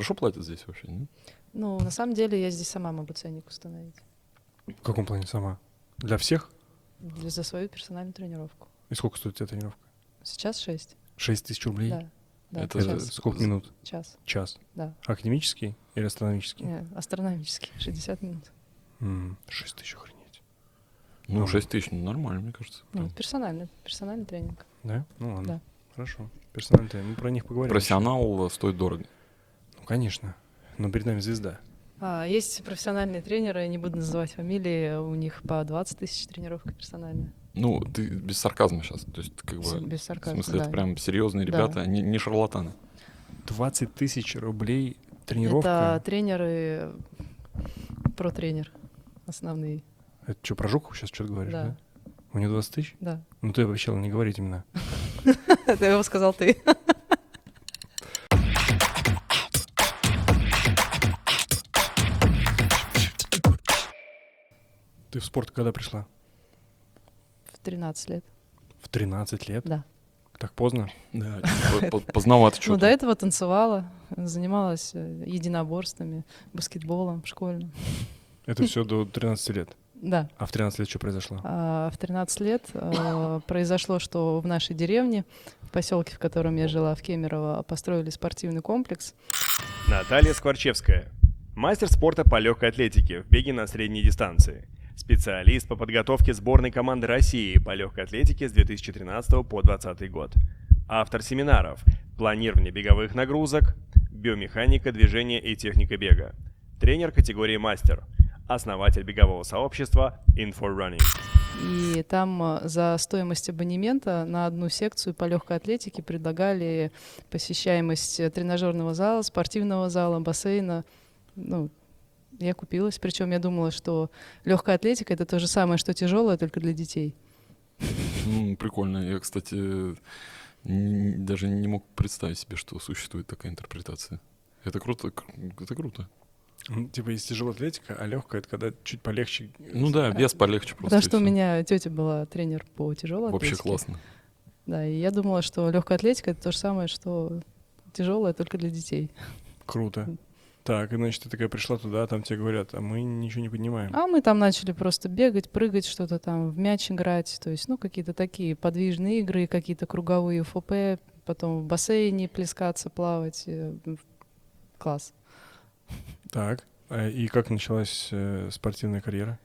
Хорошо платят здесь вообще, нет? Ну, на самом деле, я здесь сама могу ценник установить. В каком плане сама? Для всех? Для, за свою персональную тренировку. И сколько стоит эта тренировка? Сейчас 6. 6 тысяч рублей? Да. Да, Это час. сколько минут? час. Час. Да. Академический или астрономический? Не, астрономический. 60 минут. М, 6 тысяч охренеть. Ну, Ну. 6 тысяч, ну, нормально, мне кажется. Ну, персональный, персональный тренинг. Да? Ну ладно. Да. Хорошо. Персональный тренер. Мы про них поговорим. Профессионал э, стоит дорого. Конечно. Но перед нами звезда. А, есть профессиональные тренеры, не буду называть фамилии, у них по 20 тысяч тренировка персональная. Ну, ты без сарказма сейчас. То есть, как бы, Без в сарказма, смысле, да. это прям серьезные Да. ребята, не, не шарлатаны. 20 тысяч рублей тренировка. Это тренеры, про тренер основные, Это что, про Жукову сейчас что-то говоришь, да? Да. У него 20 тысяч? да. Ну ты обещал не говорить именно. Это его сказал ты. Ты в спорт когда пришла? В 13 лет, В 13 лет? да. Так поздно? Да, по- поздновато Ну, что-то. до этого танцевала, занималась э, единоборствами, баскетболом школьным. Это все до 13 лет. Да. А в 13 лет что произошло? А в 13 лет э, произошло, что в нашей деревне, в поселке, в котором я жила, в Кемерово, построили спортивный комплекс. Наталья Скворчевская. Мастер спорта по легкой атлетике в беге на средней дистанции. Специалист по подготовке сборной команды России по легкой атлетике с 2013 по 2020 год. Автор семинаров «Планирование беговых нагрузок», «Биомеханика движения и техника бега». Тренер категории «Мастер». Основатель бегового сообщества «Infor Running». И там э, за стоимость абонемента на одну секцию по легкой атлетике предлагали посещаемость э, тренажерного зала, спортивного зала, бассейна. Ну, я купилась. Причем я думала, что легкая атлетика это то же самое, что тяжелое, только для детей. М, Прикольно. Я, кстати, даже не мог представить себе, что существует такая интерпретация. Это круто, кру- это круто. Ну, Типа есть тяжелая атлетика, а легкая это когда чуть полегче. Ну да, вес полегче просто. Потому что у меня тетя была тренер по тяжелой Вообще атлетике. классно. Да, и я думала, что легкая атлетика это то же самое, что тяжелое только для детей. Круто. Так, и значит, ты такая пришла туда, а там тебе говорят, а мы ничего не понимаем. А мы там начали просто бегать, прыгать, что-то там в мяч играть, то есть, ну, какие-то такие подвижные игры, какие-то круговые ФП, потом в бассейне плескаться, плавать. э, Класс. Так, а и как началась э, спортивная карьера?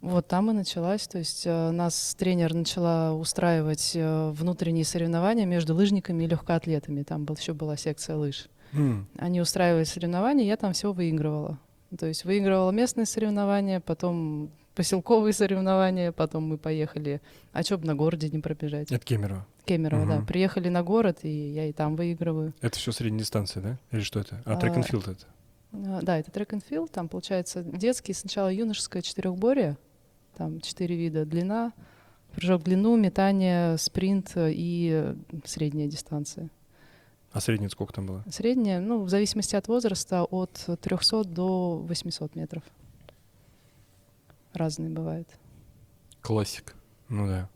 Вот там и началась, то есть э, нас тренер начала устраивать внутренние соревнования между лыжниками и легкоатлетами. Там был, еще была секция лыж. М, Они устраивали соревнования, я там все выигрывала. То есть выигрывала местные соревнования, потом поселковые соревнования, потом мы поехали, а чё бы на городе не пробежать? Это Кемерово. Кемерово, да. Мгм. Приехали на город, и я и там выигрываю. Это все средняя дистанция, да? Или что это? А, А, трек field это? А, Да, это трек field, там получается детский, сначала юношеское четырехборье, там четыре вида, длина, прыжок в длину, метание, спринт и средняя дистанция. А средняя сколько там было? Средняя, ну, в зависимости от возраста, от 300 до 800 метров. Разные бывают. Классик. Ну да.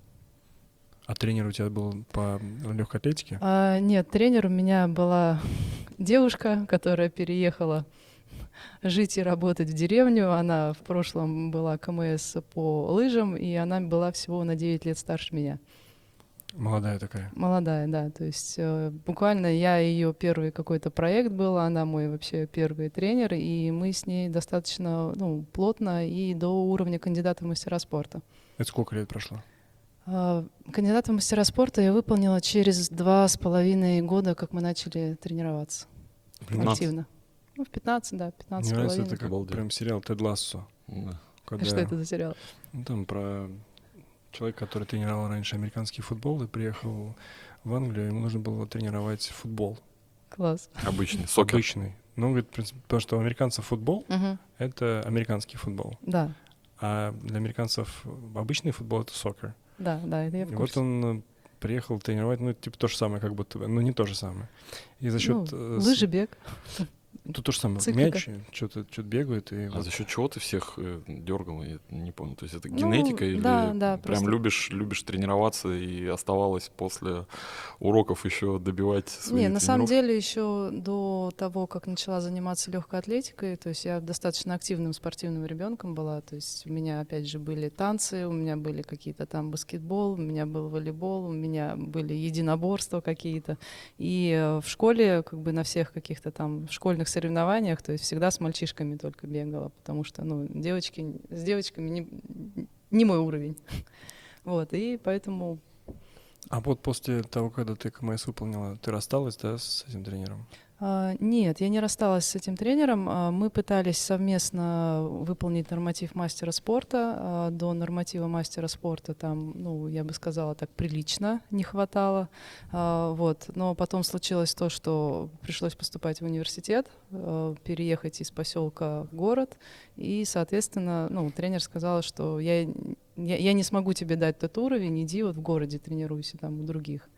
А тренер у тебя был по легкой атлетике? А, нет, тренер у меня была девушка, которая переехала жить и работать в деревню. Она в прошлом была КМС по лыжам, и она была всего на 9 лет старше меня. Молодая такая. Молодая, да. То есть э, буквально я ее первый какой-то проект был, она мой вообще первый тренер, и мы с ней достаточно ну, плотно и до уровня кандидата в мастера спорта. Это сколько лет прошло? А, Кандидата в мастера спорта я выполнила через два с половиной года, как мы начали тренироваться Пятнадцать. активно. Ну, в 15, да, 15 Мне нравится, это как Обалдеть. прям сериал Тед Лассо. Да. Когда, Что это за сериал? Ну, там про человека, который тренировал раньше американский футбол и приехал в Англию, ему нужно было тренировать футбол. Класс. Обычный. Сокер. Обычный. Ну, говорит, в принципе, потому что у американцев футбол Мгм. — это американский футбол. Да, А для американцев обычный футбол — это сокер. да, да, это я в И вот курсе. он э, приехал тренировать, ну, типа то же самое, как будто бы, но не то же самое. И за счет... Ну, э, с- лыжи, бег. Тут то же самое. Циклика. Мяч, что-то что бегает. И А вот за счет чего ты всех э, дергал? Я не понял. То есть это Ну, генетика или да, да, прям просто- любишь, любишь тренироваться и оставалось после уроков еще добивать свои Не, на самом деле еще до того, как начала заниматься легкой атлетикой, то есть я достаточно активным спортивным ребенком была. То есть у меня опять же были танцы, у меня были какие-то там баскетбол, у меня был волейбол, у меня были единоборства какие-то. И э, в школе, как бы на всех каких-то там школьных соревнованиях, то есть всегда с мальчишками только бегала, потому что, ну, девочки с девочками не, не мой уровень. Вот, и поэтому А вот после того, когда ты КМС выполнила, ты рассталась, да, с этим тренером? А, Нет, я не рассталась с этим тренером. А, Мы пытались совместно выполнить норматив мастера спорта. А, До норматива мастера спорта там, ну, я бы сказала, так прилично не хватало. Вот. Но потом случилось то, что пришлось поступать в университет, переехать из поселка в город. И, соответственно, ну, тренер сказал, что я, я, я не смогу тебе дать тот уровень, иди вот в городе тренируйся там у других.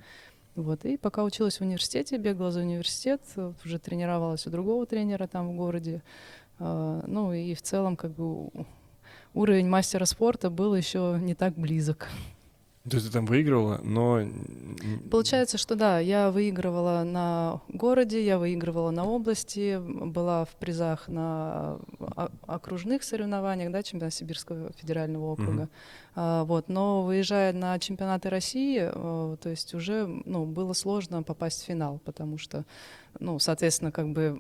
Вот, и пока училась в университете, бегала за университет, э, уже тренировалась у другого тренера там в городе. А, Ну и в целом как бы уровень мастера спорта был еще не так близок. То есть ты там выигрывала, но... Получается, что да, я выигрывала на городе, я выигрывала на области, была в призах на о- окружных соревнованиях, да, чемпионат Сибирского федерального округа. А, вот, но выезжая на чемпионаты России, э, то есть уже ну, было сложно попасть в финал, потому что, ну, соответственно, как бы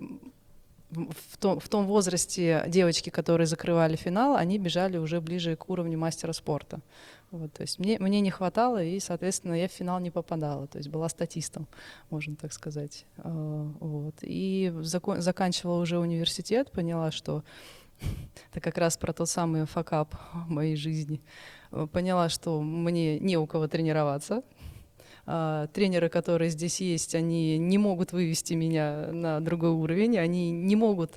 в том, в том возрасте девочки, которые закрывали финал, они бежали уже ближе к уровню мастера спорта. Вот, то есть мне, мне не хватало, и, соответственно, я в финал не попадала, то есть была статистом, можно так сказать. А, Вот. И закон- заканчивала уже университет, поняла, что это как раз про тот самый факап моей жизни. Поняла, что мне не у кого тренироваться. А, Тренеры, которые здесь есть, они не могут вывести меня на другой уровень, они не могут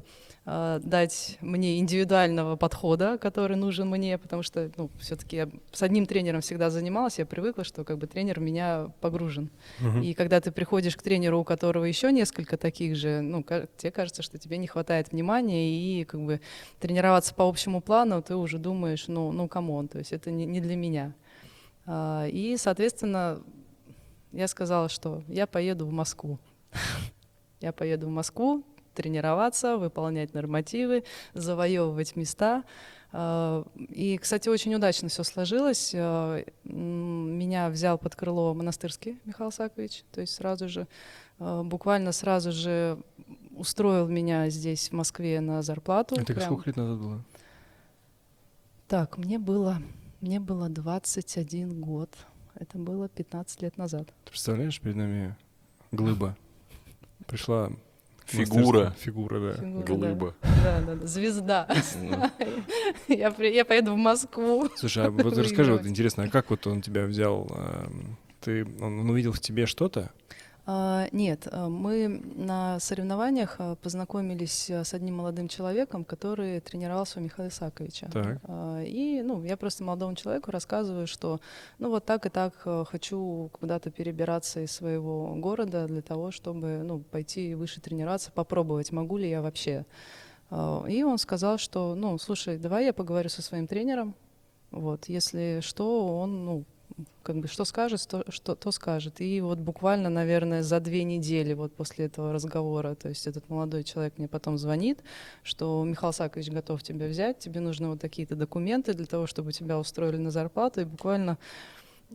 а, дать мне индивидуального подхода, который нужен мне, потому что ну, все-таки я с одним тренером всегда занималась, я привыкла, что как бы тренер меня погружен. Мгм. И когда ты приходишь к тренеру, у которого еще несколько таких же, ну, тебе кажется, что тебе не хватает внимания, и как бы тренироваться по общему плану, ты уже думаешь, ну, ну, come on, то есть это не, не для меня. А, И, соответственно, я сказала, что я поеду в Москву. Я поеду в Москву тренироваться, выполнять нормативы, завоевывать места. А, И, кстати, очень удачно все сложилось. А, Меня взял под крыло монастырский Михаил Сакович, то есть сразу же, а, буквально сразу же устроил меня здесь, в Москве, на зарплату. Это Прям- сколько лет назад было? Так, мне было, мне было 21 год. Это было 15 лет назад. Ты представляешь, перед нами глыба. Пришла Фигура. Фигура, да. Фигура. Глыба. Да, да, да, звезда. Ну, Я, при- я поеду в Москву. Слушай, а вот расскажи, вот интересно, а как вот он тебя взял? эм, Ты, он увидел в тебе что-то? А, Нет, а, мы на соревнованиях а, познакомились а, с одним молодым человеком, который тренировался у Михаила Исаковича. Так. А, И ну, я просто молодому человеку рассказываю, что ну вот так и так хочу куда-то перебираться из своего города для того, чтобы ну, пойти выше тренироваться, попробовать, могу ли я вообще. А, И он сказал, что, ну, слушай, давай я поговорю со своим тренером, вот, если что, он, ну, как бы что скажет, то, что, то скажет. И вот буквально, наверное, за две недели вот после этого разговора, то есть этот молодой человек мне потом звонит, что Михаил Сакович готов тебя взять, тебе нужны вот такие-то документы для того, чтобы тебя устроили на зарплату. И буквально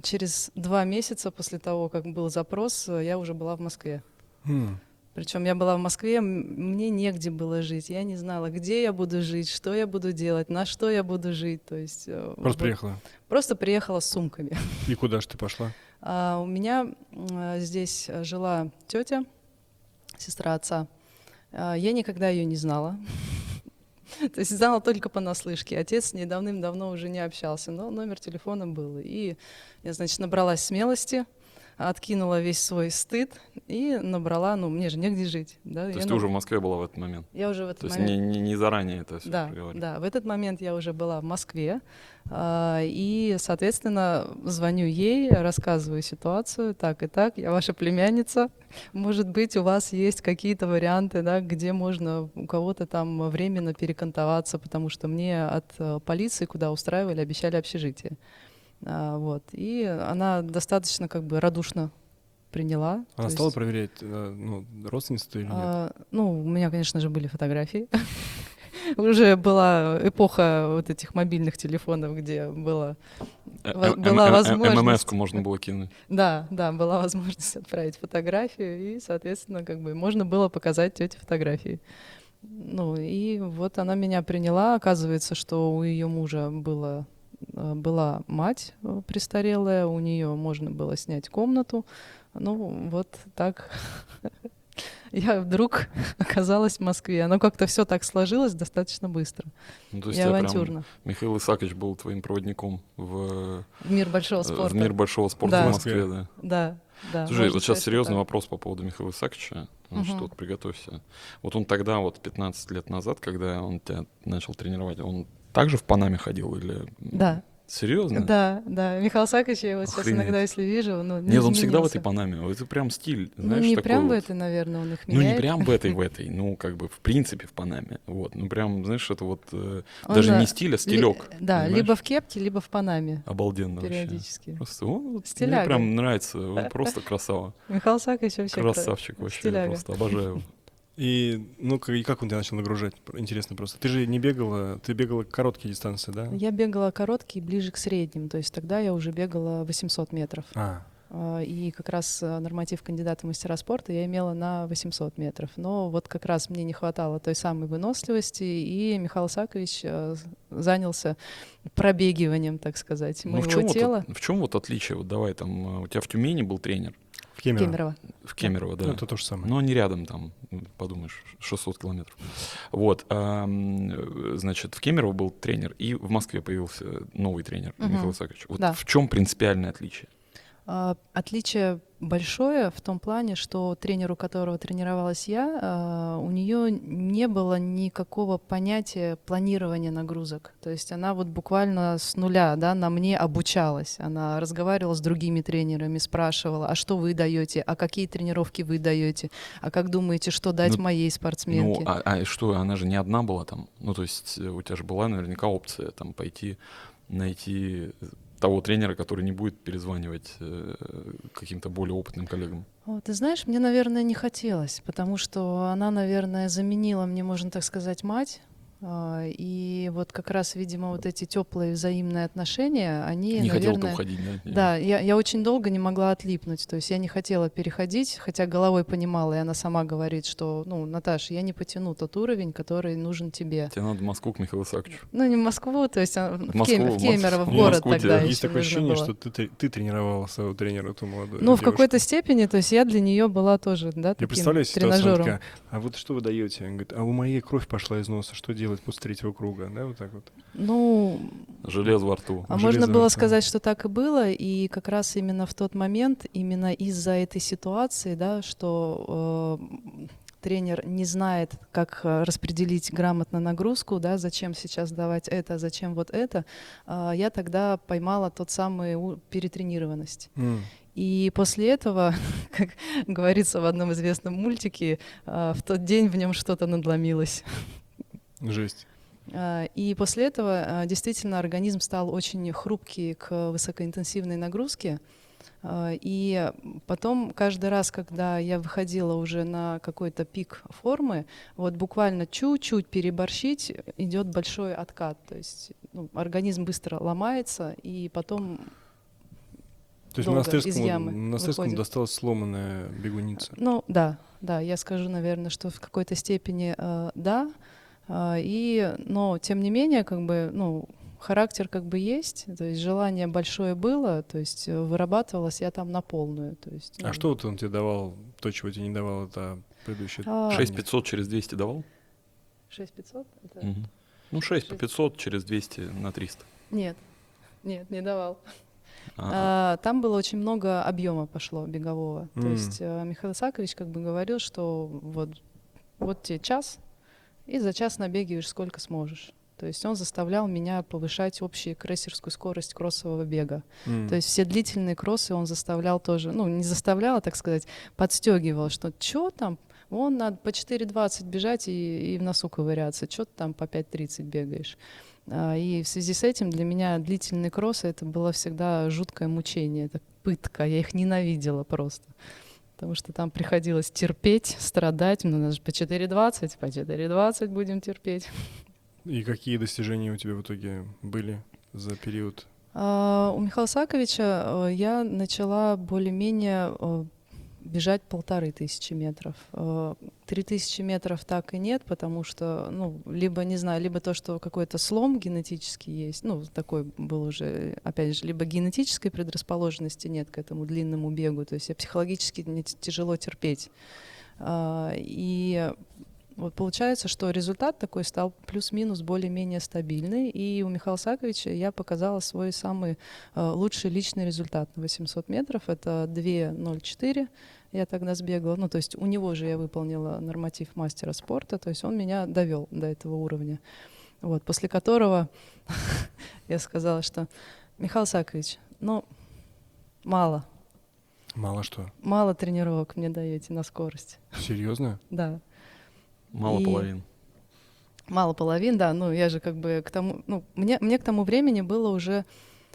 через два месяца после того, как был запрос, я уже была в Москве. М, Причем я была в Москве, мне негде было жить. Я не знала, где я буду жить, что я буду делать, на что я буду жить. То есть э, Просто вот приехала. просто приехала с сумками. И куда же ты пошла? А у меня м, здесь жила тетя, сестра отца. А, Я никогда ее не знала. То есть знала только понаслышке. Отец с ней давным-давно уже не общался, но номер телефона был. И я, значит, набралась смелости, откинула весь свой стыд и набрала, ну, мне же негде жить. Да? То Я есть ты уже в Москве была в этот момент? Я уже в этот То есть момент... не, не, не заранее это все Да, да, в этот момент я уже была в Москве, а, и, соответственно, звоню ей, рассказываю ситуацию, так и так, я ваша племянница, может быть, у вас есть какие-то варианты, да, где можно у кого-то там временно перекантоваться, потому что мне от э, полиции, куда устраивали, обещали общежитие. А, Вот, и она достаточно как бы радушно приняла. Она стала есть, проверять, э, ну, родственница ты или нет? а, ну, у меня, конечно же, были фотографии. Уже была эпоха вот этих мобильных телефонов, где было... была возможность. ММС-ку можно было кинуть. Да, да, была возможность отправить фотографию, и, соответственно, как бы можно было показать эти фотографии. Ну, и вот она меня приняла. Оказывается, что у ее мужа было, э, была мать э, престарелая, у нее можно было снять комнату. Ну, вот так я вдруг оказалась в Москве. Оно как-то все так сложилось достаточно быстро Ну, то есть и тебя прям авантюрно. Михаил Исаакович был твоим проводником в, В мир большого э, спорта. в мир большого спорта Да. в Москве, да. Да, да. Слушай, вот сейчас что серьезный так. вопрос по поводу Михаила Исааковича. Ну что, Мгм. вот приготовься. Вот он тогда, вот 15 лет назад, когда он тебя начал тренировать, он также в Панаме ходил или... Да, Серьезно? да, да. Михаил Сакович, я его сейчас Охренеть. иногда, если вижу, ну, Нет, он всегда в этой Панаме. Это прям стиль, Ну, знаешь, не такой прям в вот. этой, наверное, он их Ну, не меняет. прям в этой, в этой, ну, как бы, в принципе, в Панаме. Вот, ну, прям, знаешь, это вот э, Он, даже э, не стиль, а Ли- стилек. Да, понимаешь? либо в кепке, либо в Панаме Обалденно вообще. периодически. Просто он, вот мне прям нравится, он просто красава. Михаил Сакович вообще кра- Красавчик вообще, я стиляга. просто обожаю его. И, ну, как, и как он тебя начал нагружать? Интересно просто. Ты же не бегала, ты бегала короткие дистанции, да? Я бегала короткие, ближе к средним, то есть тогда я уже бегала 800 метров. А, А, И как раз э, норматив кандидата в мастера спорта я имела на 800 метров. Но вот как раз мне не хватало той самой выносливости, и Михаил Сакович э, занялся пробегиванием, так сказать, Ну, моего в чем, вот, тела. в чем вот отличие? Вот давай там, э, у тебя в Тюмени был тренер, Кемерово. Кемерово. в Кемерово, да. Ну, это то же самое. Но они рядом там, подумаешь, 600 километров. Вот, значит, в Кемерово был тренер, и в Москве появился новый тренер, Мгм. Михаил Исаакович. Вот Да. в чем принципиальное отличие? А, Отличие большое в том плане, что тренер, у которого тренировалась я, а, у нее не было никакого понятия планирования нагрузок. То есть она вот буквально с нуля да, на мне обучалась. Она разговаривала с другими тренерами, спрашивала, а что вы даете, а какие тренировки вы даете, а как думаете, что дать Ну, моей спортсменке? Ну, а, а что, она же не одна была там? Ну, то есть э, у тебя же была наверняка опция там пойти найти того тренера, который не будет перезванивать э, каким-то более опытным коллегам. О, ты знаешь, мне, наверное, не хотелось, потому что она, наверное, заменила мне, можно так сказать, мать. А, И вот как раз, видимо, вот эти теплые взаимные отношения, они, не наверное, уходить, да? да, я, я очень долго не могла отлипнуть, то есть я не хотела переходить, хотя головой понимала, и она сама говорит, что, ну, Наташа, я не потяну тот уровень, который нужен тебе. Тебе надо в Москву к Михаилу Исааковичу. Ну, не в Москву, то есть а, в, Москву, Кем- в в Кемерово, в город Москву тогда. Есть еще такое ощущение, было. что ты, ты, тренировала своего тренера, эту молодую Ну, в девушку. какой-то степени, то есть я для нее была тоже, да, Я таким представляю ситуацию, она тренажером. такая, а вот что вы даете? Она говорит, а у моей кровь пошла из носа, что делать после третьего круга? Да, вот так вот. Ну, Железо во рту. А Железо можно было сказать, что так и было, и как раз именно в тот момент, именно из-за этой ситуации, да, что э, тренер не знает, как э, распределить грамотно нагрузку, да, зачем сейчас давать это, зачем вот это, а, я тогда поймала тот самый перетренированность. М. И после этого, как говорится в одном известном мультике, а, в тот день в нем что-то надломилось. Жесть. А, И после этого а, действительно организм стал очень хрупкий к высокоинтенсивной нагрузке. А, И потом каждый раз, когда я выходила уже на какой-то пик формы, вот буквально чуть-чуть переборщить, идет большой откат. То есть ну, организм быстро ломается, и потом То есть монастырскому, монастырскому выходит. досталась сломанная бегуница. Ну да, да, я скажу, наверное, что в какой-то степени э, да. А, и, но тем не менее, как бы, ну, характер как бы есть, то есть желание большое было, то есть э, вырабатывалась я там на полную, то есть. А ну, что вот он тебе давал, то, чего тебе не давал, это предыдущее? А, тренер? 6500 через 200 давал? 6500? Это- Мгм. Ну, 6 по Шесть. 500 через 200 на 300. Нет, нет, не давал. А, А, Там было очень много объема пошло бегового. То М. есть э, Михаил Исаакович как бы говорил, что вот, вот тебе час, и за час набегиваешь сколько сможешь. То есть он заставлял меня повышать общую крессерскую скорость кроссового бега. М. То есть все длительные кроссы он заставлял тоже, ну, не заставлял, а, так сказать, подстегивал, что что там, вон надо по 4.20 бежать и, и в носу ковыряться, что ты там по 5.30 бегаешь. А, И в связи с этим для меня длительные кроссы это было всегда жуткое мучение, это пытка, я их ненавидела просто. Потому что там приходилось терпеть, страдать, ну, у нас же по 4.20, по 4.20 будем терпеть. И какие достижения у тебя в итоге были за период? А, У Михаила Саковича э, я начала более-менее э, бежать полторы тысячи метров. Э, Три тысячи метров так и нет, потому что, ну, либо, не знаю, либо то, что какой-то слом генетический есть, ну, такой был уже, опять же, либо генетической предрасположенности нет к этому длинному бегу, то есть я психологически мне тяжело терпеть. А, И вот получается, что результат такой стал плюс-минус более-менее стабильный, и у Михаила Саковича я показала свой самый э, лучший личный результат на 800 метров. Это 2.04 я тогда сбегала. Ну, то есть у него же я выполнила норматив мастера спорта, то есть он меня довел до этого уровня. Вот, после которого я сказала, что Михаил Сакович, ну, мало, Мало что. мало тренировок мне даете на скорость. Серьезно? Да. Мало и- половин. Мало половин, да. Ну, я же как бы к тому... Ну, мне, мне к тому времени было уже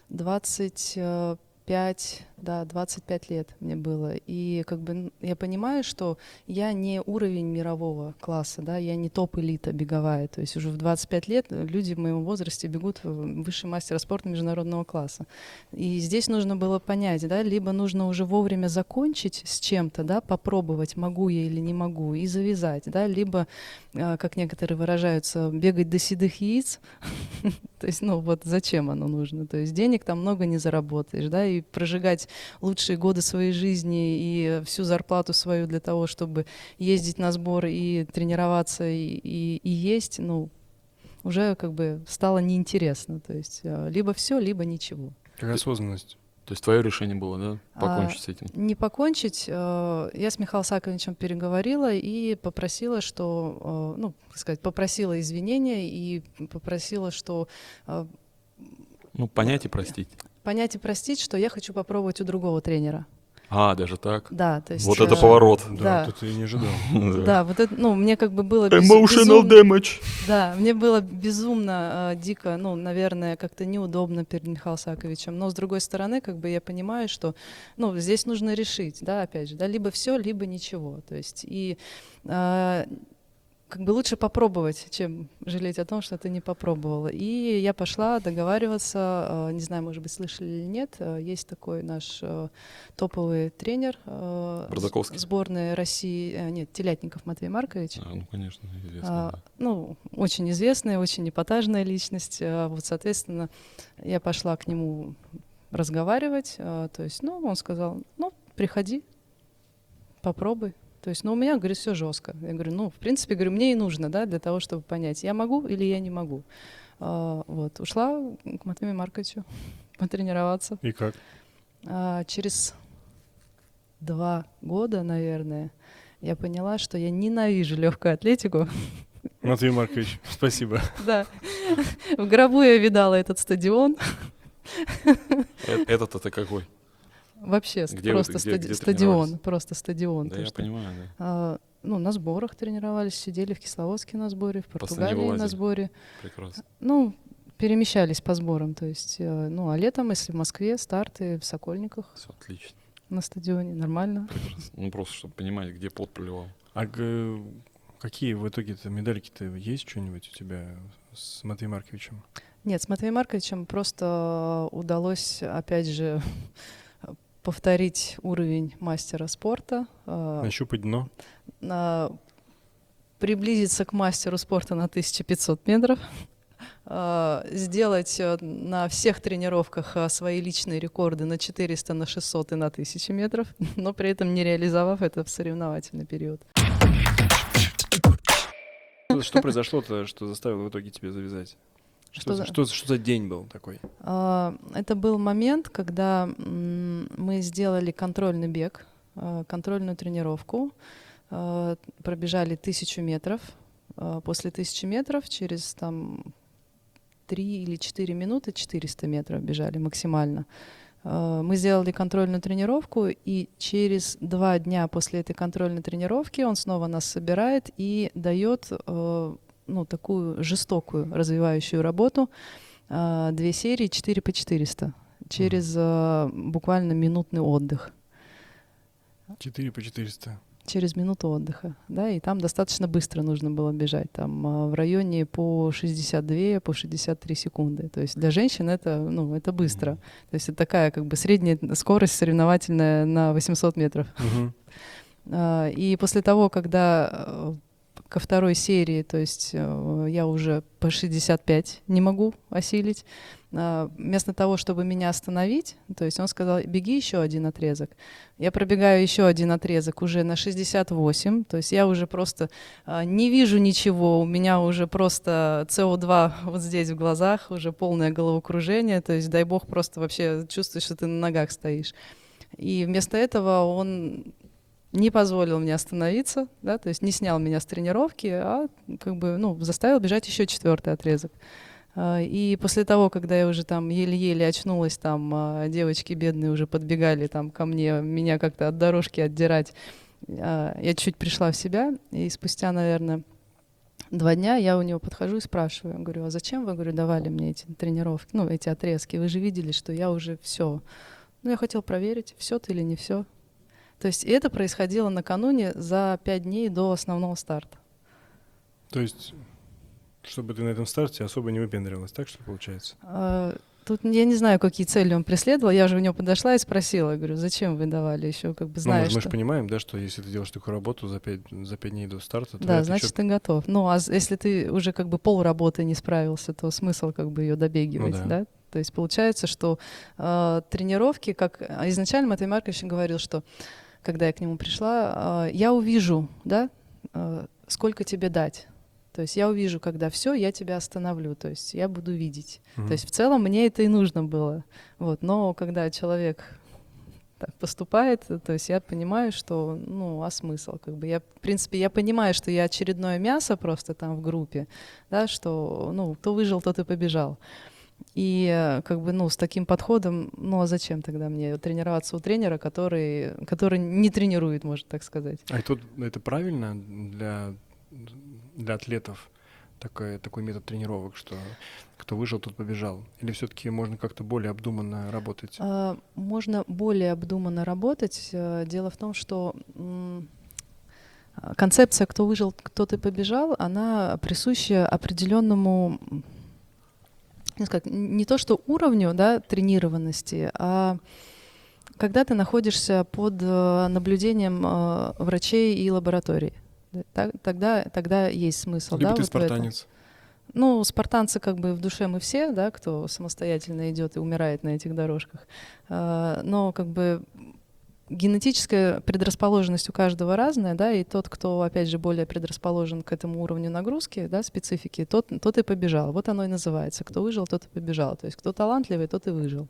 25, да, 25 лет мне было. И как бы я понимаю, что я не уровень мирового класса, да, я не топ-элита беговая. То есть уже в 25 лет люди в моем возрасте бегут в высший мастер спорта международного класса. И здесь нужно было понять, да, либо нужно уже вовремя закончить с чем-то, да, попробовать, могу я или не могу, и завязать, да, либо а, как некоторые выражаются, бегать до седых яиц. То есть, ну вот зачем оно нужно? То есть денег там много не заработаешь, да, и прожигать лучшие годы своей жизни и всю зарплату свою для того, чтобы ездить на сбор и тренироваться и, и, и есть, ну, уже как бы стало неинтересно. То есть а, либо все, либо ничего. Какая осознанность? То есть твое решение было, да, А, покончить с этим? Не покончить, э, я с Михаилом Саковичем переговорила и попросила, что, э, ну, так сказать, попросила извинения и попросила, что э, Ну, понять и простить. Понять и простить, что я хочу попробовать у другого тренера. А, даже так? Да, то есть... Вот это э, поворот. Да, Да. это я не ожидал. Да, вот это, ну, мне как бы было Emotional damage. Да, мне было безумно э, дико, ну, наверное, как-то неудобно перед Михаилом Саковичем. Но с другой стороны, как бы я понимаю, что, ну, здесь нужно решить, да, опять же, да, либо все, либо ничего. То есть и э, как бы лучше попробовать, чем жалеть о том, что ты не попробовала. И я пошла договариваться, э, не знаю, может быть, слышали или нет, э, есть такой наш э, топовый тренер Бардаковский. с- сборной России, нет, Телятников Матвей Маркович. А, ну, конечно, известно. А, да. ну, очень известная, очень эпатажная личность. Вот, соответственно, я пошла к нему разговаривать. То есть, ну, он сказал, ну, приходи, попробуй. То есть, ну, у меня, говорю, все жестко. Я говорю, ну, в принципе, говорю, мне и нужно, да, для того, чтобы понять, я могу или я не могу. А, Вот, ушла к Матвею Марковичу потренироваться. И как? А, Через два года, наверное, я поняла, что я ненавижу легкую атлетику. Матвей Маркович, спасибо. Да. В гробу я видала этот стадион. Э- Этот это какой? Вообще Где вы- просто где- стади- где стадион, просто стадион. Да, я что, понимаю, да. а, ну, на сборах тренировались, сидели в Кисловодске на сборе, в Португалии на сборе. Прекрасно. Ну, перемещались по сборам. То есть, э, ну, а летом, если в Москве, старты в Сокольниках Все отлично. на стадионе, нормально. Прекрасно. Ну, просто, чтобы понимать, где пот проливал. А какие в итоге-то медальки-то есть что-нибудь у тебя с Матвеем Марковичем? Нет, с Матвеем Марковичем просто удалось, опять же, повторить уровень мастера спорта. э, Нащупать дно? на- приблизиться к мастеру спорта на 1500 метров, а, сделать э, на всех тренировках свои личные рекорды на 400, на 600 и на 1000 метров, но при этом не реализовав это в соревновательный период. Что произошло-то, что заставило в итоге тебя завязать? Что, за- за, что, что за день был такой? А, Это был момент, когда мы сделали контрольный бег, а, контрольную тренировку, а, пробежали тысячу метров. После тысячи метров через там три или четыре минуты 400 метров бежали максимально. Мы сделали контрольную тренировку, и через два дня после этой контрольной тренировки он снова нас собирает и дает ну, такую жестокую развивающую работу. А, Две серии 4 по 400 через а, буквально минутный отдых. 4 по 400. Через минуту отдыха, да, и там достаточно быстро нужно было бежать, там а, в районе по 62, по 63 секунды. То есть для женщин это, ну, это быстро. То есть это такая как бы средняя скорость соревновательная на 800 метров. А, И после того, когда ко второй серии, то есть э, я уже по 65 не могу осилить, а, вместо того, чтобы меня остановить, то есть он сказал, беги еще один отрезок. Я пробегаю еще один отрезок уже на 68, то есть я уже просто а, не вижу ничего, у меня уже просто СО2 вот здесь в глазах, уже полное головокружение, то есть дай бог просто вообще чувствуешь, что ты на ногах стоишь. И вместо этого он не позволил мне остановиться, да, то есть не снял меня с тренировки, а как бы, ну, заставил бежать еще четвертый отрезок. А, И после того, когда я уже там еле-еле очнулась, там а, девочки бедные уже подбегали там ко мне, меня как-то от дорожки отдирать, а, я чуть пришла в себя, и спустя, наверное, два дня я у него подхожу и спрашиваю, говорю, а зачем вы, говорю, давали мне эти тренировки, ну, эти отрезки? Вы же видели, что я уже все. Ну, я хотел проверить, все ты или не все. То есть это происходило накануне за пять дней до основного старта. То есть, чтобы ты на этом старте особо не выпендривалась, так что получается? А, Тут я не знаю, какие цели он преследовал. Я же у него подошла и спросила, я говорю, зачем вы давали еще, как бы Ну, зная, мы, мы же понимаем, да, что если ты делаешь такую работу за пять, за пять дней до старта, то Да, значит, ты готов. Ну, а если ты уже как бы пол работы не справился, то смысл как бы ее добегивать, Ну да. да. То есть получается, что э, тренировки, как а изначально Матвей Маркович говорил, что когда я к нему пришла, э, я увижу, да, э, сколько тебе дать. То есть я увижу, когда все, я тебя остановлю. То есть я буду видеть. Мгм. То есть в целом мне это и нужно было. Вот. Но когда человек так поступает, то есть я понимаю, что, ну, а смысл, как бы я, в принципе, я понимаю, что я очередное мясо просто там в группе, да, что, ну, кто выжил, тот и побежал. И э, как бы, ну, с таким подходом, ну, а зачем тогда мне тренироваться у тренера, который, который не тренирует, можно так сказать? А тут это правильно для, для атлетов такой, такой метод тренировок, что кто выжил, тот побежал? Или все-таки можно как-то более обдуманно работать? А, Можно более обдуманно работать. Э, Дело в том, что концепция «кто выжил, кто ты побежал», она присуща определенному, м, не, то что уровню да, тренированности, а когда ты находишься под э, наблюдением э, врачей и лабораторий. Да, так- Тогда, тогда есть смысл. Либо да, ты вот спартанец. Ну, спартанцы как бы в душе мы все, да, кто самостоятельно идет и умирает на этих дорожках. А, Но как бы генетическая предрасположенность у каждого разная, да, и тот, кто, опять же, более предрасположен к этому уровню нагрузки, да, специфики, тот, тот и побежал. Вот оно и называется. Кто выжил, тот и побежал. То есть кто талантливый, тот и выжил.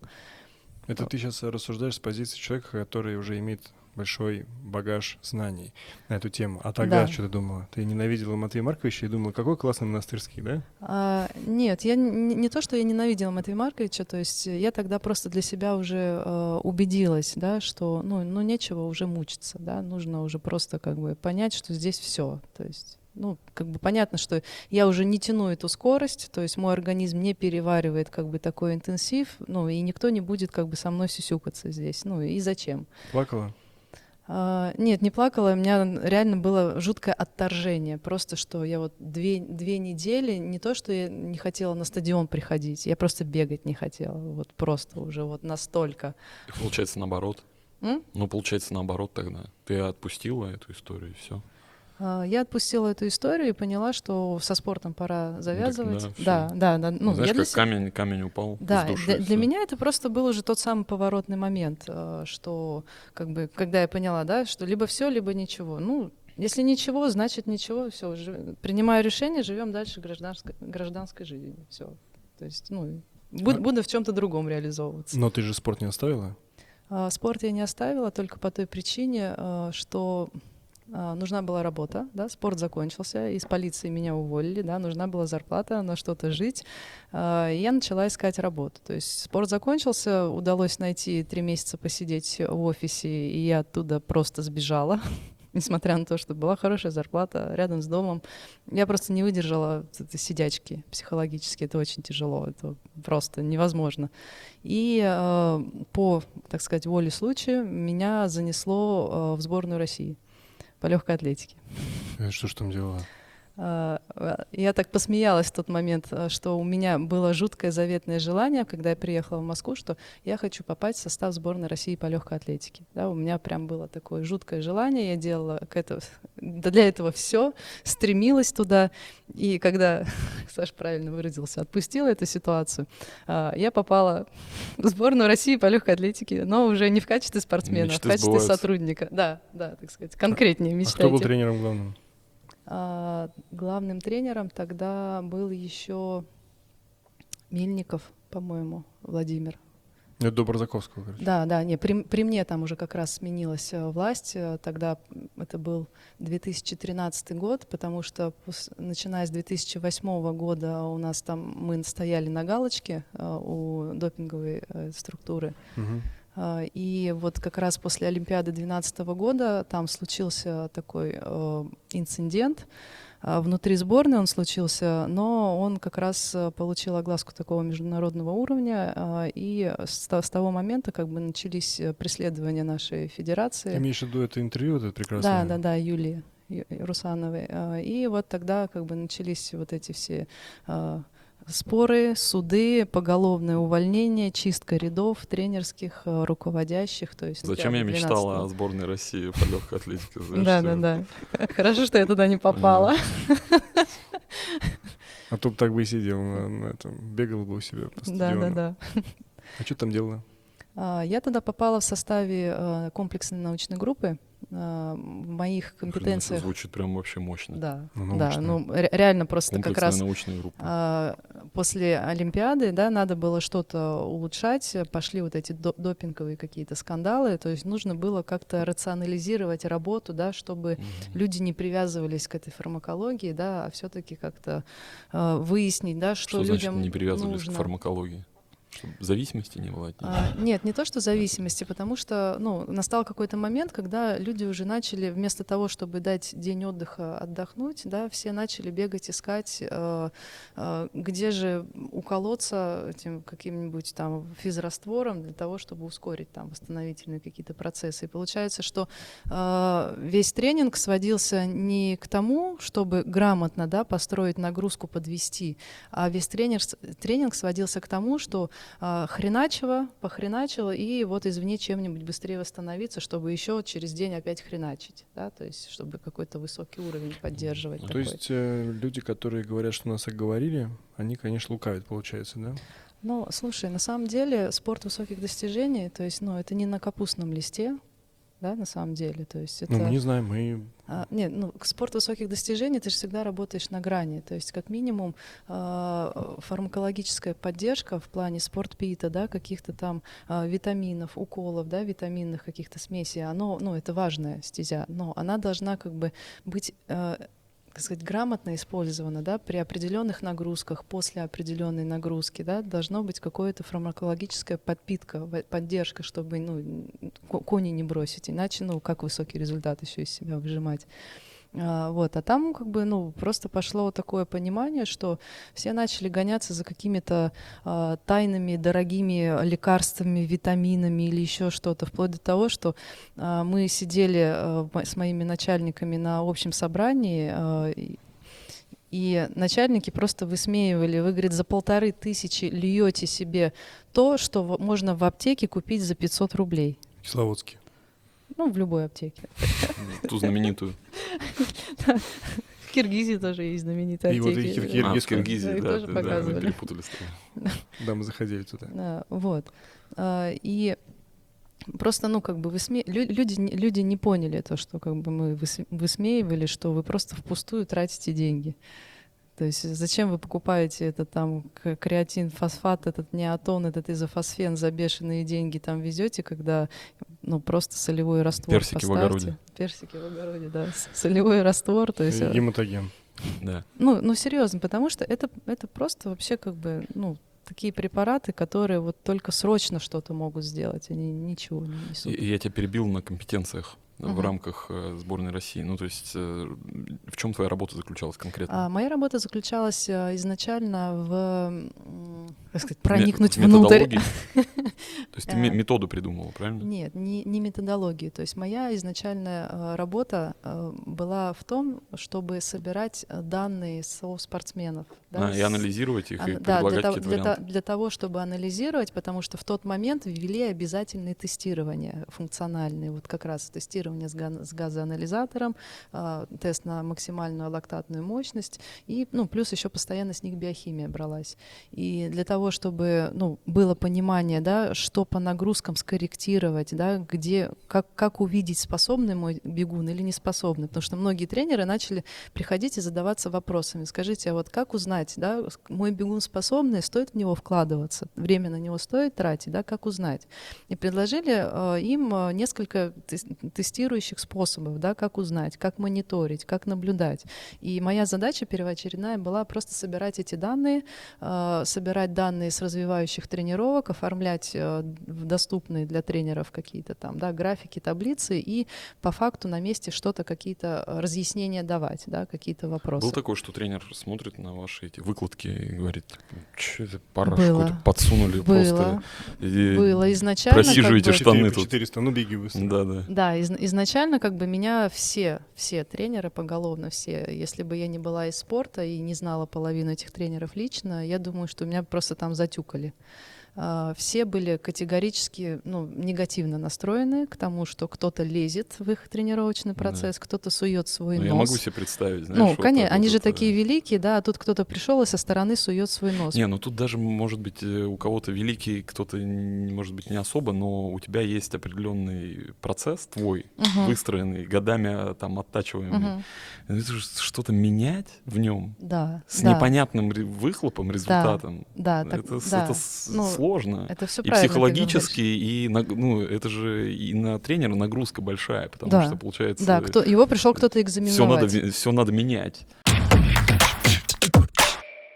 Это ты сейчас рассуждаешь с позиции человека, который уже имеет большой багаж знаний на эту тему. А тогда Да. что ты думала? Ты ненавидела Матвея Марковича и думала, какой классный монастырский, да? А, нет, я не, не то, что я ненавидела Матвея Марковича, то есть я тогда просто для себя уже э, убедилась, да, что ну, ну нечего уже мучиться, да, нужно уже просто как бы понять, что здесь все, то есть ну, как бы понятно, что я уже не тяну эту скорость, то есть мой организм не переваривает как бы такой интенсив, ну, и никто не будет как бы со мной сюсюкаться здесь, ну, и зачем? Плакала? А, нет, не плакала, у меня реально было жуткое отторжение. Просто что я вот две, две недели, не то, что я не хотела на стадион приходить, я просто бегать не хотела. Вот просто уже вот настолько. И получается наоборот. М? Ну, получается наоборот тогда. Ты отпустила эту историю, и все. А, Я отпустила эту историю и поняла, что со спортом пора завязывать. да, всё. да, да, да. Ну, Знаешь, я для как камень, камень упал Да, с души. для, для меня это просто был уже тот самый поворотный момент, э, что как бы, когда я поняла, да, что либо все, либо ничего. Ну, если ничего, значит ничего, все, принимаю решение, живем дальше гражданской, гражданской жизнью, все. То есть, ну, буду, А- буду в чем-то другом реализовываться. Но ты же спорт не оставила? А, Спорт я не оставила только по той причине, а, что а, нужна была работа, да, спорт закончился, из полиции меня уволили, да, нужна была зарплата, на что-то жить, а, и я начала искать работу. То есть спорт закончился, удалось найти три месяца посидеть в офисе, и я оттуда просто сбежала, несмотря на то, что была хорошая зарплата рядом с домом. Я просто не выдержала этой сидячки психологически, это очень тяжело, это просто невозможно. И э, по, так сказать, воле случая меня занесло в сборную России по легкой атлетике. Э, Что ж там делала? А, а, Я так посмеялась в тот момент, а, что у меня было жуткое заветное желание, когда я приехала в Москву, что я хочу попасть в состав сборной России по легкой атлетике. Да, у меня прям было такое жуткое желание, я делала к этому, для этого все, стремилась туда. И когда, Саша правильно выразился, отпустила эту ситуацию, а, я попала в сборную России по легкой атлетике, но уже не в качестве спортсмена, а в Мечты качестве сбываются. сотрудника. Да, да, так сказать, конкретнее А мечтайте. кто был тренером главным? Главным тренером тогда был еще Мельников, по-моему, Владимир. Это до Барзаковского, короче. Да, да, не, при, при мне там уже как раз сменилась э, власть. э, Тогда это был 2013 год, потому что начиная с 2008 года у нас там мы стояли на галочке э, у допинговой структуры. Мгм. А, И вот как раз после Олимпиады 2012 года там случился такой э, инцидент. А, Внутри сборной он случился, но он как раз э, получил огласку такого международного уровня, а, и с, то- с того момента как бы начались э, преследования нашей Ты федерации. имеешь в виду это интервью, это прекрасное? Да, да, да, Юлии Русановой. И вот тогда как бы начались вот эти все споры, суды, поголовное увольнение, чистка рядов тренерских, а, руководящих. То есть Зачем я мечтала 12-го. о сборной России по легкой атлетике? знаешь, Да, что- да, да. Хорошо, что я туда не попала. А то бы так бы и сидел на, на этом, бегал бы у себя по Да, да, стадиону. да. А что там делала? А, Я туда попала в составе а, комплексной научной группы. А, В моих Блин, это компетенциях. звучит прям вообще мощно. Да, Ну, да, научная. ну ре- реально просто как раз научная группа. А, после Олимпиады, да, надо было что-то улучшать, пошли вот эти до- допинговые какие-то скандалы, то есть нужно было как-то рационализировать работу, да, чтобы Мгм. люди не привязывались к этой фармакологии, да, а все-таки как-то э, выяснить, да, что, Что значит людям не привязывались нужно. к фармакологии? Чтобы зависимости не было от них? А, нет, не то, что зависимости, потому что ну, настал какой-то момент, когда люди уже начали, вместо того, чтобы дать день отдыха отдохнуть, да, все начали бегать, искать, э, э, где же уколоться этим каким-нибудь там физраствором для того, чтобы ускорить там восстановительные какие-то процессы. И получается, что э, весь тренинг сводился не к тому, чтобы грамотно да, построить нагрузку, подвести, а весь тренер, тренинг сводился к тому, что а, хреначило, похреначило, и вот извне чем-нибудь быстрее восстановиться, чтобы еще через день опять хреначить, да, то есть чтобы какой-то высокий уровень поддерживать. Ну, То такой. есть э, люди, которые говорят, что нас оговорили, они, конечно, лукавят, получается, да? Ну, слушай, на самом деле спорт высоких достижений, то есть, ну, это не на капустном листе, да, на самом деле, то есть это... Ну, мы не знаем, мы... А, нет, ну, к спорт высоких достижений ты же всегда работаешь на грани. То есть, как минимум, а, фармакологическая поддержка в плане спортпита, да, каких-то там а, витаминов, уколов, да, витаминных каких-то смесей, оно, ну, это важная стезя, но она должна как бы быть а, так сказать, грамотно использована, да, при определенных нагрузках, после определенной нагрузки, да, должно быть какое-то фармакологическая подпитка, поддержка, чтобы, ну, ко- кони не бросить, иначе, ну, как высокий результат еще из себя выжимать. А, вот, а там как бы, ну, просто пошло такое понимание, что все начали гоняться за какими-то а, тайными, дорогими лекарствами, витаминами или еще что-то, вплоть до того, что а, мы сидели мо- с моими начальниками на общем собрании, а, и- начальники просто высмеивали. Вы, говорит, за полторы тысячи льете себе то, что можно в аптеке купить за 500 рублей. Кисловодские. Ну, в любой аптеке. Ту знаменитую. В Киргизии тоже есть знаменитые И вот аптеки. их в А, в. Киргизии, Да, тоже да, да, мы показывали. Да, заходили туда. Да, вот. А, И просто, ну, как бы высме... лю- люди, не- люди не поняли то, что как бы мы выс- высмеивали, что вы просто впустую тратите деньги. То есть зачем вы покупаете этот там креатин, фосфат, этот неотон, этот изофосфен за бешеные деньги там везете, когда ну просто солевой раствор Персики в поставьте. огороде. Персики в огороде, да. Солевой раствор, то есть... э, Гематоген. Да. Ну, ну серьезно, потому что это, это просто вообще как бы, ну, такие препараты, которые вот только срочно что-то могут сделать, они ничего не несут. и я тебя перебил на компетенциях э, в рамках э, сборной России. Ну, то есть, э, в чем твоя работа заключалась конкретно? А, моя работа заключалась а, изначально в, как сказать, проникнуть в внутрь. То есть ты ме- методу придумала, правильно? Нет, не, не методологию. То есть моя изначальная э, работа э, была в том, чтобы собирать э, данные со спортсменов. да, А, и анализировать их и для, предлагать того- какие-то для, варианты. для того, чтобы анализировать, потому что в тот момент ввели обязательные тестирования функциональные, вот как раз тестирование с, ган- с газоанализатором, а, тест на максимальную лактатную мощность, и ну, плюс еще постоянно с них биохимия бралась. И для того, чтобы ну, было понимание, да, что по нагрузкам скорректировать, да, где, как, как увидеть, способный мой бегун или не способный, потому что многие тренеры начали приходить и задаваться вопросами. Скажите, а вот как узнать, да, мой бегун способный, стоит в него вкладываться, время на него стоит тратить, да, как узнать? И предложили э, им э, несколько тес- тестирующих способов, да, как узнать, как мониторить, как наблюдать. И моя задача первоочередная была просто собирать эти данные, э, собирать данные с развивающих тренировок, оформлять э, доступные для тренеров какие-то там, да, графики, таблицы и по факту на месте что-то, какие-то э, разъяснения давать, да, какие-то вопросы. Был такое, что тренер смотрит на ваши эти выкладки и говорит, что это параш Было. какой-то подсунули Было, просто. И- было изначально. как просиживаете бы- штаны 4 по тут. 400, ну беги быстро. Да, да. Да, из- изначально как бы меня все, все тренеры поголовно, все, если бы я не была из спорта и не знала половину этих тренеров лично, я думаю, что меня просто там затюкали. А, Все были категорически ну, негативно настроены к тому, что кто-то лезет в их тренировочный Да. процесс, кто-то сует свой Ну, нос. я могу себе представить, знаешь, ну, вот конечно, они вот же это- такие великие, да, а тут кто-то пришел и со стороны сует свой нос. Не, ну тут даже, может быть, э, у кого-то великий, кто-то, может быть, не особо, но у тебя есть определенный процесс твой, Мгм. выстроенный, годами а, там оттачиваемый. Же Что-то менять в нем Да. с да, непонятным выхлопом, результатом. Да, так- это да. это с- Ну, сложно. Это все и психологически, и наг- ну, это же и на тренера нагрузка большая, потому Да. что получается Да, кто, его пришел кто-то все экзаменовать. надо, все надо менять.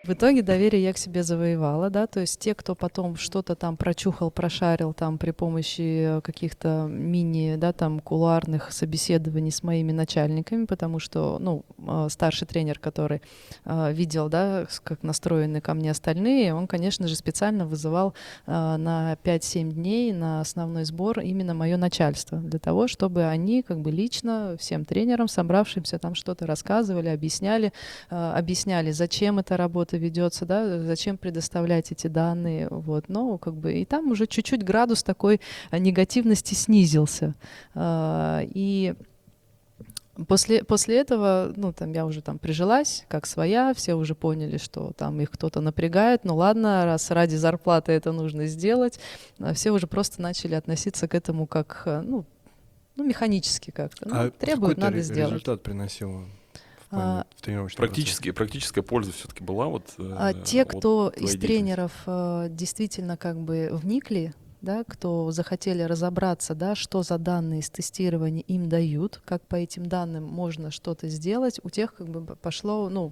В итоге доверие я к себе завоевала, да, то есть те, кто потом что-то там прочухал, прошарил там при помощи э, каких-то мини, да, там кулуарных собеседований с моими начальниками, потому что, ну, э, старший тренер, который э, видел, да, как настроены ко мне остальные, он, конечно же, специально вызывал э, на 5-7 дней на основной сбор именно мое начальство, для того, чтобы они как бы лично всем тренерам, собравшимся, там что-то рассказывали, объясняли, объясняли, зачем эта работа ведется, да, зачем предоставлять эти данные, вот, но как бы и там уже чуть-чуть градус такой э, негативности снизился, А, и После, после этого, ну, там, я уже там прижилась, как своя, все уже поняли, что там их кто-то напрягает, ну, ладно, раз ради зарплаты это нужно сделать, а все уже просто начали относиться к этому как, э, ну, ну механически как-то. Ну, А какой-то надо ре- сделать. результат приносил в, А, в тренировочном Практически, практическая польза все-таки была вот. э, А те, кто из тренеров э, действительно как бы вникли, да, кто захотели разобраться, да, что за данные из тестирования им дают, как по этим данным можно что-то сделать, у тех как бы пошло, ну,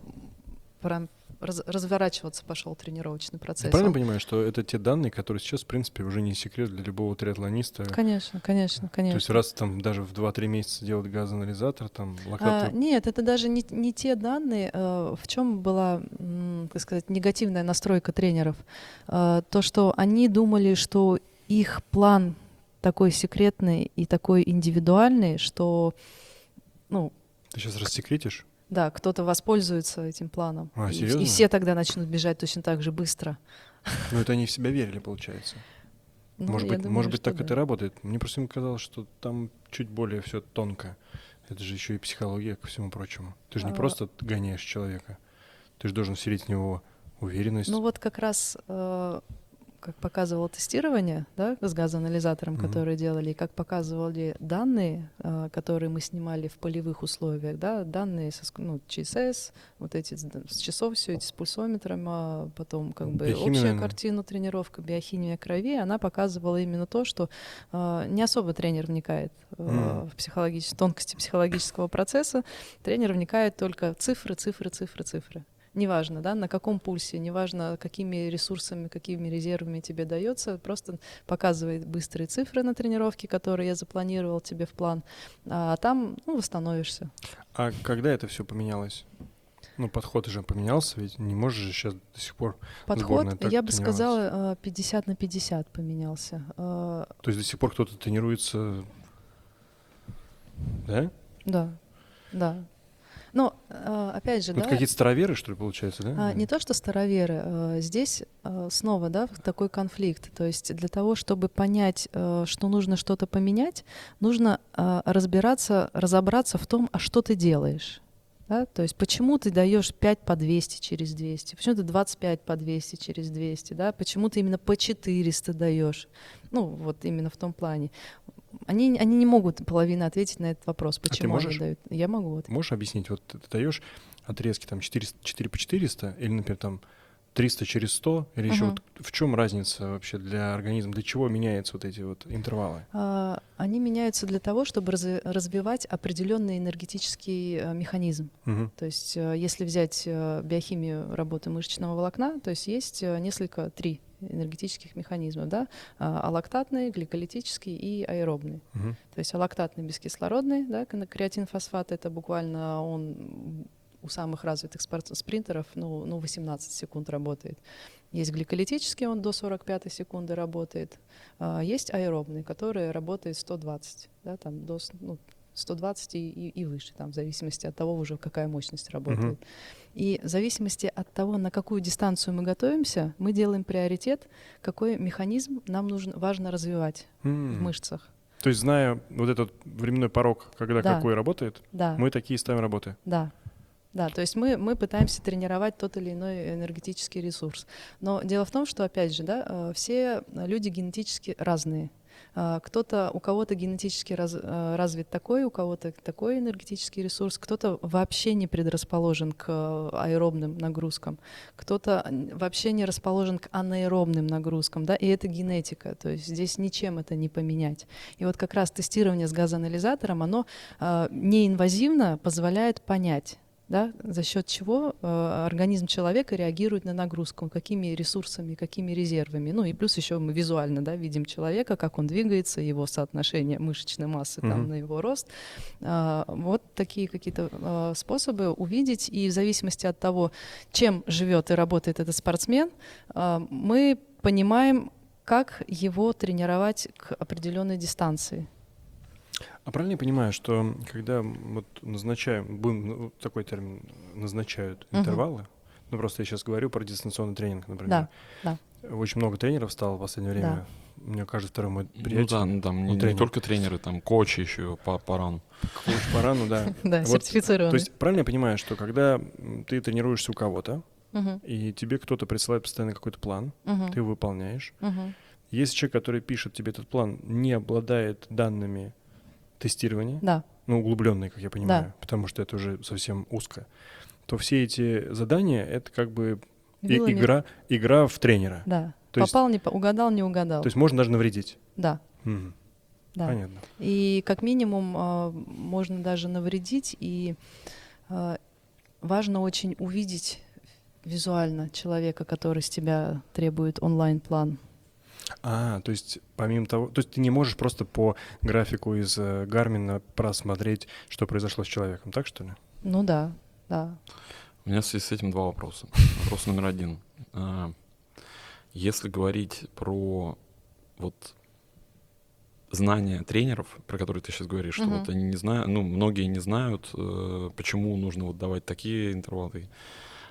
прям раз- разворачиваться пошел тренировочный процесс. Я правильно Он- понимаю, что это те данные, которые сейчас, в принципе, уже не секрет для любого триатлониста? Конечно, конечно, конечно. То есть раз там даже в 2-3 месяца делать газоанализатор, там А, локатор... нет, это даже не, не те данные. э, в чем была, так сказать, негативная настройка тренеров? Э, то, что они думали, что их план такой секретный и такой индивидуальный, что, ну, Ты сейчас рассекретишь? Да, кто-то воспользуется этим планом. А, и, серьезно? и все тогда начнут бежать точно так же быстро. Ну, это они в себя верили, получается. Ну, может быть, думаю, может быть так да. это работает. Мне просто казалось, что там чуть более все тонко. Это же еще и психология, ко всему прочему. Ты же не А. просто гоняешь человека. Ты же должен вселить в него уверенность. Ну вот как раз э, как показывало тестирование, да, с газоанализатором, Мгм. которые делали, и как показывали данные, а, которые мы снимали в полевых условиях, да, данные со, ну, ЧСС, вот эти с, часов все эти с пульсометром, а потом как бы Биохимия, общая наверное. картина тренировка, биохимия крови, она показывала именно то, что а, не особо тренер вникает а, М. в психологич- тонкости психологического процесса, тренер вникает только цифры, цифры, цифры, цифры. Неважно, да, на каком пульсе, неважно, какими ресурсами, какими резервами тебе дается, просто показывает быстрые цифры на тренировке, которые я запланировал тебе в план, а там ну, восстановишься. А когда это все поменялось? Ну, подход уже поменялся, ведь не можешь же сейчас до сих пор. Подход, я бы сказала, э, 50 на 50 поменялся. Э, То есть до сих пор кто-то тренируется. Да? Да, да. Но, э, опять же, Вот да, какие-то староверы, что ли, получается, да? А, не то, что староверы, э, здесь э, снова, да, такой конфликт. То есть для того, чтобы понять, что нужно что-то поменять, нужно разбираться, разобраться в том, а что ты делаешь. Да? То есть почему ты даешь 5 по 200 через 200, почему ты 25 по 200 через 200, да? почему ты именно по 400 даешь. Ну, вот именно в том плане. Они, они не могут половина ответить на этот вопрос, А почему они можешь? дают. Я могу ответить. Можешь объяснить, вот ты даешь отрезки там 400, 4 по 400, или, например, там 300 через 100, или еще Мгм. вот в чем разница вообще для организма, для чего меняются вот эти вот интервалы? А, Они меняются для того, чтобы разви- развивать определенный энергетический э, механизм. Мгм. То есть, э, если взять э, биохимию работы мышечного волокна, то есть есть несколько, три энергетических механизмов, да, А, аллактатный, гликолитический и аэробный. Мгм. То есть аллактатный бескислородный, да, креатинфосфат, это буквально он у самых развитых спринтеров, ну, ну, 18 секунд работает. Есть гликолитический, он до 45 секунды работает. А, Есть аэробный, который работает 120, да, там до ну, 120 и, и- выше, там, в зависимости от того уже, какая мощность работает. И в зависимости от того, на какую дистанцию мы готовимся, мы делаем приоритет, какой механизм нам нужно, важно развивать в М. мышцах. То есть, зная вот этот временной порог, когда Да. какой работает, Да. мы такие ставим работы. Да. Да, то есть мы, мы пытаемся тренировать тот или иной энергетический ресурс. Но дело в том, что, опять же, да, э, все люди генетически разные. А, Кто-то, у кого-то генетически раз- э, развит такой, у кого-то такой энергетический ресурс, кто-то вообще не предрасположен к э, аэробным нагрузкам, кто-то вообще не расположен к анаэробным нагрузкам, да, и это генетика, то есть здесь ничем это не поменять. И вот как раз тестирование с газоанализатором, оно э, неинвазивно позволяет понять, да, за счет чего э, организм человека реагирует на нагрузку, какими ресурсами, какими резервами. Ну и плюс еще мы визуально да, видим человека, как он двигается, его соотношение мышечной массы там, Мгм. на его рост. А, вот такие какие-то а, способы увидеть. И в зависимости от того, чем живет и работает этот спортсмен, а, мы понимаем, как его тренировать к определенной дистанции. А правильно я понимаю, что когда вот назначаем, будем ну, такой термин, назначают Мгм. интервалы, ну просто я сейчас говорю про дистанционный тренинг, например. Да, да. Очень много тренеров стало в последнее время. У меня каждый второй мой Ну приятель, да, ну, там не, не тренер. только тренеры, там коучи еще по, по рану. коуч по рану, да. Да, сертифицированный. То есть правильно я понимаю, что когда ты тренируешься у кого-то, и тебе кто-то присылает постоянно какой-то план, ты его выполняешь. Если человек, который пишет тебе этот план, не обладает данными тестирования, Да, ну, углубленные, как я понимаю, потому что это уже совсем узко, то все эти задания — это как бы и- игра, игра в тренера. Да. То есть- Попал, не по- угадал, не угадал. То есть можно даже навредить. Да, Мгм. да. Понятно. И как минимум а, можно даже навредить, и а, важно очень увидеть визуально человека, который с тебя требует онлайн-план. А, то есть помимо того, то есть ты не можешь просто по графику из э, Гармина просмотреть, что произошло с человеком, так что ли? Ну да, да. У меня в связи с этим два вопроса. Вопрос номер один. А, Если говорить про вот знания тренеров, про которые ты сейчас говоришь, что Мгм. вот они не знают, ну, многие не знают, э, почему нужно вот давать такие интервалы.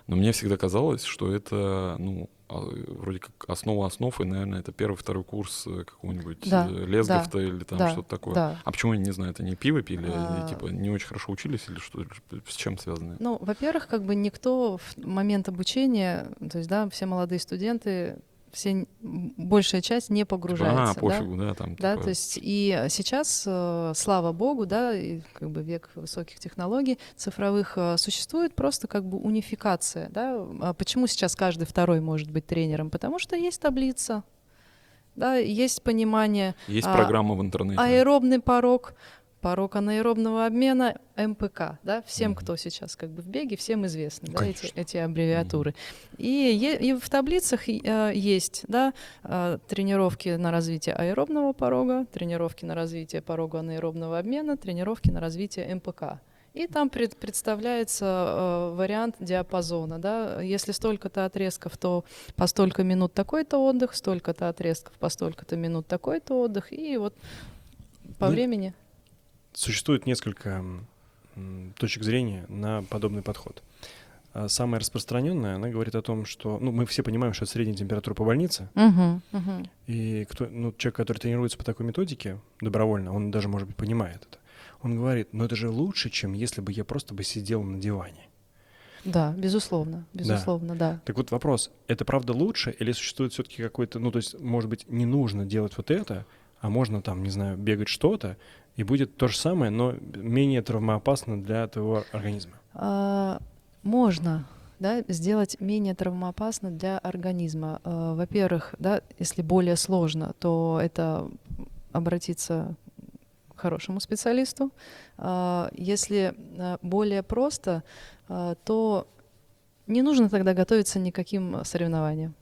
Но мне всегда казалось, что это, ну, а, вроде как основа основ, и, наверное, это первый, второй курс э, какого-нибудь Да, э, Лесговта или там да, что-то такое. Да. А почему они не знают? Они пиво пили, или, А. типа, не очень хорошо учились, или что? С чем связано? Ну, во-первых, как бы никто в момент обучения, то есть, да, все молодые студенты все большая часть не погружается. А, да. пофигу, да, там Да, такое. то есть и сейчас, э, слава богу, да, и как бы век высоких технологий цифровых э, существует просто как бы унификация, да. А Почему сейчас каждый второй может быть тренером? Потому что есть таблица, да, есть понимание Есть а, программа в интернете. аэробный порог, порог анаэробного обмена, МПК, да, всем, кто сейчас как бы в беге, всем известны, Ну, да, эти, конечно. эти аббревиатуры. И, и в таблицах э, есть, да, э, тренировки на развитие аэробного порога, тренировки на развитие порога анаэробного обмена, тренировки на развитие МПК. И там пред- представляется э, вариант диапазона. Да? Если столько-то отрезков, то по столько минут такой-то отдых, столько-то отрезков, по столько-то минут такой-то отдых. И вот по Ну, времени. Существует несколько точек зрения на подобный подход. А Самая распространенная, она говорит о том, что, ну, мы все понимаем, что это средняя температура по больнице, Мгм, мгм. и кто, ну, человек, который тренируется по такой методике добровольно, он даже, может быть, понимает это. Он говорит, ну это же лучше, чем если бы я просто бы сидел на диване. Да, безусловно, безусловно, да. Так вот вопрос, это правда лучше или существует все-таки какой-то, ну то есть, может быть, не нужно делать вот это, а можно там, не знаю, бегать что-то, и будет то же самое, но менее травмоопасно для твоего организма. А, можно да, сделать менее травмоопасно для организма. А, Во-первых, да, если более сложно, то это обратиться к хорошему специалисту. А, Если а, более просто, а, то не нужно тогда готовиться никаким соревнованиям.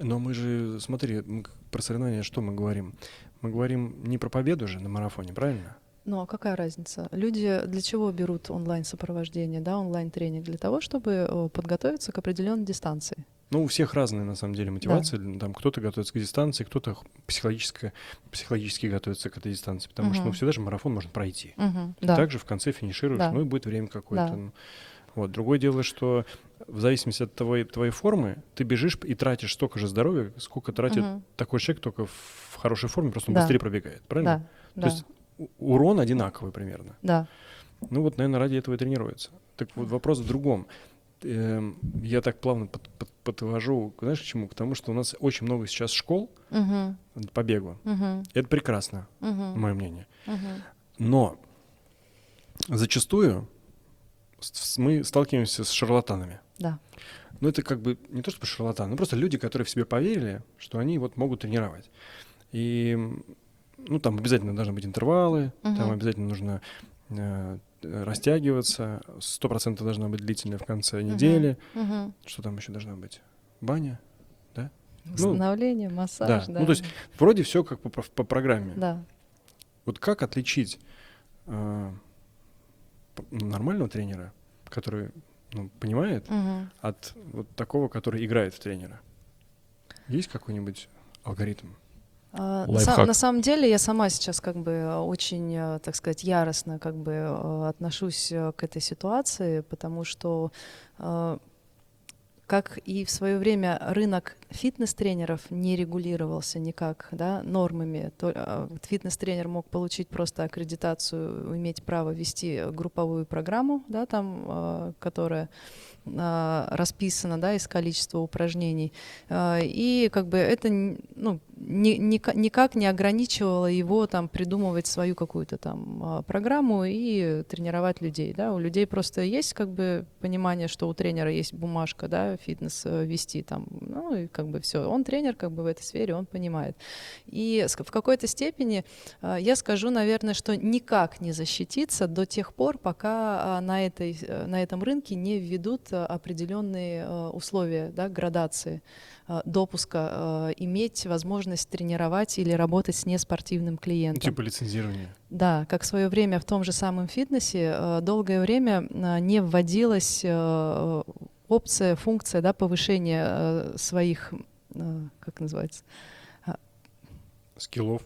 Но мы же, смотри, про соревнования что мы говорим? Мы говорим не про победу же на марафоне, правильно? Ну а какая разница? Люди для чего берут онлайн-сопровождение, да, онлайн-тренинг? Для того, чтобы э, подготовиться к определенной дистанции. Ну, у всех разные, на самом деле, мотивации. Там кто-то готовится к дистанции, кто-то психологически, психологически готовится к этой дистанции. Потому что, ну, всегда же марафон можно пройти. Мгм, Ты да. также в конце финишируешь, Да. ну и будет время какое-то. Да. ну. Вот. Другое дело, что в зависимости от твоей, твоей формы, ты бежишь и тратишь столько же здоровья, сколько тратит Мгм. такой человек, только в хорошей форме, просто он Да. быстрее пробегает. Правильно? Да, То да, есть урон одинаковый примерно. да. Ну вот, наверное, ради этого и тренируется. Так вот, вопрос в другом. Эм, Я так плавно под- под- подвожу, знаешь, к чему? К тому, что у нас очень много сейчас школ Мгм, по бегу. мгм, Это прекрасно, мгм, мое мнение. мгм. Но зачастую мы сталкиваемся с шарлатанами. Да. Ну, это как бы не то, что шарлатаны, но просто люди, которые в себе поверили, что они вот могут тренировать. И, ну, там обязательно должны быть интервалы, там Мгм. обязательно нужно э, растягиваться, сто процентов должна быть длительная в конце недели. Мгм. Что там еще должно быть? Баня? Ну, Восстановление, массаж, да. да. Ну, то есть Вроде все как по, по программе. Да. Вот как отличить э, нормального тренера, который ну, понимает, Мгм. от вот такого, который играет в тренера? Есть какой-нибудь алгоритм? А, на, Лайфхак. сам- на самом деле я сама сейчас как бы э, очень, э, так сказать, яростно как бы э, отношусь к этой ситуации, потому что как и в свое время рынок фитнес-тренеров не регулировался никак да, нормами. Вот фитнес-тренер мог получить просто аккредитацию, иметь право вести групповую программу, да, там, э, которая э, расписана да, из количества упражнений. И как бы это ну, ни- ника- никак не ограничивало его там придумывать свою какую-то там а, программу и тренировать людей. Да? У людей просто есть как бы понимание, что у тренера есть бумажка, да, фитнес э, вести там, ну и как бы все. Он тренер как бы в этой сфере, он понимает. И в какой-то степени а, я скажу, наверное, что никак не защититься до тех пор, пока а, на, этой, э, на этом рынке не введут определенные э, условия да, градации э, допуска, э, иметь возможность тренировать или работать с неспортивным клиентом. типа лицензирование. Да, как в свое время в том же самом фитнесе э, долгое время э, не вводилась э, опция, функция да, повышения э, своих, э, как называется, Скиллов.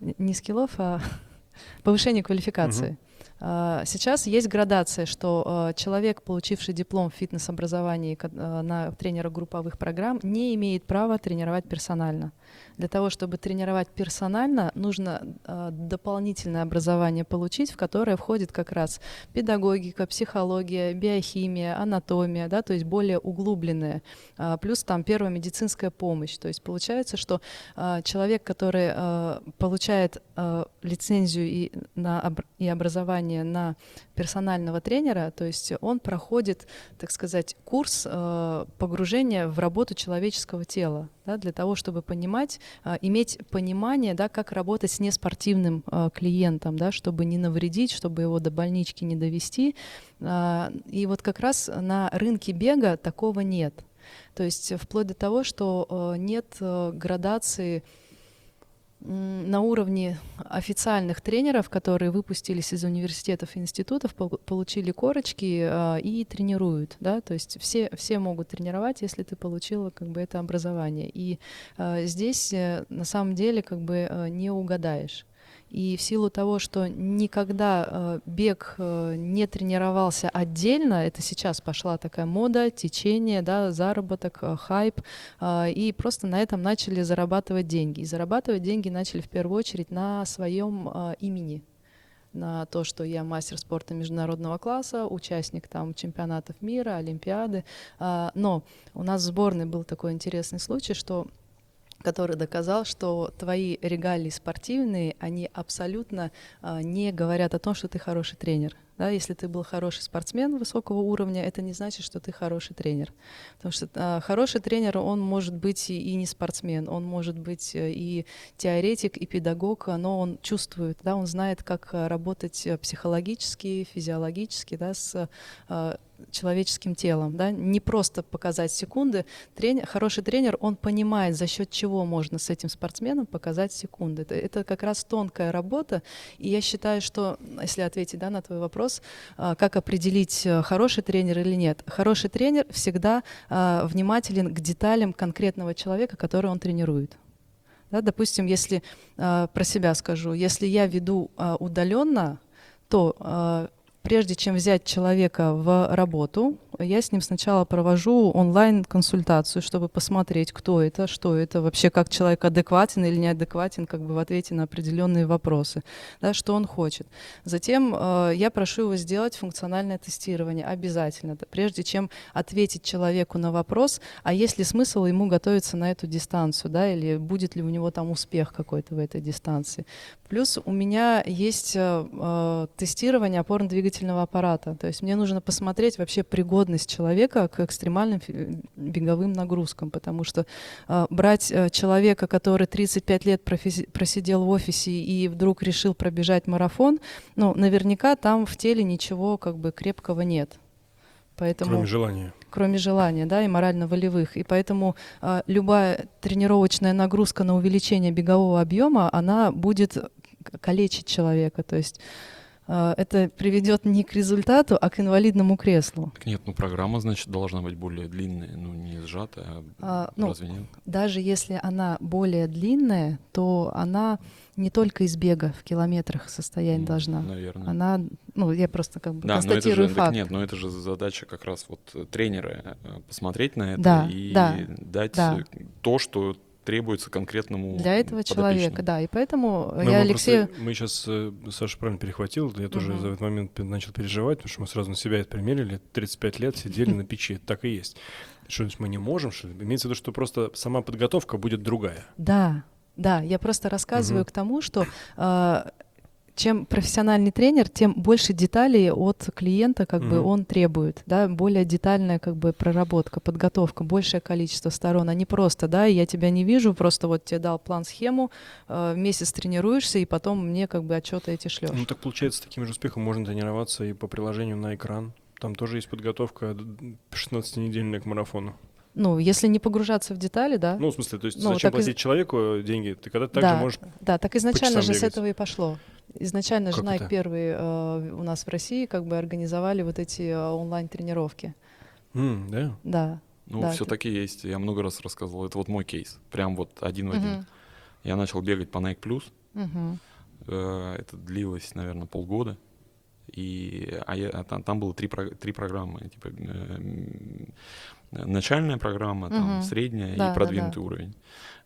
Н- не скиллов, а повышение квалификации. А, сейчас есть градация, что а, человек, получивший диплом в фитнес-образовании а, на тренера групповых программ, не имеет права тренировать персонально. Для того, чтобы тренировать персонально, нужно э, дополнительное образование получить, в которое входит как раз педагогика, психология, биохимия, анатомия, да, то есть более углубленные, э, плюс там первая медицинская помощь. То есть получается, что э, человек, который э, получает э, лицензию и, на, и образование на персонального тренера, то есть он проходит, так сказать, курс э, погружения в работу человеческого тела, да, для того, чтобы понимать, э, иметь понимание, да, как работать с неспортивным э, клиентом, да, чтобы не навредить, чтобы его до больнички не довести. Э, и вот как раз на рынке бега такого нет. То есть вплоть до того, что нет э, градации на уровне официальных тренеров, которые выпустились из университетов и институтов, получили корочки э, и тренируют, да, то есть все, все могут тренировать, если ты получила как бы это образование. И э, здесь э, на самом деле как бы э, не угадаешь. И в силу того, что никогда э, бег э, не тренировался отдельно, это сейчас пошла такая мода, течение, да, заработок, э, хайп, и просто на этом начали зарабатывать деньги. И зарабатывать деньги начали в первую очередь на своем имени, на то, что я мастер спорта международного класса, участник там чемпионатов мира, Олимпиады. Но у нас в сборной был такой интересный случай, что который доказал, что твои регалии спортивные, они абсолютно а, не говорят о том, что ты хороший тренер. Да, если ты был хороший спортсмен высокого уровня, это не значит, что ты хороший тренер. Потому что а, хороший тренер, он может быть и, и не спортсмен, он может быть э, и теоретик, и педагог, но он чувствует, да, он знает, как э, работать э, психологически, физиологически да, с а, человеческим телом, да, не просто показать секунды. Тренер, хороший тренер, он понимает, за счет чего можно с этим спортсменом показать секунды. Это, это как раз тонкая работа, и я считаю, что, если ответить да, на твой вопрос, а, как определить, э, хороший тренер или нет. Хороший тренер всегда а, внимателен к деталям конкретного человека, который он тренирует. Да, допустим, если э, про себя скажу, если я веду э, удаленно, то прежде чем взять человека в работу, я с ним сначала провожу онлайн-консультацию, чтобы посмотреть, кто это, что это, вообще как человек адекватен или неадекватен как бы в ответе на определенные вопросы, да, что он хочет. Затем э, я прошу его сделать функциональное тестирование обязательно, да, прежде чем ответить человеку на вопрос, а есть ли смысл ему готовиться на эту дистанцию, да, или будет ли у него там успех какой-то в этой дистанции. Плюс у меня есть э, э тестирование опорно-двигательного аппарата, то есть мне нужно посмотреть вообще пригодность человека к экстремальным беговым нагрузкам, потому что э, брать э, человека, который 35 лет просидел в офисе и вдруг решил пробежать марафон, ну, наверняка там в теле ничего как бы крепкого нет. Поэтому, кроме желания. Кроме желания, да, и морально-волевых. И поэтому э, любая тренировочная нагрузка на увеличение бегового объема, она будет калечить человека. То есть это приведет не к результату, а к инвалидному креслу. Так нет, ну программа, значит, должна быть более длинная, ну не сжатая, а, а ну, разве нет? Даже если она более длинная, то она не только из бега в километрах состоять mm, должна. Наверное. Она, ну, я просто как бы да, констатирую но это же, факт. Так нет, но это же задача как раз вот тренера э, посмотреть на это да, и да, дать да. то, что требуется конкретному Для этого человека, да. И поэтому мы я Алексею... Просто, мы сейчас, э, Саша правильно перехватил, я тоже uh-huh. за этот момент начал переживать, потому что мы сразу на себя это примерили, 35 лет сидели на печи, так и есть. Что мы не можем, что имеется в виду, что просто сама подготовка будет другая. Да, да, я просто рассказываю uh-huh. к тому, что э, чем профессиональный тренер, тем больше деталей от клиента как mm-hmm. бы он требует, да, более детальная как бы проработка, подготовка, большее количество сторон, а не просто, да, я тебя не вижу, просто вот тебе дал план-схему, э, месяц тренируешься, и потом мне как бы отчеты эти шлешь. Ну так получается, с таким же успехом можно тренироваться и по приложению на экран. Там тоже есть подготовка 16-недельная к марафону. Ну, если не погружаться в детали, да. Ну, в смысле, то есть ну, зачем платить из... человеку деньги? Ты когда так да, же можешь Да, так изначально же бегать. с этого и пошло. Изначально как же Nike первые э, у нас в России как бы организовали вот эти э, онлайн-тренировки. Mm, да? Да. Ну, да. все-таки есть. Я много раз рассказывал. Это вот мой кейс. Прям вот один в один. Я начал бегать по Nike Plus. Uh-huh. Э, это длилось, наверное, полгода. И, а я, а там, там было три, три программы. Типа, э, начальная программа, там, Мгм. средняя Да, да, и продвинутый да. уровень.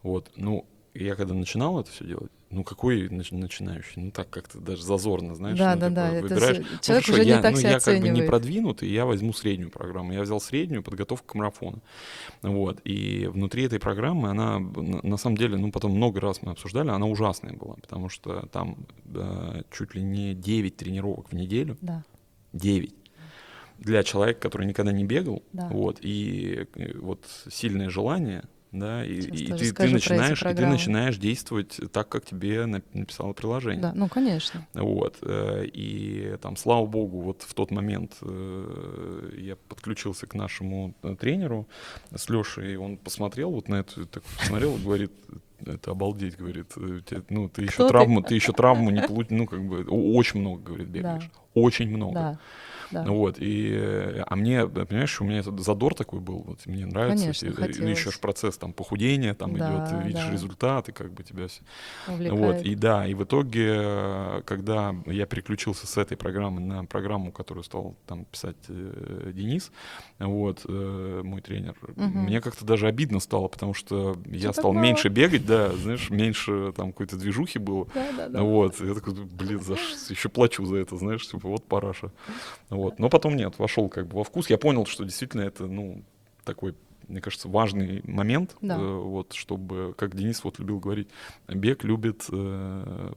Вот. Ну, я когда начинал это все делать, ну какой нач- начинающий? Ну так как-то даже зазорно, знаешь. Да, ну, да, да. Это выбираешь, с- ну, человек хорошо, уже не я, так ну, себя я как бы не продвинутый, я возьму среднюю программу. Я взял среднюю подготовку к марафону. Вот. И внутри этой программы она, на, на самом деле, ну потом много раз мы обсуждали, она ужасная была, потому что там э, чуть ли не 9 тренировок в неделю. Да. 9 для человека, который никогда не бегал, Да. вот, и э, вот сильное желание, да, и, и ты, ты начинаешь, и ты начинаешь действовать так, как тебе на- написало приложение. Да, ну, конечно. Вот, э, и там, слава богу, вот в тот момент э, я подключился к нашему тренеру с Лешей, и он посмотрел вот на эту, так посмотрел говорит, это обалдеть, говорит, ну, ты еще Кто ты? травму, ты еще травму не получил, ну, как бы, очень много, говорит, бегаешь, очень много. Да. Да. Ну Вот, и, а мне, понимаешь, у меня этот задор такой был, вот мне нравится, Конечно, и- и, хотелось. еще ж процесс там похудения, там Да, идет, видишь да. результаты, как бы тебя все Увлекает. вот, и да, и в итоге, когда я переключился с этой программы на программу, которую стал там писать э, Денис, вот, э, мой тренер, Мгм. мне как-то даже обидно стало, потому что я так стал мало. меньше бегать, да, знаешь, меньше там какой-то движухи было. Да, да, да. Вот, я такой, блин, за еще плачу за это, знаешь, типа, вот параша. Вот, но потом нет, вошел как бы во вкус. Я понял, что действительно это, ну, такой, мне кажется, важный момент, Да. э, вот, чтобы, как Денис вот любил говорить, бег любит э,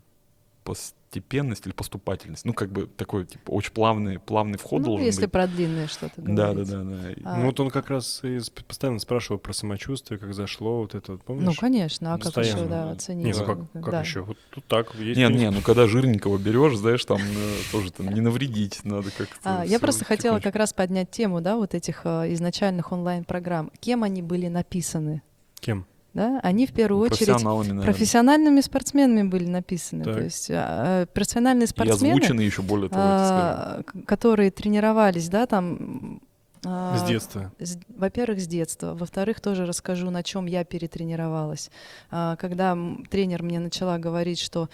постепенность или поступательность. Ну, как бы такой, типа, очень плавный, плавный вход ну, должен если быть. про длинное что-то Да, да, да, да. А, Ну вот он как раз и постоянно спрашивал про самочувствие, как зашло, вот это, вот, помнишь? Ну, конечно, а как еще, Постоянно, да, да. оценить? Не, ну как, как Да. еще? Вот тут так, есть Не, не, ну когда жирненького берешь, знаешь, там э, тоже там не навредить надо как-то. А, я просто хотела как раз поднять тему, да, вот этих э, изначальных онлайн-программ. Кем они были написаны? Кем? Да? Они в первую очередь профессионалами, профессиональными спортсменами были написаны. Так. То есть а, э, профессиональные И спортсмены, озвучены еще более того, к- которые тренировались, да, там... а, С детства. Во-первых, с детства. Во-вторых, тоже расскажу, на чем я перетренировалась. Когда тренер мне начала говорить, что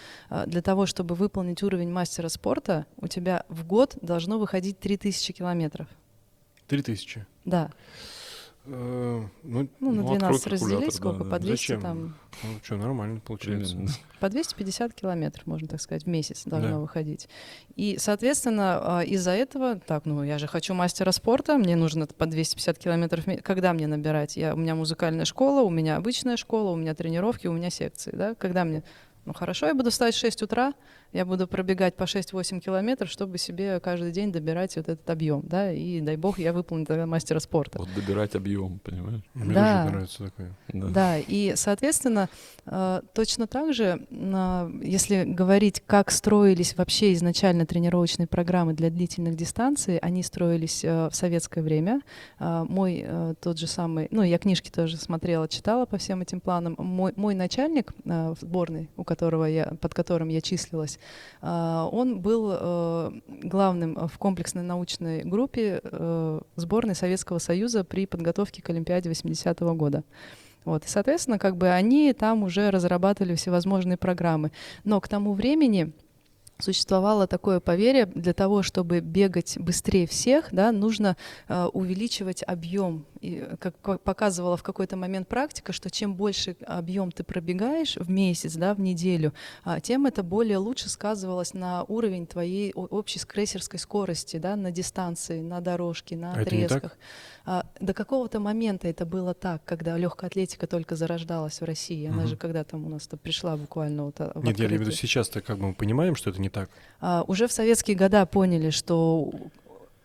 для того, чтобы выполнить уровень мастера спорта, у тебя в год должно выходить 3000 километров. Три тысячи. Да. Э, Ну, Ну, на Ну, открой 12 разделить, калькулятор, сколько? да, да. По 200 Зачем? там... ну что, нормально получается. Примерно. По 250 километров, можно так сказать, в месяц должно Да. выходить. И, соответственно, а, из-за этого, так, ну, я же хочу мастера спорта, мне нужно по 250 километров в месяц. Когда мне набирать? Я, у меня музыкальная школа, у меня обычная школа, у меня тренировки, у меня секции, да? Когда мне... Ну, хорошо, я буду встать в 6 утра, я буду пробегать по 6-8 километров, чтобы себе каждый день добирать вот этот объем, да? И, дай бог, я выполню тогда мастера спорта. Вот добирать объем, понимаешь? Мне Да. тоже нравится такое. Да. Да, и, соответственно, э, точно так же, на- если говорить, как строились вообще изначально тренировочные программы для длительных дистанций, они строились э, в советское время. Мой э, тот же самый, ну, я книжки тоже смотрела, читала по всем этим планам. Мой, мой начальник э, в сборной, у которого я, под которым я числилась, он был э, главным в комплексной научной группе э, сборной Советского Союза при подготовке к Олимпиаде 80-го года. Вот, и, соответственно, как бы они там уже разрабатывали всевозможные программы. Но к тому времени существовало такое поверье, для того, чтобы бегать быстрее всех, да, нужно э, увеличивать объем. И, э, как показывала в какой-то момент практика, что чем больше объем ты пробегаешь в месяц, да, в неделю, а, тем это более лучше сказывалось на уровень твоей общей крейсерской скорости, да, на дистанции, на дорожке, на А это не так? А, до какого-то момента это было так, когда легкая атлетика только зарождалась в России. Она Мгм. же когда там у нас-то пришла буквально вот а, в Нет, я имею в виду сейчас-то как бы мы понимаем, что это не так. А, уже в советские года поняли, что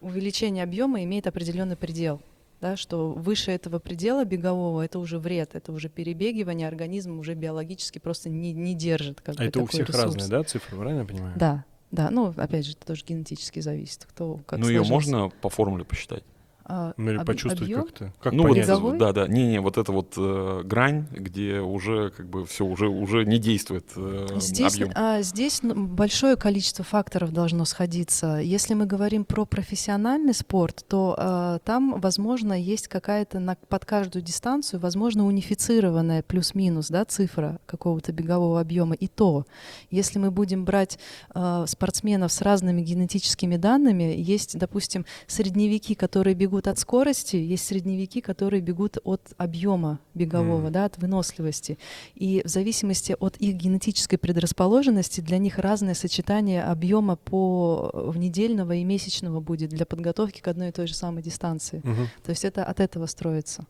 увеличение объема имеет определенный предел. Да, что выше этого предела бегового это уже вред, это уже перебегивание, организм уже биологически просто не, не держит. Как А бы, это у всех ресурс. разные, да, цифры, правильно я понимаю? Да, да. Ну, опять же, это тоже генетически зависит, кто как ну, ее можно по формуле посчитать. А, Ну или об- почувствовать как-то. Как ну, вот, понять? Беговой? да, да, не, не, вот эта вот э, грань, где уже как бы все уже уже не действует э, Здесь, объем. а, здесь ну, большое количество факторов должно сходиться. Если мы говорим про профессиональный спорт, то а, там, возможно, есть какая-то на, под каждую дистанцию, возможно, унифицированная плюс-минус да, цифра какого-то бегового объема. И то, если мы будем брать а, спортсменов с разными генетическими данными, есть, допустим, средневеки, которые бегут от скорости, есть средневеки, которые бегут от объема бегового, Мгм. да, от выносливости. И в зависимости от их генетической предрасположенности для них разное сочетание объема по в недельного и месячного будет для подготовки к одной и той же самой дистанции. Мгм. То есть это от этого строится.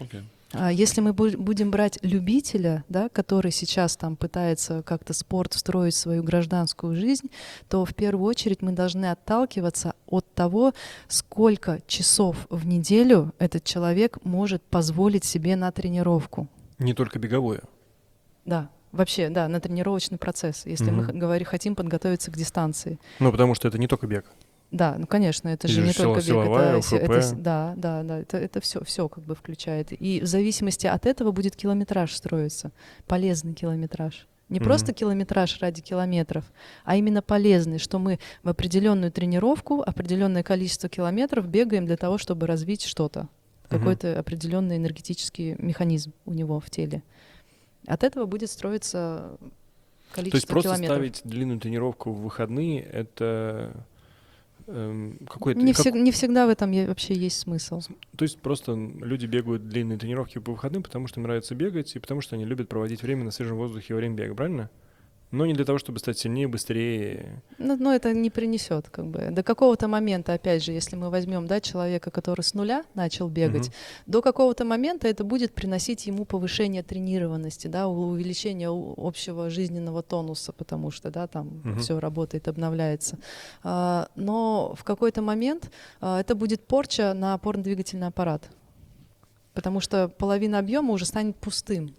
Окей. А если мы бу- будем брать любителя, да, который сейчас там пытается как-то спорт встроить в свою гражданскую жизнь, то в первую очередь мы должны отталкиваться от того, сколько часов в неделю этот человек может позволить себе на тренировку. Не только беговое. Да, вообще, да, на тренировочный процесс, если мы Мгм. х- говори- хотим подготовиться к дистанции. Ну, потому что это не только бег. Да, ну конечно, это же не только бег, силовая, это, это да, да, да, это, это все, все как бы включает. И в зависимости от этого будет километраж строиться, полезный километраж. Не Мгм. просто километраж ради километров, а именно полезный, что мы в определенную тренировку, определенное количество километров бегаем для того, чтобы развить что-то, какой-то определенный энергетический механизм у него в теле. От этого будет строиться количество То есть просто километров. ставить длинную тренировку в выходные — это какой-то... Не, как- всег- не всегда в этом вообще есть смысл. То есть просто люди бегают длинные тренировки по выходным, потому что им нравится бегать, и потому что они любят проводить время на свежем воздухе во время бега, правильно? Но не для того, чтобы стать сильнее, быстрее. Ну, но это не принесет, как бы. До какого-то момента, опять же, если мы возьмем да, человека, который с нуля начал бегать, Мгм. до какого-то момента это будет приносить ему повышение тренированности, да, увеличение общего жизненного тонуса, потому что да, там Мгм. все работает, обновляется. А, но в какой-то момент а, это будет порча на опорно-двигательный аппарат, потому что половина объема уже станет пустым.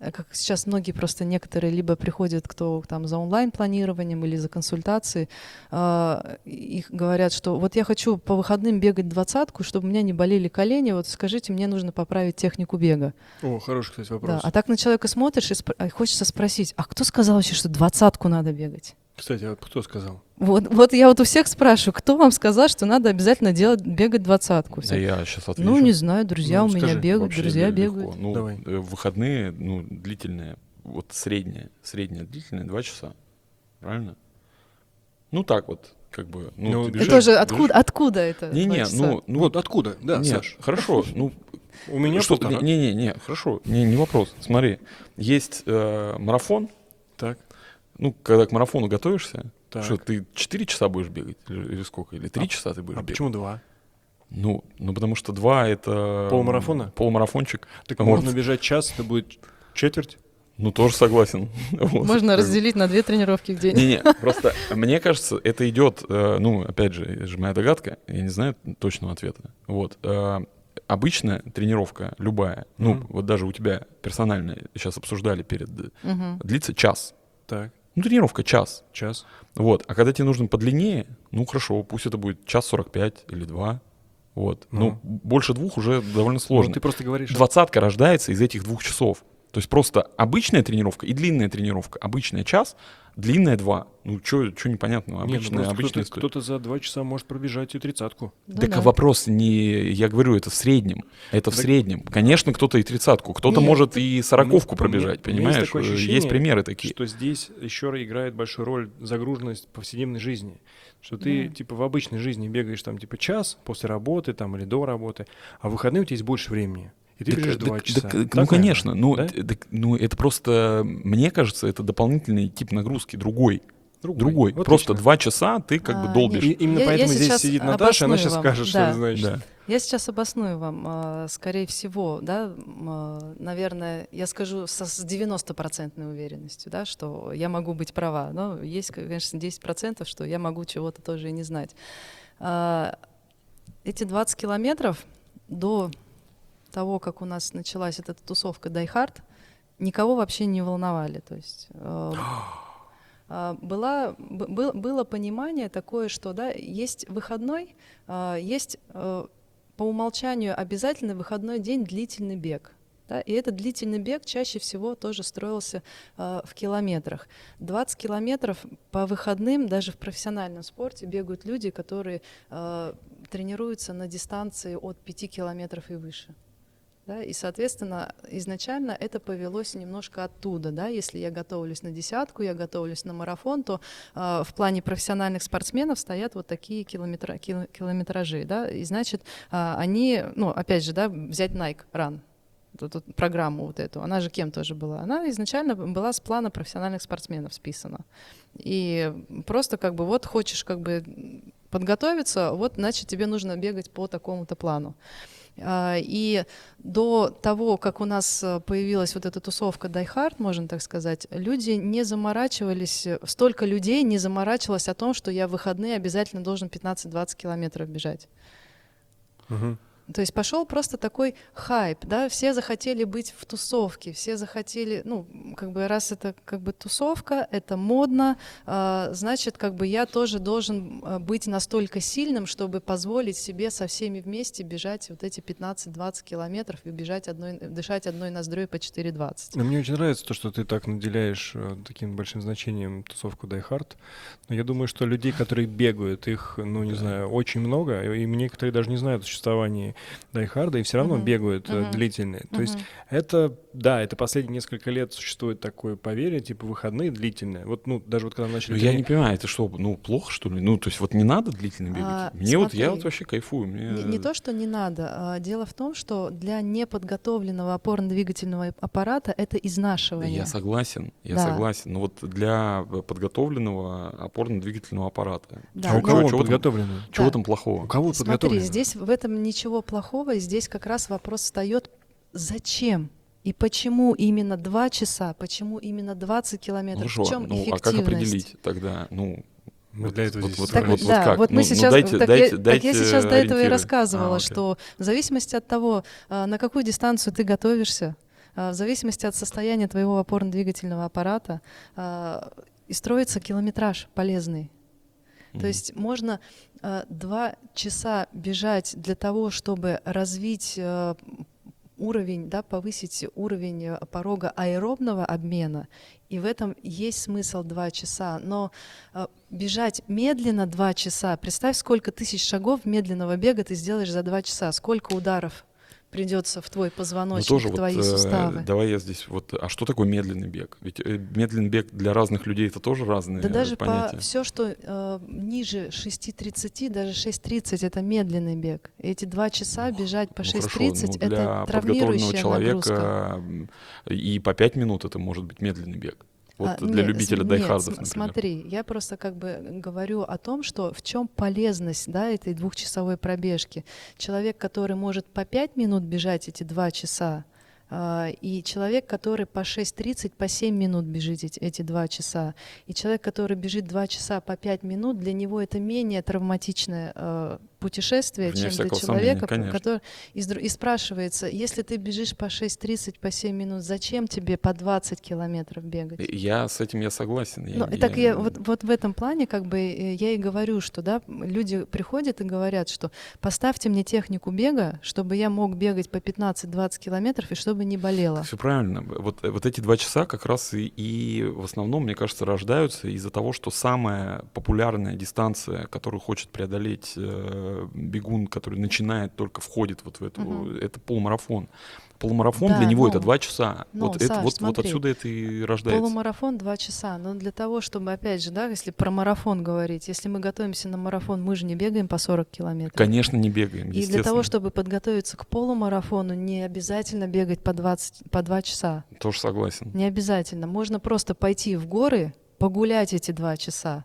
Э, Как сейчас многие просто некоторые либо приходят, кто там за онлайн-планированием или за консультацией, а, их говорят, что вот я хочу по выходным бегать двадцатку, чтобы у меня не болели колени, вот скажите, мне нужно поправить технику бега. О, хороший, кстати, Да, вопрос. а так на человека смотришь и а хочется спросить, а кто сказал вообще, что двадцатку надо бегать? Кстати, а вот кто сказал? Вот, вот я вот у всех спрашиваю, кто вам сказал, что надо обязательно делать, бегать двадцатку? Да я сейчас отвечу. ну, не знаю, друзья Ну, у меня скажи, бегают, Вообще друзья легко. бегают. Ну, Давай. э, в выходные, ну, длительные, вот среднее, среднее длительное, два часа. Правильно? Ну, так вот, как бы. Ну, Ну, ты это бежишь- Это же бежишь- откуда, откуда это? Не-не, два часа? ну, ну вот откуда? Да, нет, Саш. хорошо, ну, У меня что, полтора. не-не-не, хорошо, не, не вопрос. Смотри, есть э, марафон, ну, когда к марафону готовишься, так. что ты 4 часа будешь бегать или, или сколько? Или 3 часа ты будешь а бегать? почему два? Ну, ну, потому что 2 это... Полмарафона? Полмарафончик. Так Вот. можно бежать час, это будет четверть. Ну, тоже согласен. Вот. Можно разделить на две тренировки в день. Не-не, просто мне кажется, это идет, э, ну, опять же, это же моя догадка, я не знаю точного ответа. Вот. э, Обычная тренировка, любая, ну, вот даже у тебя персональная, сейчас обсуждали перед, э, длится час. Так, Ну, тренировка час. час. Вот. А когда тебе нужно подлиннее, ну, хорошо, пусть это будет час 45 или два. Вот. Ну, больше двух уже довольно Ну, сложно. ты просто говоришь... Двадцатка рождается из этих двух часов. То есть просто обычная тренировка и длинная тренировка. Обычная час, длинная два. Ну, что непонятного? Не, ну Обычная, просто обычная кто-то, кто-то за два часа может пробежать и тридцатку. Ну так да. а вопрос не... Я говорю, это в среднем. Это в Так- среднем. Конечно, кто-то и тридцатку, кто-то Нет, может и сороковку у меня- пробежать, есть понимаешь? такое Э, ощущение, Есть примеры такие. Что здесь еще играет большую роль загруженность повседневной жизни. Что ты, Да. типа, в обычной жизни бегаешь там, типа, час после работы там или до работы, а в выходные у тебя есть больше времени. И ты Так, бежишь так, два часа. так, Так, ну, конечно. Ну, Да? так, ну, это просто, мне кажется, это дополнительный тип нагрузки, другой. Другой. Вот Просто два часа ты как бы А, долбишь. И именно Я- я поэтому здесь сейчас сидит Наташа, она сейчас вам. скажет, что Да. это значит. Да. Я сейчас обосную вам, а, скорее всего, да, а, наверное, я скажу со, с 90% уверенностью, да, что я могу быть права, но есть, конечно, 10%, что я могу чего-то тоже и не знать. А, Эти 20 километров до того, как у нас началась эта тусовка Hard, никого вообще не волновали. То есть э, а, была, был- было понимание такое, что да, есть выходной, а, есть э, по умолчанию обязательно выходной день длительный бег. Да, и этот длительный бег чаще всего тоже строился э, в километрах. 20 километров по выходным, даже в профессиональном спорте, бегают люди, которые э, тренируются на дистанции от 5 километров и выше. Да, и, соответственно, изначально это повелось немножко оттуда. Да? Если я готовлюсь на десятку, я готовлюсь на марафон, то э, в плане профессиональных спортсменов стоят вот такие километра, километражи. Да? И значит, э, они, ну, опять же, да, взять Nike Run, эту программу вот эту, она же кем тоже была? Она изначально была с плана профессиональных спортсменов списана. И просто как бы вот хочешь как бы подготовиться, вот значит тебе нужно бегать по такому-то плану. А, и до того, как у нас появилась вот эта тусовка Die Hard, можно так сказать, люди не заморачивались, столько людей не заморачивалось о том, что я в выходные обязательно должен 15-20 километров бежать. Uh-huh. То есть пошел просто такой хайп, да, все захотели быть в тусовке, все захотели, ну, как бы раз это как бы тусовка, это модно, э, значит, как бы я тоже должен а, быть настолько сильным, чтобы позволить себе со всеми вместе бежать вот эти 15-20 километров и бежать одной, дышать одной ноздрой по 4,20. Мне очень нравится то, что ты так наделяешь э, таким большим значением тусовку Die Hard. Но я думаю, что людей, которые бегают, их, ну, не знаю, очень много, и некоторые даже не знают о существовании дайхарда и все равно uh-huh. бегают uh-huh. длительные. Uh-huh. То есть это, да, это последние несколько лет существует такое поверье, типа выходные длительные. Вот, ну, даже вот когда начали... Ну, я не понимаю, это что, ну, плохо, что ли? Ну, то есть вот не надо длительно бегать? А, Мне смотри, вот, я вот вообще кайфую. Мне... Не, не то, что не надо. А, дело в том, что для неподготовленного опорно-двигательного аппарата это изнашивание. Я согласен, я да. согласен. Но вот для подготовленного опорно-двигательного аппарата... Да. А у кого он подготовленный? Чего да. там плохого? У кого Смотри, здесь в этом ничего плохого, и здесь как раз вопрос встает, зачем? И почему именно два часа, почему именно 20 километров? Ну, в чем ну, эффективность? А как определить тогда? Ну, мы для этого вот, здесь. Вот, так, вот, да, вот, как? вот мы ну, сейчас, ну, дайте, так, дайте, я, дайте так я сейчас до этого и рассказывала, а, что в зависимости от того, а, на какую дистанцию ты готовишься, а, в зависимости от состояния твоего опорно-двигательного аппарата, и строится километраж полезный. Mm-hmm. То есть можно два часа бежать для того, чтобы развить э, уровень, да, повысить уровень э, порога аэробного обмена, и в этом есть смысл два часа. Но э, бежать медленно два часа, представь, сколько тысяч шагов медленного бега ты сделаешь за два часа, сколько ударов придется в твой позвоночник, тоже в твои вот, суставы. Э, давай я здесь вот, а что такое медленный бег? Ведь э, медленный бег для разных людей это тоже разные Да даже понятия. по все, что э, ниже 6.30, даже 6.30 это медленный бег. Эти два часа бежать по ну, 6.30 ну, это травмирующая человека нагрузка. И по 5 минут это может быть медленный бег. Вот а, для нет, любителя дайхардов, например. Смотри, я просто как бы говорю о том, что в чем полезность да, этой двухчасовой пробежки. Человек, который может по пять минут бежать эти два часа, а, и человек, который по 6.30, по 7 минут бежит эти, эти 2 часа, и человек, который бежит 2 часа по 5 минут, для него это менее травматичное э, путешествие, Вне чем для человека, сомнения, который и, и спрашивается, если ты бежишь по 6.30, по 7 минут, зачем тебе по 20 километров бегать? Я с этим я согласен. Ну, я, так я, вот, вот в этом плане как бы э, я и говорю, что да, люди приходят и говорят, что поставьте мне технику бега, чтобы я мог бегать по 15-20 километров и чтобы не болело. Все правильно. Вот, вот эти два часа как раз и, и в основном, мне кажется, рождаются из-за того, что самая популярная дистанция, которую хочет преодолеть э, бегун, который начинает, только входит вот в эту, угу. это полумарафон. Полумарафон да, для него но, это два часа. Но, вот, Саш, это, вот, смотри, вот отсюда это и рождается. Полумарафон два часа. Но для того, чтобы, опять же, да, если про марафон говорить, если мы готовимся на марафон, мы же не бегаем по 40 километров. Конечно, не бегаем. И для того, чтобы подготовиться к полумарафону, не обязательно бегать по, 20, по 2 часа. Тоже согласен. Не обязательно. Можно просто пойти в горы, погулять эти два часа.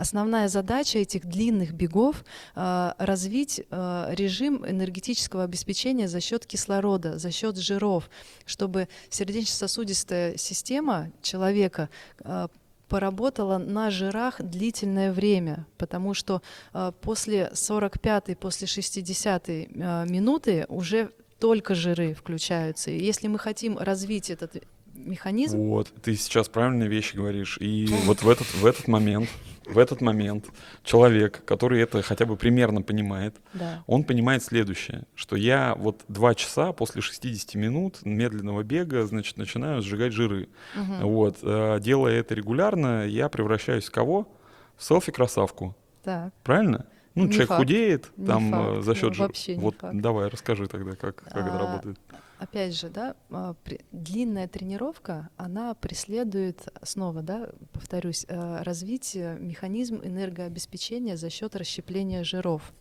Основная задача этих длинных бегов э, развить э, режим энергетического обеспечения за счет кислорода, за счет жиров, чтобы сердечно-сосудистая система человека э, поработала на жирах длительное время, потому что э, после 45-й, после 60-й э, минуты уже только жиры включаются. И если мы хотим развить этот механизм. Вот, ты сейчас правильные вещи говоришь. И вот в этот, в этот момент, в этот момент человек, который это хотя бы примерно понимает, Да. он понимает следующее, что я вот два часа после 60 минут медленного бега, значит, начинаю сжигать жиры. Мгм. Вот, э, делая это регулярно, я превращаюсь в кого? В селфи-красавку. Так. Правильно? Ну, Не человек факт. худеет, Не там э, факт. за счет Ну, жира. не Вот факт. давай, расскажи тогда, как, как это А, работает. Опять же, да, а, длинная тренировка, она преследует, снова, да, повторюсь, э, развитие механизм энергообеспечения за счет расщепления жиров.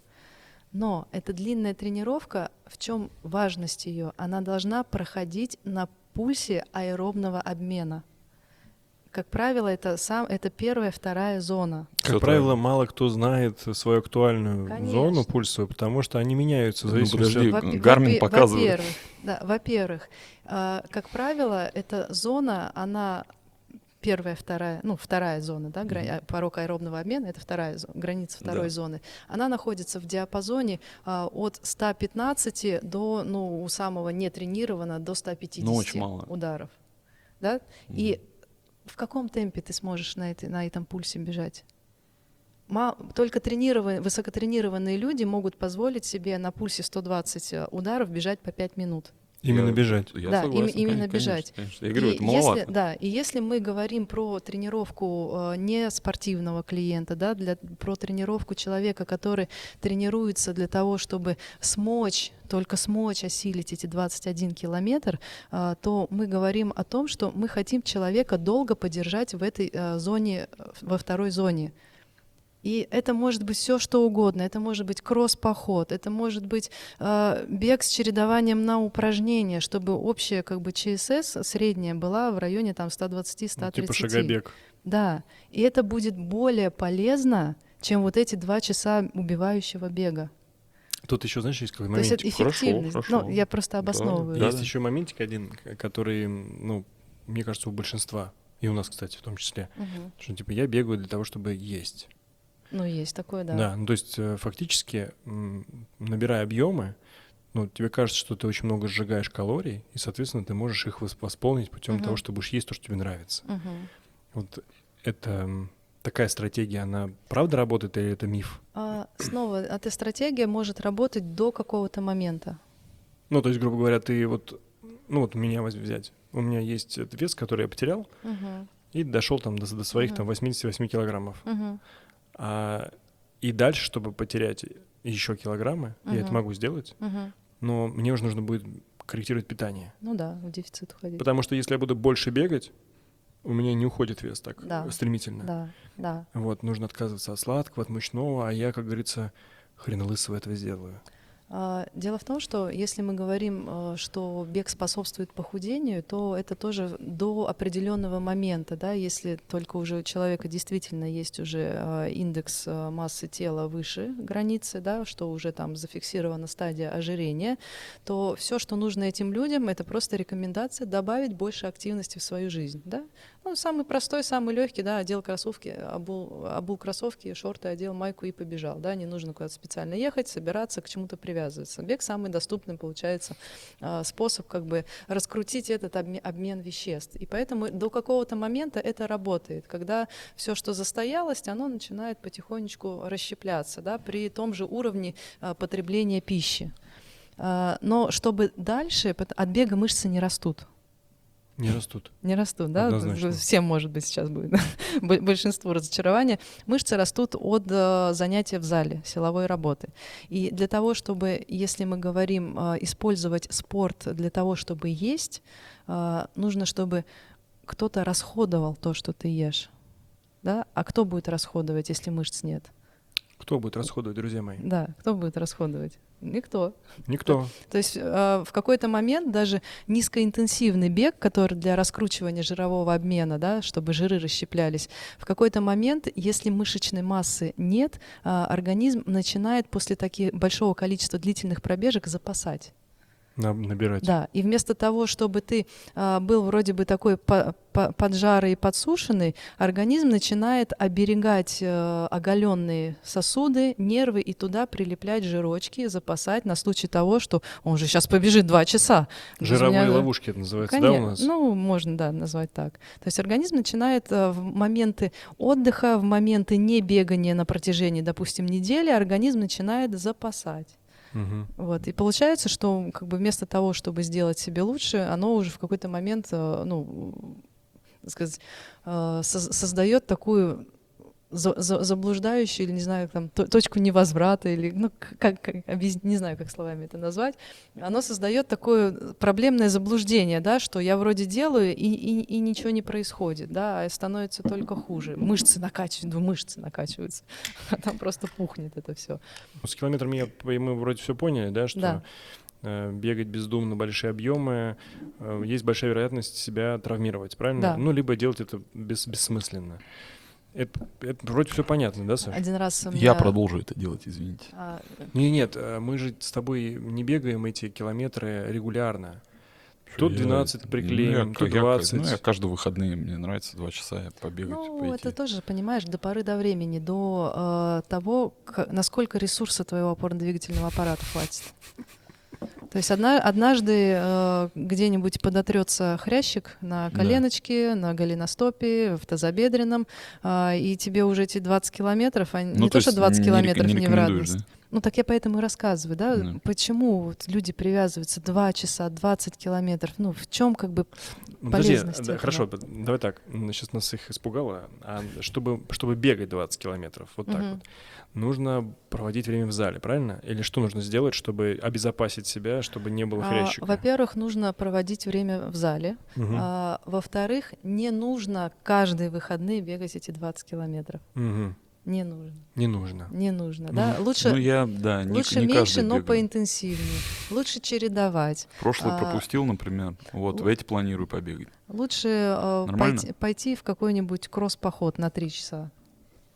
Но эта длинная тренировка, в чем важность ее? Она должна проходить на пульсе аэробного обмена. Как правило, это, сам, это первая, вторая зона. Как Кто-то- правило, мало кто знает свою актуальную Конечно. зону пульсовую, потому что они меняются в Ну, зависимости подожди, от... Гармин показывает. Во-первых, да, во-первых, а, как правило, эта зона, она первая, вторая, ну, вторая зона, да, гра- а, порог аэробного обмена, это вторая зо- граница второй Да. зоны. Она находится в диапазоне а, от 115 до, ну, у самого нетренированного до 150 Ну, очень мало. ударов. Да? И в каком темпе ты сможешь на, этой, на этом пульсе бежать? Только тренированные, высокотренированные люди могут позволить себе на пульсе 120 э, ударов бежать по 5 минут. Именно Я- бежать. Я Да, согласен, им- именно конечно, бежать. конечно. Я говорю, И это если, маловато. да, и если мы говорим про тренировку э, не спортивного клиента, да, для, про тренировку человека, который тренируется для того, чтобы смочь, только смочь осилить эти 21 километр, э, то мы говорим о том, что мы хотим человека долго подержать в этой э, зоне, э, во второй зоне. И это может быть все что угодно. Это может быть кросс-поход, это может быть э, бег с чередованием на упражнения, чтобы общая как бы ЧСС средняя была в районе там 120-130. Ну, типа шагобег. Да, и это будет более полезно, чем вот эти два часа убивающего бега. Тут еще, знаешь, есть какой То есть это моментик. Хорошо, эффективность. хорошо. Ну, я просто обосновываю. Да, Есть да. еще моментик один, который, ну, мне кажется, у большинства, и у нас, кстати, в том числе, Мгм. что типа я бегаю для того, чтобы есть. Ну, есть такое, да. Да, ну то есть э, фактически, набирая объемы, ну, тебе кажется, что ты очень много сжигаешь калорий, и, соответственно, ты можешь их вос- восполнить путем Мгм. того, что будешь есть то, что тебе нравится. Мгм. Вот это такая стратегия, она правда работает или это миф? А, снова, эта стратегия может работать до какого-то момента. Ну, то есть, грубо говоря, ты вот, ну вот меня взять. У меня есть вес, который я потерял, Мгм. и дошел там до, до своих Мгм. там 88 килограммов. Мгм. А, и дальше, чтобы потерять еще килограммы, я это могу сделать, Мгм. но мне уже нужно будет корректировать питание. Ну да, в дефицит уходить. Потому что если я буду больше бегать, у меня не уходит вес так Да. стремительно. Да, да. Вот, нужно отказываться от сладкого, от мучного, а я, как говорится, хрен лысого этого сделаю. А, Дело в том, что если мы говорим, э, что бег способствует похудению, то это тоже до определенного момента, да, если только уже у человека действительно есть уже э, индекс э, массы тела выше границы, да, что уже там зафиксирована стадия ожирения, то все, что нужно этим людям, это просто рекомендация добавить больше активности в свою жизнь, да. Ну, самый простой, самый легкий, да, одел кроссовки, обул, обул кроссовки, шорты, одел майку и побежал, да, не нужно куда-то специально ехать, собираться, к чему-то привязываться. Бег самый доступный, получается, а, способ как бы раскрутить этот обме- обмен веществ. И поэтому до какого-то момента это работает, когда все, что застоялось, оно начинает потихонечку расщепляться, да, при том же уровне а, потребления пищи. А, Но чтобы дальше, от бега мышцы не растут. Не растут. Не растут, да? Однозначно. Всем, может быть, сейчас будет бо- большинство разочарования. Мышцы растут от э, занятия в зале, силовой работы. И для того, чтобы, если мы говорим, э, использовать спорт для того, чтобы есть, э, нужно, чтобы кто-то расходовал то, что ты ешь. Да? А кто будет расходовать, если мышц нет? Кто будет расходовать, друзья мои? Да, кто будет расходовать? Никто. Никто. То есть э, в какой-то момент даже низкоинтенсивный бег, который для раскручивания жирового обмена, да, чтобы жиры расщеплялись, в какой-то момент, если мышечной массы нет, э, организм начинает после таких большого количества длительных пробежек запасать. На- набирать. Да, и вместо того, чтобы ты а, был вроде бы такой по- по- поджарый и подсушенный, организм начинает оберегать э, оголенные сосуды, нервы и туда прилеплять жирочки, запасать на случай того, что он же сейчас побежит два часа. Жировые меня- ловушки это называется, да, Конечно. у нас? Ну, можно, да, назвать так. То есть организм начинает э, в моменты отдыха, в моменты не бегания на протяжении, допустим, недели, организм начинает запасать. Мгм. Вот. И получается, что как бы вместо того, чтобы сделать себе лучше, оно уже в какой-то момент, э, ну, сказать, э, соз- создает такую заблуждающую или не знаю там то- точку невозврата или ну как, как не знаю как словами это назвать оно создает такое проблемное заблуждение да что я вроде делаю и, и, и ничего не происходит да а становится только хуже мышцы накачивают ну, мышцы накачиваются а там просто пухнет это все Ну, С километрами я, мы вроде все поняли, да, что Да. э, бегать бездумно большие объемы, э, есть большая вероятность себя травмировать, правильно? Да. Ну, либо делать это бес- бессмысленно. Это, это вроде все понятно, да, Саша? один раз у Я меня- продолжу это делать, извините. а, Не, нет, э, мы же с тобой не бегаем эти километры регулярно. Тут Я- 12 ну, приклеим, я- тут я- 20. Ну, я каждые выходные, мне нравится два часа я побегать, Ну, пойти. это тоже, понимаешь, до поры до времени, до э, того, к- насколько ресурса твоего опорно-двигательного аппарата хватит. То есть одна, однажды э, где-нибудь подотрется хрящик на Да. коленочке, на голеностопе, в тазобедренном, а, и тебе уже эти 20 километров, они, Ну, не то, что есть 20 не километров не не, в радость. Ну так я поэтому и рассказываю, да, Да. почему вот люди привязываются 2 часа, 20 километров, ну в чем как бы Ну, Подожди, полезность да, этого. хорошо, давай так, сейчас нас их испугало. А чтобы, чтобы бегать 20 километров, вот так Мгм. вот, нужно проводить время в зале, правильно? Или что нужно сделать, чтобы обезопасить себя, чтобы не было А, хрящика? Во-первых, нужно проводить время в зале. Мгм. А, во-вторых, не нужно каждые выходные бегать эти 20 километров. Мгм. Не нужно. Не нужно. Не нужно, Ну, да? Лучше, Ну, я, да, не, лучше не меньше, каждый но бегаю. поинтенсивнее. Лучше чередовать. Прошлый А, пропустил, например. Вот, в эти планирую побегать. Лучше э, Нормально? пойти, пойти в какой-нибудь кросс-поход на 3 часа.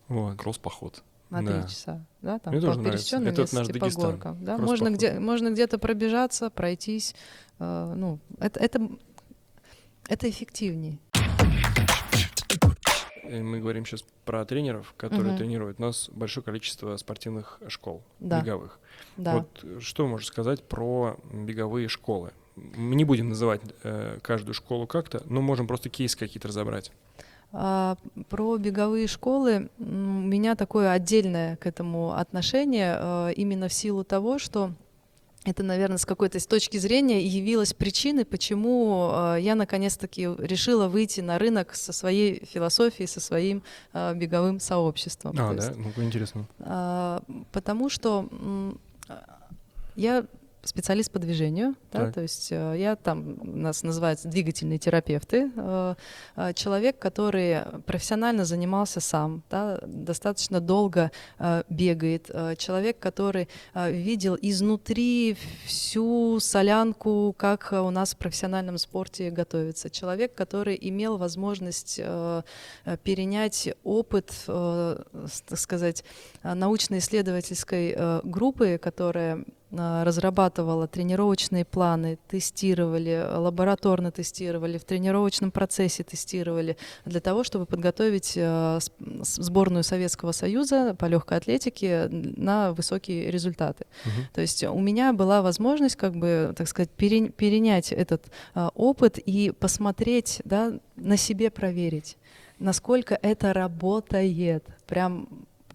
Вот. Кросс-поход. На Да. 3 часа. Да, там Мне по тоже нравится. пересеченной Это вот наш местности, по Дагестан. горкам. Да? Можно, где, можно где-то пробежаться, пройтись. э, ну, это, это, это эффективнее. Э, Мы говорим сейчас про тренеров, которые Мгм. тренируют. У нас большое количество спортивных школ, Да. беговых. Да. Вот э, что можешь сказать про беговые школы? Мы не будем называть э, каждую школу как-то, но можем просто кейсы какие-то разобрать. А, про беговые школы у меня такое отдельное к этому отношение, э, именно в силу того, что это, наверное, с какой-то с точки зрения явилась причиной, почему э, я наконец-таки решила выйти на рынок со своей философией, со своим э, беговым сообществом. А, да? есть, Ну, интересно. а, потому что а, я специалист по движению, да, Так. то есть э, я там, нас называются двигательные терапевты, э, э, человек, который профессионально занимался сам, да, достаточно долго бегает, человек, который видел изнутри всю солянку, как у нас в профессиональном спорте готовится, человек, который имел возможность перенять опыт, так сказать, научно-исследовательской группы, которая разрабатывала тренировочные планы, тестировали, лабораторно тестировали, в тренировочном процессе тестировали для того, чтобы подготовить с- сборную Советского Союза по легкой атлетике на высокие результаты. Мгм. То есть у меня была возможность, как бы, так сказать, пере- перенять этот а, опыт и посмотреть, да, на себе проверить, насколько это работает. Прям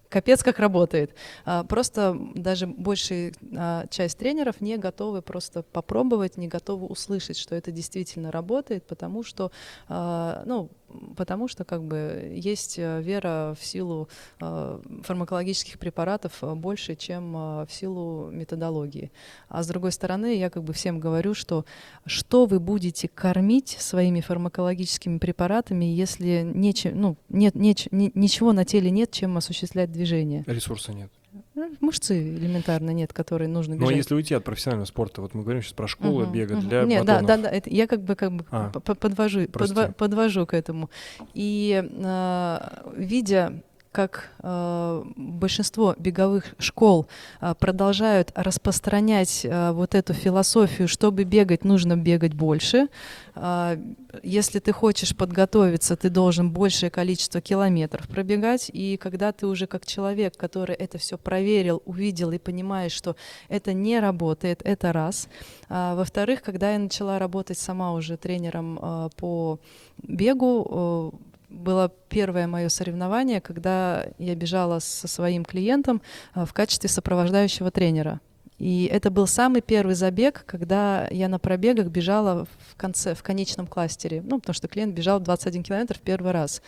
капец как работает. А, Просто даже большая а, часть тренеров не готовы просто попробовать, не готовы услышать, что это действительно работает, потому что, а, ну, потому что как бы есть э, вера в силу э, фармакологических препаратов э, больше, чем в силу методологии. А с другой стороны, я как бы всем говорю, что что вы будете кормить своими фармакологическими препаратами, если нечем, ну, нет, неч- ни- ничего на теле нет, чем осуществлять движение. Ресурса нет. Ну, Мышцы элементарно нет, которые нужно Но бежать. Ну, а если уйти от профессионального спорта, вот мы говорим сейчас про школы Мгм, бега мгм. для Нет, да, батонов. да, да, это я как бы как бы А, подвожу, подва- подвожу к этому. И а, видя как э, большинство беговых школ э, продолжают распространять э, вот эту философию, чтобы бегать, нужно бегать больше. Э, если ты хочешь подготовиться, ты должен большее количество километров пробегать. И когда ты уже как человек, который это все проверил, увидел и понимаешь, что это не работает, это раз. А, во-вторых, когда я начала работать сама уже тренером э, по бегу, э, было первое мое соревнование, когда я бежала со своим клиентом а, в качестве сопровождающего тренера. И это был самый первый забег, когда я на пробегах бежала в конце, в конечном кластере. Ну, потому что клиент бежал 21 километр в первый раз.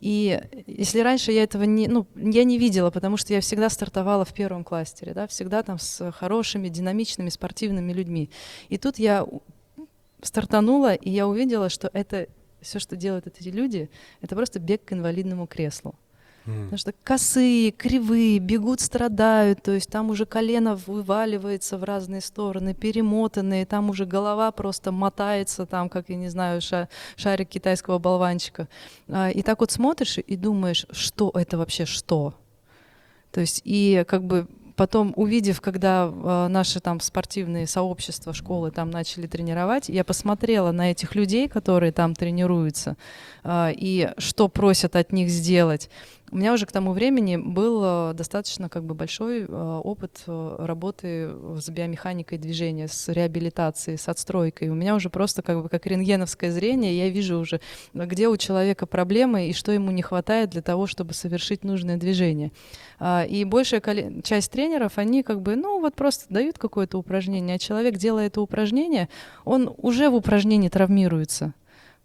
И если раньше я этого не, ну, я не видела, потому что я всегда стартовала в первом кластере, да, всегда там с хорошими, динамичными, спортивными людьми. И тут я стартанула, и я увидела, что это все, что делают эти люди, это просто бег к инвалидному креслу. Потому что косые, кривые, бегут, страдают, то есть там уже колено вываливается в разные стороны, перемотанные, там уже голова просто мотается, там, как, я не знаю, ша шарик китайского болванчика. А, и так вот смотришь и думаешь, что это вообще что? То есть и как бы потом, увидев, когда э, наши там спортивные сообщества, школы там начали тренировать, я посмотрела на этих людей, которые там тренируются, э, и что просят от них сделать. У меня уже к тому времени был э, достаточно как бы большой э, опыт э, работы с биомеханикой движения, с реабилитацией, с отстройкой. У меня уже просто как бы как рентгеновское зрение, я вижу уже, где у человека проблемы и что ему не хватает для того, чтобы совершить нужное движение. А, и большая часть тренеров, они как бы, ну вот просто дают какое-то упражнение, а человек, делая это упражнение, он уже в упражнении травмируется.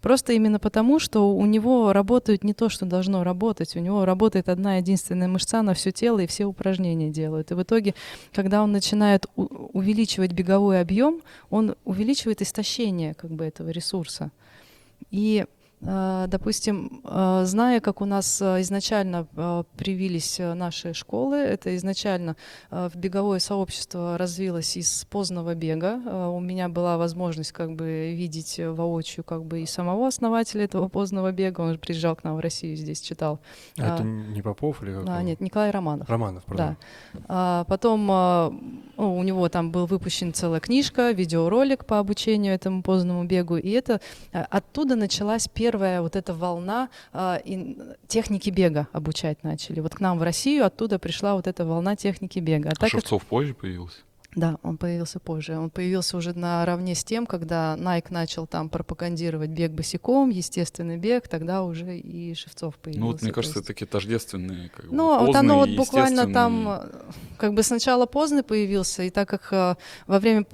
Просто именно потому, что у него работает не то, что должно работать. У него работает одна единственная мышца на все тело и все упражнения делают. И в итоге, когда он начинает увеличивать беговой объем, он увеличивает истощение как бы, этого ресурса. И допустим, а, зная, как у нас а, изначально привились наши школы, это изначально в беговое сообщество развилось из позднего бега. У меня была возможность как бы видеть воочию как бы и самого основателя этого позднего бега. Он же приезжал к нам в Россию, здесь читал. А, это не Попов или как? А, нет, Николай Романов. Романов, правда. Да. А, потом ну, у него там был выпущен целая книжка, видеоролик по обучению этому поздному бегу, и это оттуда началась первая первая вот эта волна э, и техники бега обучать начали. Вот к нам в Россию оттуда пришла вот эта волна техники бега. А, а Шевцов как... позже появился? Да, он появился позже. Он появился уже наравне с тем, когда Nike начал там пропагандировать бег босиком, естественный бег, тогда уже и Шевцов появился. Ну вот мне кажется, есть... такие тождественные. Как ну, бы, вот оно вот буквально там, как бы сначала поздно появился, и так как э, во время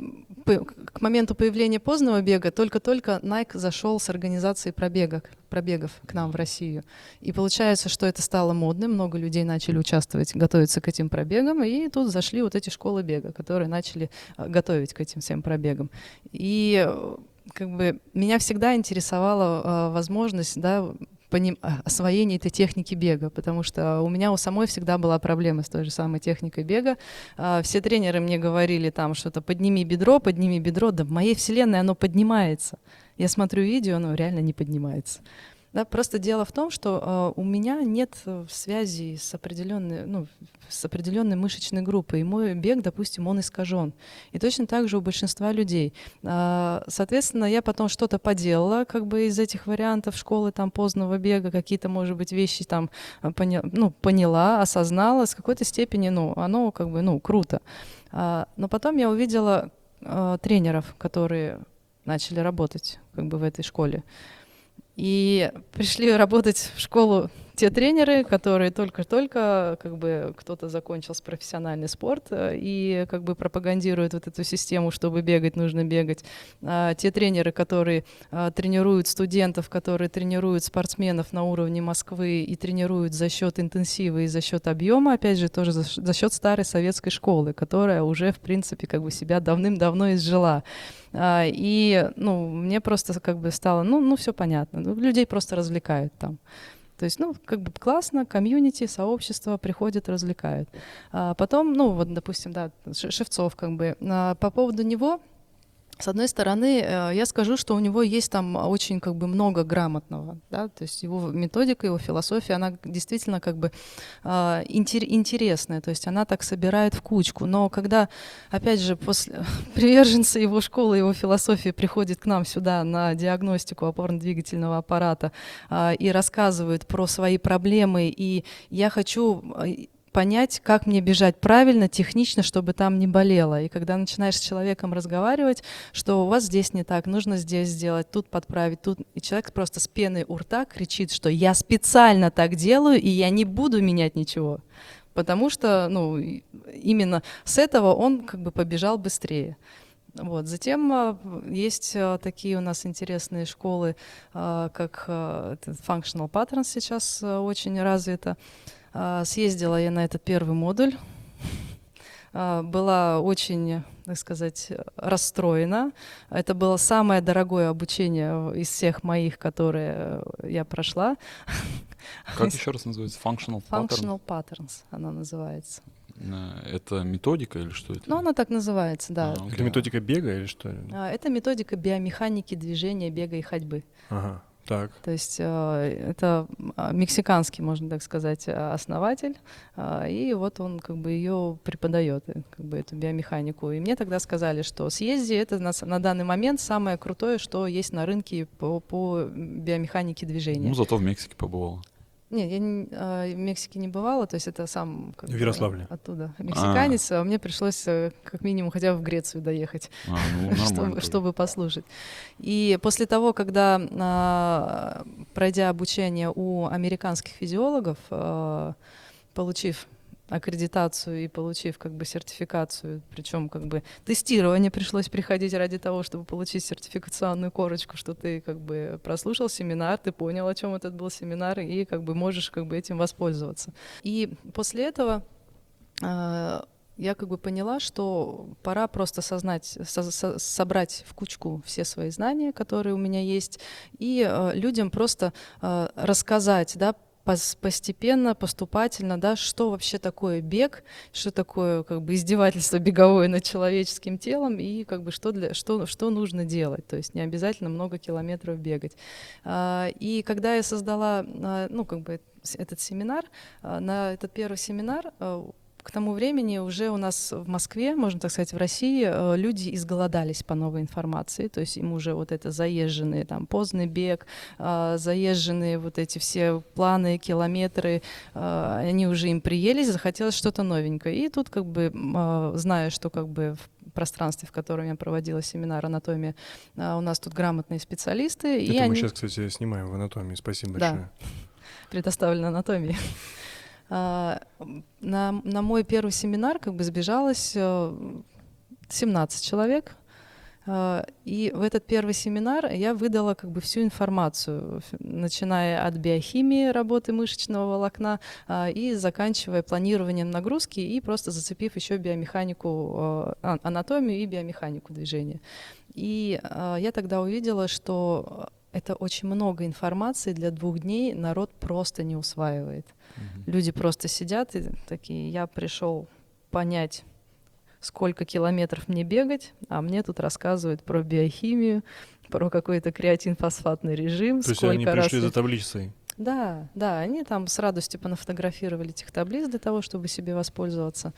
к моменту появления позднего бега только-только Nike зашел с организацией пробега, пробегов к нам в Россию. И получается, что это стало модным, много людей начали участвовать, готовиться к этим пробегам, и тут зашли вот эти школы бега, которые начали э, готовить к этим всем пробегам. И э, как бы меня всегда интересовала э, возможность, да, поним... А, освоение этой техники бега, потому что у меня у самой всегда была проблема с той же самой техникой бега. А, все тренеры мне говорили там что-то «подними бедро, подними бедро». Да в моей вселенной оно поднимается. Я смотрю видео, оно реально не поднимается. Да, просто дело в том, что э, у меня нет э, связи с определенной, ну, с определенной мышечной группой, и мой бег, допустим, он искажен. И точно так же у большинства людей. Э, соответственно, я потом что-то поделала, как бы из этих вариантов школы там позднего бега, какие-то, может быть, вещи там э, поня, ну, поняла, осознала, с какой-то степени, ну, оно как бы, ну, круто. Э, но потом я увидела э, тренеров, которые начали работать как бы в этой школе. И пришли работать в школу те тренеры, которые только-только, как бы, кто-то закончил с профессиональный спорт э, и как бы пропагандируют вот эту систему, чтобы бегать, нужно бегать. А, те тренеры, которые а, тренируют студентов, которые тренируют спортсменов на уровне Москвы и тренируют за счет интенсива и за счет объема, опять же, тоже за, за счет старой советской школы, которая уже, в принципе, как бы себя давным-давно изжила. А, и, ну, мне просто как бы стало, ну, ну, все понятно. Ну, людей просто развлекают там. То есть, ну, как бы классно, комьюнити, сообщество приходят, развлекают. А потом, ну, вот, допустим, да, Шевцов, как бы, а, по поводу него с одной стороны, э, я скажу, что у него есть там очень как бы много грамотного, да, то есть его методика, его философия, она действительно как бы э, интересная, то есть она так собирает в кучку. Но когда, опять же, после приверженцы его школы, его философии приходят к нам сюда на диагностику опорно-двигательного аппарата э, и рассказывают про свои проблемы, и я хочу понять, как мне бежать правильно, технично, чтобы там не болело. И когда начинаешь с человеком разговаривать, что у вас здесь не так, нужно здесь сделать, тут подправить, тут... И человек просто с пеной у рта кричит, что я специально так делаю, и я не буду менять ничего. Потому что, ну, именно с этого он как бы побежал быстрее. Вот. Затем а, есть а, такие у нас интересные школы, а, как Functional Patterns сейчас очень развита. А, съездила я на этот первый модуль. А, была очень, так сказать, расстроена. Это было самое дорогое обучение из всех моих, которые я прошла. Как еще раз называется? Functional, Functional Patterns она называется. Это методика или что это? Ну, она так называется, да. А, это методика бега или что? Это методика биомеханики движения, бега и ходьбы. Ага. Так. То есть э, это а, мексиканский, можно так сказать, а, основатель, э, и вот он как бы ее преподает, э, как бы эту биомеханику. И мне тогда сказали, что съезди это на, на данный момент самое крутое, что есть на рынке по, по биомеханике движения. Ну, зато в Мексике побывала. Нет, я не, э, в Мексике не бывала, то есть это сам как в Ярославле. Бы, оттуда мексиканец, а. а мне пришлось э, как минимум хотя бы в Грецию доехать, а, ну, чтобы, чтобы послушать. И после того, когда э, пройдя обучение у американских физиологов, э, получив аккредитацию и получив как бы сертификацию, причем как бы тестирование пришлось приходить ради того, чтобы получить сертификационную корочку, что ты как бы прослушал семинар, ты понял, о чем этот был семинар, и как бы можешь как бы этим воспользоваться. И после этого э, я как бы поняла, что пора просто сознать, со, со, собрать в кучку все свои знания, которые у меня есть, и э, людям просто э, рассказать, да, постепенно, поступательно, да, что вообще такое бег, что такое как бы издевательство беговое над человеческим телом и как бы что, для, что, что нужно делать. То есть не обязательно много километров бегать. А, и когда я создала, а, ну, как бы этот семинар, а, на этот первый семинар к тому времени уже у нас в Москве, можно так сказать, в России э, люди изголодались по новой информации, то есть им уже вот это заезженные, там, поздний бег, э, заезженные вот эти все планы, километры, э, они уже им приелись, захотелось что-то новенькое. И тут как бы, зная, что как бы в пространстве, в котором я проводила семинар анатомии, у нас тут грамотные специалисты. Это и мы они... сейчас, кстати, снимаем в анатомии. Спасибо да. большое. Предоставлено анатомии. А, на, на мой первый семинар как бы сбежалось 17 э, человек. А, и в этот первый семинар я выдала как бы всю информацию, начиная от биохимии работы мышечного волокна а, и заканчивая планированием нагрузки и просто зацепив еще биомеханику, анатомию и биомеханику движения. И я тогда увидела, что это очень много информации для двух дней, народ просто не усваивает. Угу. Люди просто сидят и такие, я пришел понять, сколько километров мне бегать, а мне тут рассказывают про биохимию, про какой-то креатинфосфатный режим. То есть они раз пришли за таблицей? Да, да, они там с радостью понафотографировали этих таблиц для того, чтобы себе воспользоваться.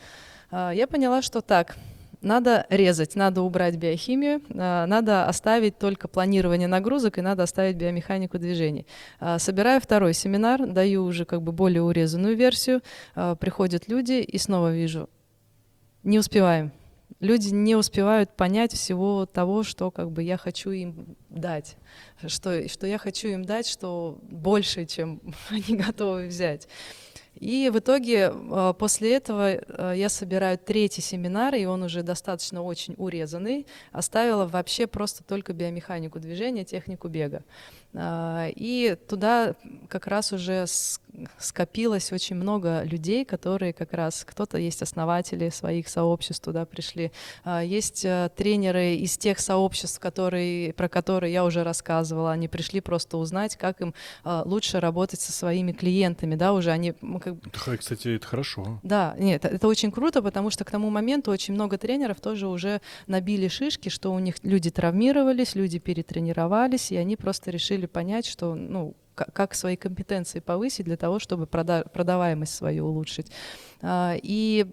А, я поняла, что так, надо резать, надо убрать биохимию, а, надо оставить только планирование нагрузок и надо оставить биомеханику движений. А, собираю второй семинар, даю уже как бы более урезанную версию, а, приходят люди и снова вижу, не успеваем. Люди не успевают понять всего того, что как бы я хочу им дать, что, что я хочу им дать, что больше, чем они готовы взять. И в итоге а, после этого а, я собираю третий семинар, и он уже достаточно очень урезанный. Оставила вообще просто только биомеханику движения, технику бега. А, и туда как раз уже скопилось очень много людей, которые как раз, кто-то есть основатели своих сообществ туда пришли, а, есть э, тренеры из тех сообществ, которые, про которые я уже рассказывала, они пришли просто узнать, как им а, лучше работать со своими клиентами, да, уже они... Как... Кстати, это хорошо. Да, нет, это очень круто, потому что к тому моменту очень много тренеров тоже уже набили шишки, что у них люди травмировались, люди перетренировались, и они просто решили понять, что, ну, как свои компетенции повысить для того, чтобы прода продаваемость свою улучшить. А, и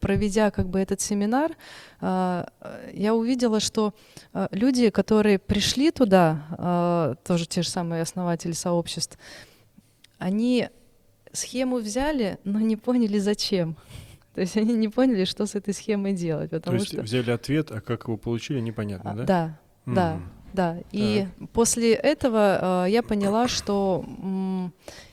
проведя как бы этот семинар, а, я увидела, что а, люди, которые пришли туда, тоже те же самые основатели сообществ, они схему взяли, но не поняли зачем. То есть они не поняли, что с этой схемой делать. Потому То есть что... взяли ответ, а как его получили, непонятно, да? Да, mm. да. Да, и после этого э, я поняла, что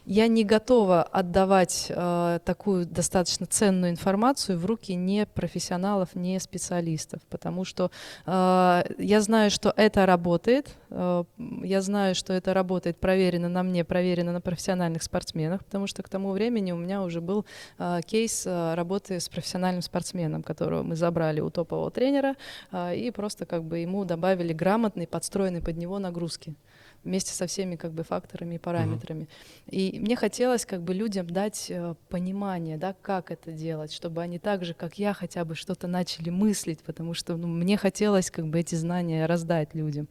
я не готова отдавать э, такую достаточно ценную информацию в руки не профессионалов, не специалистов, потому что э, я знаю, что это работает, э, я знаю, что это работает проверено на мне, проверено на профессиональных спортсменах, потому что к тому времени у меня уже был э, кейс э, работы с профессиональным спортсменом, которого мы забрали у топового тренера э, и просто как бы ему добавили грамотный, подстроенный под него нагрузки вместе со всеми как бы факторами и параметрами. Uh-huh. И мне хотелось как бы людям дать э, понимание, да, как это делать, чтобы они так же, как я, хотя бы что-то начали мыслить, потому что ну, мне хотелось как бы эти знания раздать людям.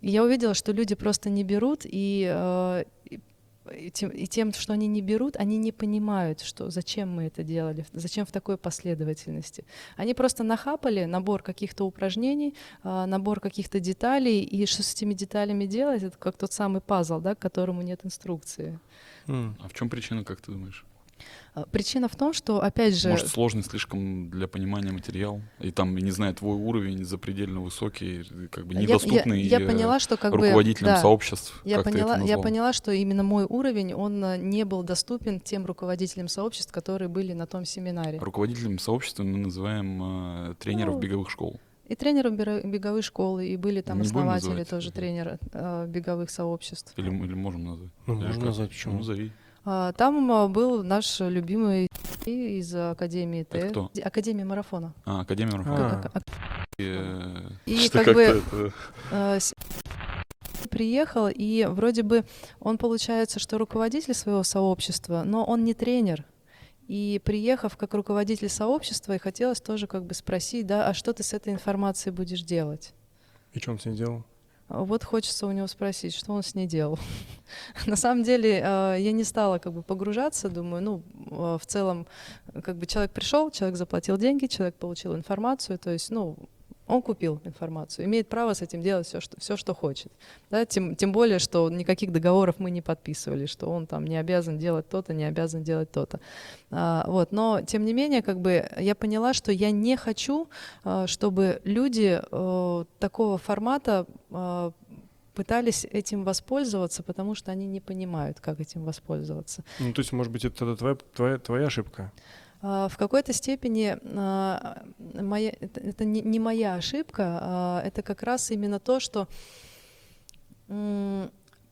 И я увидела, что люди просто не берут, и, э, и, тем, и тем, что они не берут, они не понимают, что зачем мы это делали, зачем в такой последовательности. Они просто нахапали набор каких-то упражнений, э, набор каких-то деталей, и что с этими деталями делать, это как тот самый пазл, да, к которому нет инструкции. Mm. А в чем причина, как ты думаешь? А, причина в том, что, опять же... Может, сложный слишком для понимания материал, и там, не знаю, твой уровень запредельно высокий, как бы недоступный я, я, я поняла, что как руководителям бы, да, сообществ. Я поняла, я поняла, что именно мой уровень, он э, не был доступен тем руководителям сообществ, которые были на том семинаре. Руководителем сообщества мы называем э, тренеров ну, беговых школ. И тренеров беговой школы, и были там не основатели тоже тренера э, беговых сообществ. Или, или можем назвать? Ну, можно назвать, почему? Ну, назови. А, там а, был наш любимый из Академии Т. кто? Академия марафона. А, Академия марафона. А. Э, и как бы э, приехал, и вроде бы он получается, что руководитель своего сообщества, но он не тренер. И приехав как руководитель сообщества, и хотелось тоже как бы спросить, да, а что ты с этой информацией будешь делать? И что он с ней делал? Вот хочется у него спросить, что он с ней делал. На самом деле э, я не стала как бы погружаться, думаю, ну, э, в целом, как бы человек пришел, человек заплатил деньги, человек получил информацию, то есть, ну, он купил информацию, имеет право с этим делать все, что, все, что хочет. Да? Тем, тем более, что никаких договоров мы не подписывали, что он там не обязан делать то-то, не обязан делать то-то. А, вот. Но, тем не менее, как бы я поняла, что я не хочу, а, чтобы люди а, такого формата а, пытались этим воспользоваться, потому что они не понимают, как этим воспользоваться. Ну, то есть, может быть, это твоя, твоя, твоя ошибка? А, в какой-то степени а, это, не моя ошибка, а это как раз именно то, что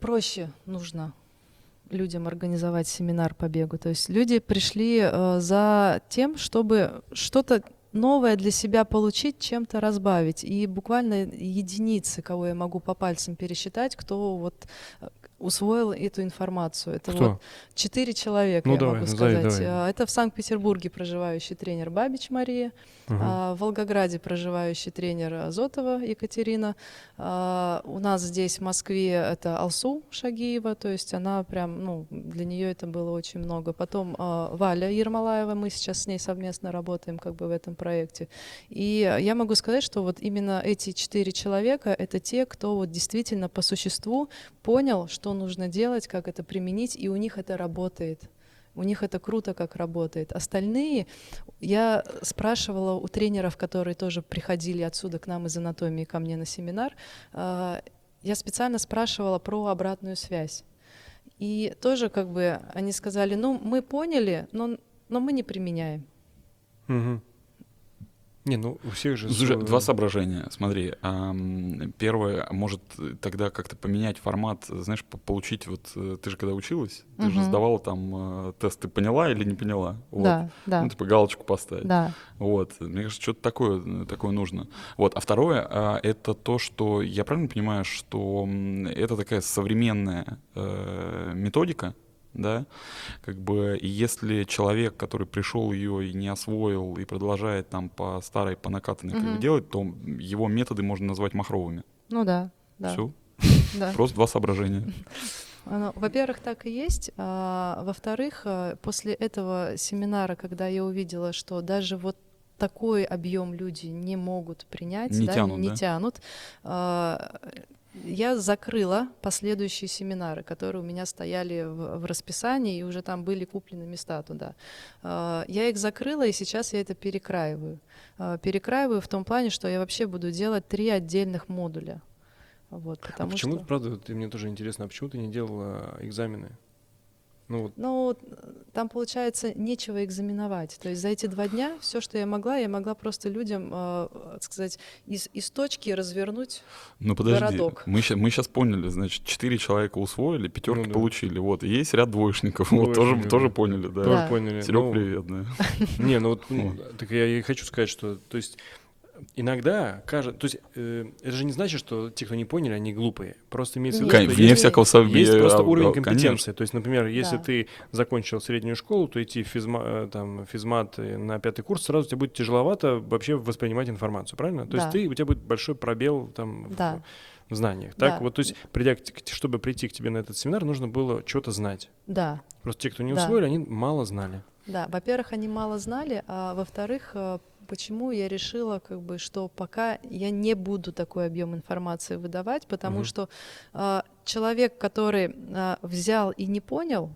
проще нужно людям организовать семинар по бегу. То есть люди пришли за тем, чтобы что-то новое для себя получить, чем-то разбавить. И буквально единицы, кого я могу по пальцам пересчитать, кто вот усвоил эту информацию. Это Кто? вот четыре человека, ну, я давай, могу сказать. Давай. Это в Санкт-Петербурге проживающий тренер Бабич Мария, угу. в Волгограде проживающий тренер Азотова Екатерина. А, у нас здесь в Москве это Алсу Шагиева, то есть она прям, ну, для нее это было очень много. Потом а, Валя Ермолаева, мы сейчас с ней совместно работаем как бы в этом проекте. И я могу сказать, что вот именно эти четыре человека — это те, кто вот действительно по существу понял, что нужно делать, как это применить, и у них это работает. У них это круто, как работает. Остальные, я спрашивала у тренеров, которые тоже приходили отсюда к нам из анатомии ко мне на семинар, а, я специально спрашивала про обратную связь. И тоже как бы они сказали, ну мы поняли, но, но мы не применяем. Угу. Не, ну у всех же... Слушай, два соображения. Смотри, первое, может тогда как-то поменять формат, знаешь, по- получить вот, э, ты же когда училась, ты же сдавала там э, тест, ты поняла или не поняла? Вот. Да, да, Ну, типа галочку поставить. да. Вот, мне кажется, что-то такое, э, такое нужно. Вот, а второе, это то, что, я правильно понимаю, что это такая современная методика, да, как бы, и если человек, который пришел ее и не освоил, и продолжает там по старой, по накатанной как бы делать, то его методы можно назвать махровыми. Ну да, да. Все, да. просто два соображения. Оно, Во-первых, так и есть. А, во-вторых, а, после этого семинара, когда я увидела, что даже вот такой объем люди не могут принять, Не да, тянут, не да? тянут, а, я закрыла последующие семинары, которые у меня стояли в, в расписании, и уже там были куплены места туда. А, Я их закрыла, и сейчас я это перекраиваю. А, Перекраиваю в том плане, что я вообще буду делать три отдельных модуля. Вот, А почему, что... правда, ты, мне тоже интересно, а почему ты не делала экзамены? Ну вот, Ну, там, получается, нечего экзаменовать. То есть за эти два дня все, что я могла, я могла просто людям, э, так сказать, из, из точки развернуть. Ну подожди, Городок. мы, мы сейчас поняли, значит, четыре человека усвоили, пятерки Ну да. получили, вот, и есть ряд двоечников, вот, тоже, Двоечники, тоже да. поняли, да. тоже Да. поняли. Серег, Ну, привет, да. Не, ну вот, так я и хочу сказать, что, то есть, иногда кажется, то есть, э, это же не значит, что те, кто не поняли, они глупые. Просто имеется в виду, что Вне есть, всякого есть просто а, уровень а, конечно. компетенции. То есть, например, если Да. ты закончил среднюю школу, то идти в физма, э, там, физмат э, на пятый курс, сразу тебе будет тяжеловато вообще воспринимать информацию, правильно? То есть Да. ты, у тебя будет большой пробел там в- Да. в знаниях. Так Да. вот, то есть, придя, к- чтобы прийти к тебе на этот семинар, нужно было что-то знать. Да, Просто те, кто не Да. усвоили, они мало знали. да. Во-первых, они мало знали, а во-вторых, э, почему я решила, как бы, что пока я не буду такой объем информации выдавать, потому Мгм. что э, человек, который э, взял и не понял,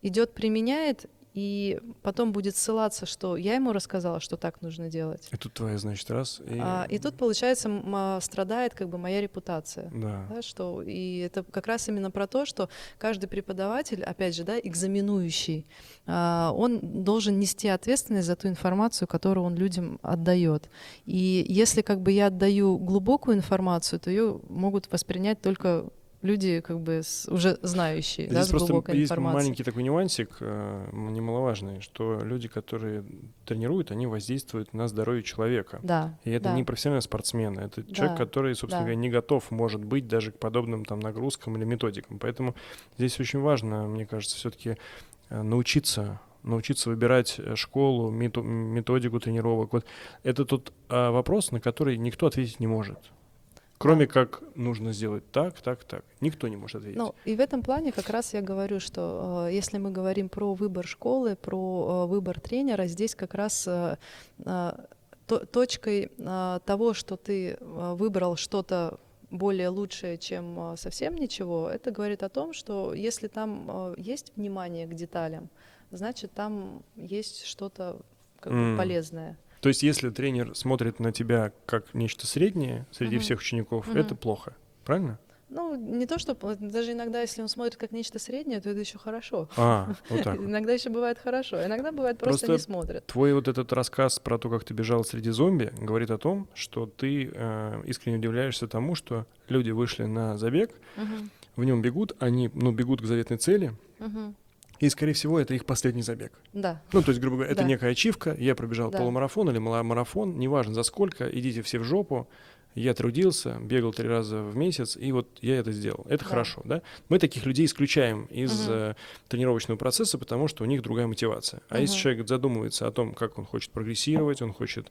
идет применяет и потом будет ссылаться, что я ему рассказала, что так нужно делать. И тут твоя, значит, раз. И, А, и тут, получается, а, страдает как бы моя репутация. Да. Да, что, и это как раз именно про то, что каждый преподаватель, опять же, да, экзаменующий, а, он должен нести ответственность за ту информацию, которую он людям отдает. И если как бы я отдаю глубокую информацию, то ее могут воспринять только люди как бы с- уже знающие, да, Здесь с просто глубокой есть информацией. маленький такой нюансик, э, немаловажный, что люди, которые тренируют, они воздействуют на здоровье человека. Да. И это да. не профессиональный спортсмен, это человек, Да, который, собственно да. говоря, не готов, может быть, даже к подобным там нагрузкам или методикам. Поэтому здесь очень важно, мне кажется, все-таки научиться научиться выбирать э, школу, мето- методику тренировок. Вот это тот а, вопрос, на который никто ответить не может. Кроме как нужно сделать так, так, так. Никто не может ответить. Ну, и в этом плане как раз я говорю, что э, если мы говорим про выбор школы, про э, выбор тренера, здесь как раз э, э, то- точкой э, того, что ты э, выбрал что-то более лучшее, чем э, совсем ничего, это говорит о том, что если там э, есть внимание к деталям, значит там есть что-то как бы М. полезное. То есть, если тренер смотрит на тебя как нечто среднее среди Мгм. всех учеников, Мгм. это плохо. Правильно? Ну, не то, что даже иногда, если он смотрит как нечто среднее, то это еще хорошо. А, вот так. вот. Иногда еще бывает хорошо, иногда бывает просто, Просто не смотрят. Твой вот этот рассказ про то, как ты бежал среди зомби, говорит о том, что ты э, искренне удивляешься тому, что люди вышли на забег, в нем бегут, они ну, бегут к заветной цели. И, скорее всего, это их последний забег. Да, Ну, то есть, грубо говоря, это Да. некая ачивка, я пробежал Да. полумарафон или марафон, неважно за сколько, идите все в жопу, я трудился, бегал три раза в месяц, и вот я это сделал. Это Да. хорошо, да? Мы таких людей исключаем из э, тренировочного процесса, потому что у них другая мотивация. А если Мгм. человек задумывается о том, как он хочет прогрессировать, он хочет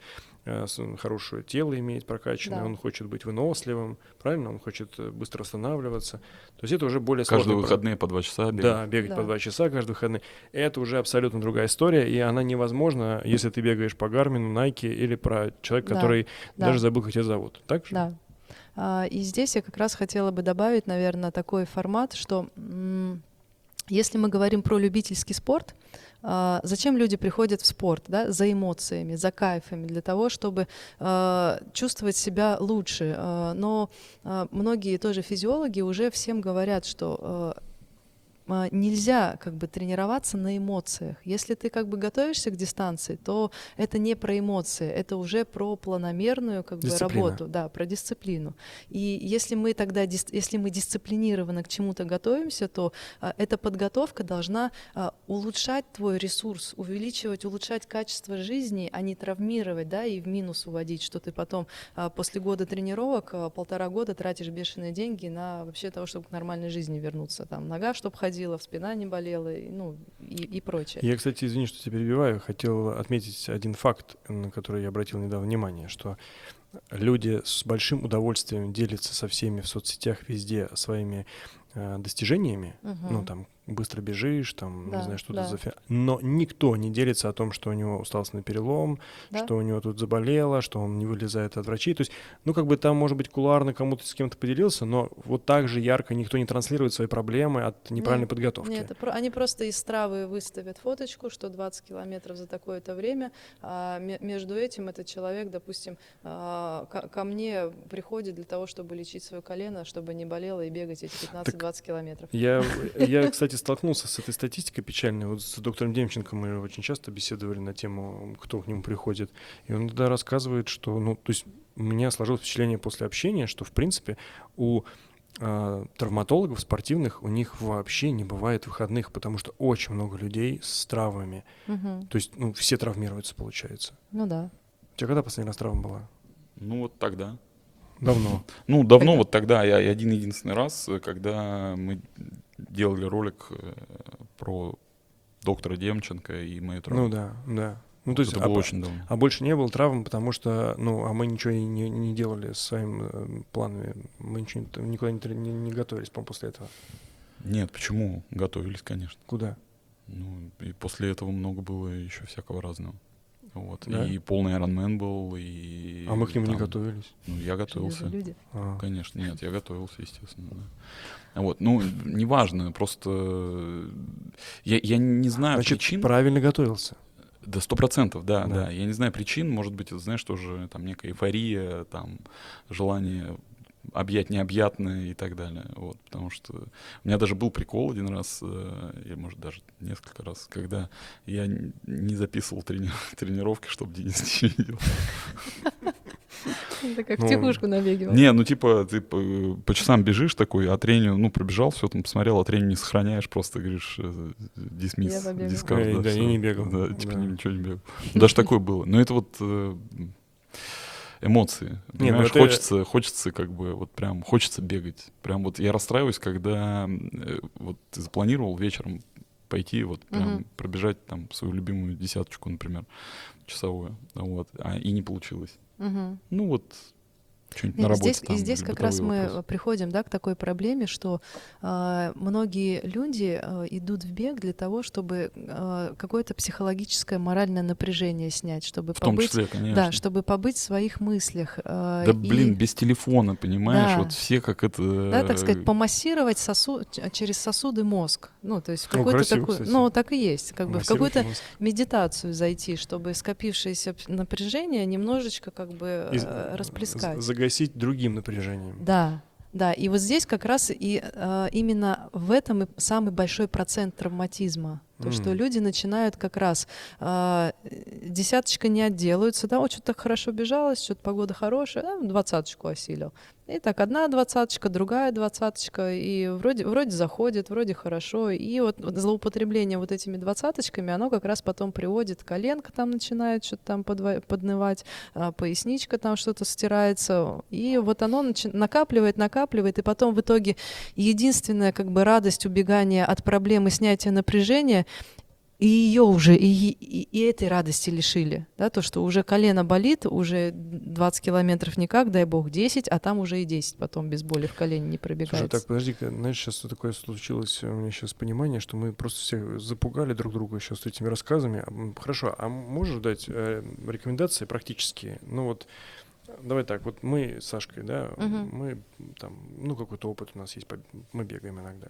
хорошее тело иметь прокачанное, Да. он хочет быть выносливым, правильно? Он хочет э, быстро восстанавливаться. То есть это уже более Каждые сложный выходные по два часа бегать. да, бегать по Да. два часа каждый выходный. Это уже абсолютно другая история, и она невозможна, если ты бегаешь по Гармину, Nike или про человека, Да, который да. даже забыл, как тебя зовут. Так же? да. А, И здесь я как раз хотела бы добавить, наверное, такой формат, что м, если мы говорим про любительский спорт, а, зачем люди приходят в спорт? Да? За эмоциями, за кайфами, для того, чтобы а, чувствовать себя лучше. А, Но многие тоже физиологи уже всем говорят, что нельзя как бы тренироваться на эмоциях. Если ты как бы готовишься к дистанции, то это не про эмоции, это уже про планомерную как бы работу, да, про дисциплину. И если мы тогда, если мы дисциплинированно к чему-то готовимся, то а, эта подготовка должна а, улучшать твой ресурс, увеличивать, улучшать качество жизни, а не травмировать, да, и в минус уводить, что ты потом а, после года тренировок а, полтора года тратишь бешеные деньги на вообще того, чтобы к нормальной жизни вернуться, там нога, чтобы ходить ходила, спина не болела, и, ну, и, и прочее. Я, кстати, извини, что тебя перебиваю, хотел отметить один факт, на который я обратил недавно внимание, что люди с большим удовольствием делятся со всеми в соцсетях везде своими э, достижениями, угу. ну там быстро бежишь, там, да, не знаю, что-то да. за... Но никто не делится о том, что у него усталостный перелом, да? что у него тут заболело, что он не вылезает от врачей. То есть, ну, как бы там, может быть, кулуарно кому-то с кем-то поделился, но вот так же ярко никто не транслирует свои проблемы от неправильной нет, подготовки. Нет, они просто из травы выставят фоточку, что 20 километров за такое-то время, а между этим этот человек, допустим, а, ко мне приходит для того, чтобы лечить свое колено, чтобы не болело и бегать эти 15-20 километров. Я, я, кстати, столкнулся с этой статистикой печальной. Вот с доктором Демченко мы очень часто беседовали на тему, кто к нему приходит. И он тогда рассказывает, что, ну, то есть у меня сложилось впечатление после общения, что, в принципе, у э, травматологов спортивных у них вообще не бывает выходных, потому что очень много людей с травмами. Угу. То есть, ну, все травмируются, получается. Ну да. У тебя когда последний раз травма была? Ну, вот тогда. Давно. Ну, давно, вот тогда, я один-единственный раз, когда мы делали ролик э, про доктора Демченко и мою травму. Ну да, да. Ну, то есть, это было а, очень давно. А больше не было травм, потому что, ну, а мы ничего не, не делали с своими э, планами. Мы ничего, никуда не, не, не готовились, по после этого. Нет, почему? Готовились, конечно. Куда? Ну, и после этого много было еще всякого разного. Вот. Да? И полный Ironman был, и... А мы к нему там, не готовились? Ну, я готовился. Люди. А. Конечно, нет, я готовился, естественно, да. Вот, ну, неважно, просто я, я не знаю Значит, причин. правильно готовился. Да, сто процентов, да, да, да. Я не знаю причин, может быть, знаешь, тоже там некая эйфория, там желание объять необъятное и так далее. Вот, потому что у меня даже был прикол один раз, э, или может даже несколько раз, когда я не записывал трени- тренировки, чтобы Денис не видел. Это как ну, тихушку набегивал. Не, ну типа ты по, по часам бежишь такой, а тренинг, ну пробежал, все там посмотрел, а тренинг не сохраняешь, просто говоришь дисмисс, дискард. Да, да, я не бегал. Да, типа да. ничего не бегал. Даже такое было. Но это вот э, эмоции. Не, ну это... хочется, хочется как бы вот прям хочется бегать. Прям вот я расстраиваюсь, когда э, вот ты запланировал вечером пойти вот прям угу. пробежать там свою любимую десяточку, например, часовую, вот, а и не получилось. Угу. Ну вот что-нибудь на работе. Здесь, там, и здесь как раз вопрос. мы приходим да, к такой проблеме, что э, многие люди э, идут в бег для того, чтобы э, какое-то психологическое моральное напряжение снять, чтобы в побыть, том числе, конечно. да, чтобы побыть в своих мыслях. Э, да, и... блин, без телефона, понимаешь, да. вот все как это. Да, так сказать, помассировать сосу... через сосуды мозг, ну то есть в какой-то ну, такой, ну так и есть, как бы в какую-то мозг. медитацию зайти, чтобы скопившееся напряжение немножечко как бы э, расплескать загасить другим напряжением. Да, да, и вот здесь как раз и э, именно в этом и самый большой процент травматизма. То, mm. что люди начинают как раз э, десяточка не отделаются, да, вот что-то так хорошо бежалось, что-то погода хорошая, да, двадцаточку осилил. И так одна двадцаточка, другая двадцаточка, и вроде, вроде заходит, вроде хорошо. И вот, злоупотребление вот этими двадцаточками, оно как раз потом приводит, коленка там начинает что-то там подва- поднывать, а, поясничка там что-то стирается. И вот оно начи- накапливает, накапливает, и потом в итоге единственная как бы радость убегания от проблемы снятия напряжения и ее уже, и, и, и этой радости лишили, да, то, что уже колено болит, уже 20 километров никак, дай бог 10, а там уже и 10 потом без боли в колене не пробегает. Слушай, так, подожди-ка, знаешь, сейчас что такое случилось, у меня сейчас понимание, что мы просто всех запугали друг друга сейчас этими рассказами. Хорошо, а можешь дать э, рекомендации практические? Ну вот, давай так, вот мы с Сашкой, да, угу. мы там, ну какой-то опыт у нас есть, мы бегаем иногда.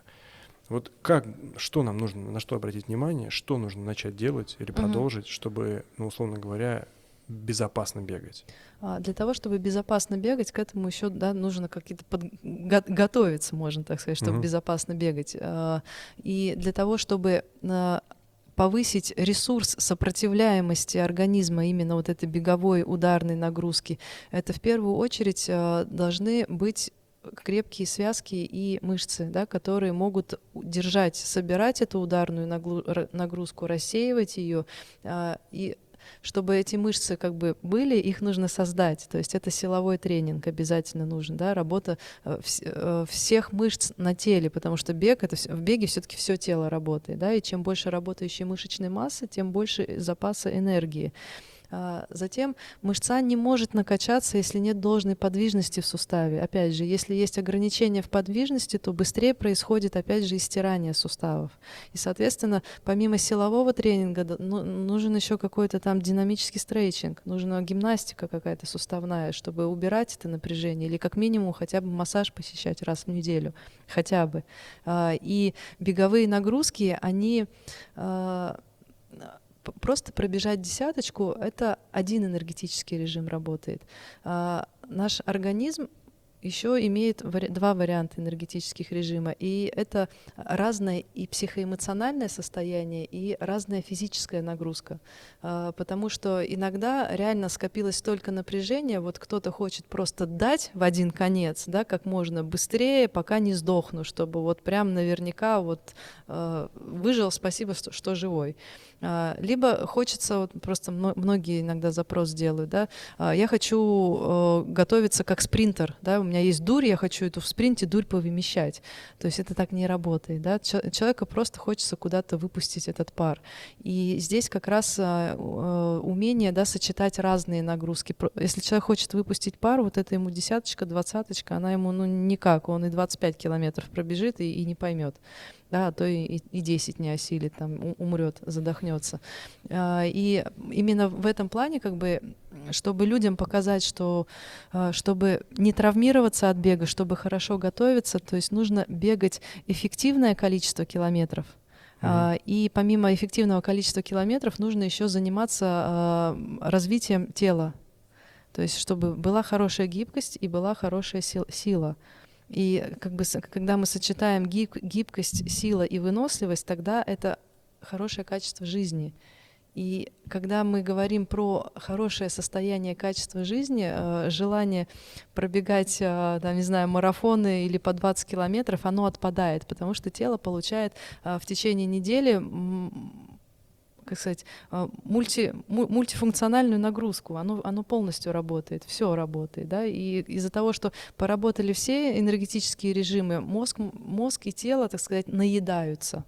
Вот как, что нам нужно, на что обратить внимание, что нужно начать делать или продолжить, угу. чтобы, ну, условно говоря, безопасно бегать? А, Для того, чтобы безопасно бегать, к этому еще да, нужно какие-то под... го- готовиться, можно так сказать, чтобы Мгм. безопасно бегать. А, И для того, чтобы а, повысить ресурс сопротивляемости организма именно вот этой беговой ударной нагрузки, это в первую очередь должны быть крепкие связки и мышцы, да, которые могут держать, собирать эту ударную нагрузку, рассеивать ее и чтобы эти мышцы как бы были, их нужно создать. То есть это силовой тренинг обязательно нужен, да, работа э, э, всех мышц на теле, потому что бег это в беге все-таки все тело работает, да, и чем больше работающей мышечной массы, тем больше запаса энергии. А, Затем мышца не может накачаться, если нет должной подвижности в суставе. Опять же, если есть ограничения в подвижности, то быстрее происходит, опять же, истирание суставов. И, соответственно, помимо силового тренинга ну, нужен еще какой-то там динамический стрейчинг, нужна гимнастика какая-то суставная, чтобы убирать это напряжение, или как минимум хотя бы массаж посещать раз в неделю, хотя бы. А, И беговые нагрузки, они а, просто пробежать десяточку — это один энергетический режим работает. А, Наш организм еще имеет вари- два варианта энергетических режима, и это разное и психоэмоциональное состояние, и разная физическая нагрузка. А, Потому что иногда реально скопилось столько напряжения, вот кто-то хочет просто дать в один конец, да, как можно быстрее, пока не сдохну, чтобы вот прям наверняка вот э, выжил, спасибо, что, что живой. А, Либо хочется, вот просто мно- многие иногда запрос делают, да, а, я хочу готовиться как спринтер, да, у меня есть дурь, я хочу эту в спринте дурь повымещать. То есть это так не работает, да, Чел- человека просто хочется куда-то выпустить этот пар. И здесь как раз а, умение, да, сочетать разные нагрузки. Если человек хочет выпустить пар, вот это ему десяточка, двадцаточка, она ему, ну, никак, он и 25 километров пробежит и, и не поймет да, а то и, и- и 10 не осилит, там, умрет, задохнется. А, И именно в этом плане, как бы, чтобы людям показать, что а, чтобы не травмироваться от бега, чтобы хорошо готовиться, то есть нужно бегать эффективное количество километров. А, И помимо эффективного количества километров нужно еще заниматься развитием тела. То есть чтобы была хорошая гибкость и была хорошая сил- сила. И как бы, когда мы сочетаем гиб- гибкость, сила и выносливость, тогда это хорошее качество жизни. И когда мы говорим про хорошее состояние качества жизни, э, желание пробегать, э, там, не знаю, марафоны или по 20 километров, оно отпадает, потому что тело получает э, в течение недели как сказать, э, мульти, му- мультифункциональную нагрузку. Оно, оно полностью работает, все работает. Да? И из-за того, что поработали все энергетические режимы, мозг, мозг и тело, так сказать, наедаются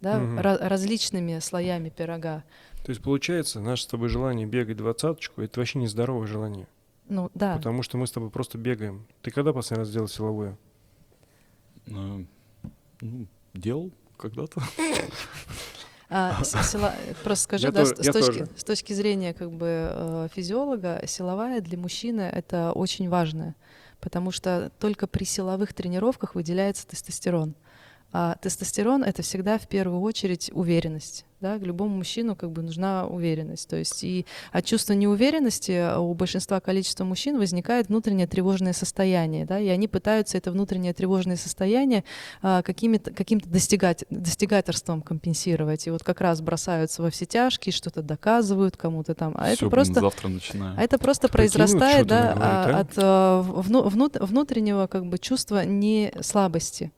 да, ра- различными слоями пирога. То есть получается, наше с тобой желание бегать двадцаточку — это вообще нездоровое желание. Ну да, Потому что мы с тобой просто бегаем. Ты когда последний раз делал силовое? Э, ну, делал когда-то. А, сила- просто скажу, Я да, с, тоже- с точки, тоже. с точки зрения как бы э, физиолога, силовая для мужчины это очень важно, потому что только при силовых тренировках выделяется тестостерон. А тестостерон это всегда в первую очередь уверенность. Да? Любому мужчину как бы нужна уверенность. То есть и от чувства неуверенности у большинства количества мужчин возникает внутреннее тревожное состояние. Да? И они пытаются это внутреннее тревожное состояние а, какими-то, каким-то достигать, достигаторством компенсировать. И вот как раз бросаются во все тяжкие, что-то доказывают кому-то там. А Всё, это просто... завтра начинаю. А это просто Прикинь, произрастает да, мне а, говорит, от а, вну- внут- внутреннего как бы, чувства не слабости.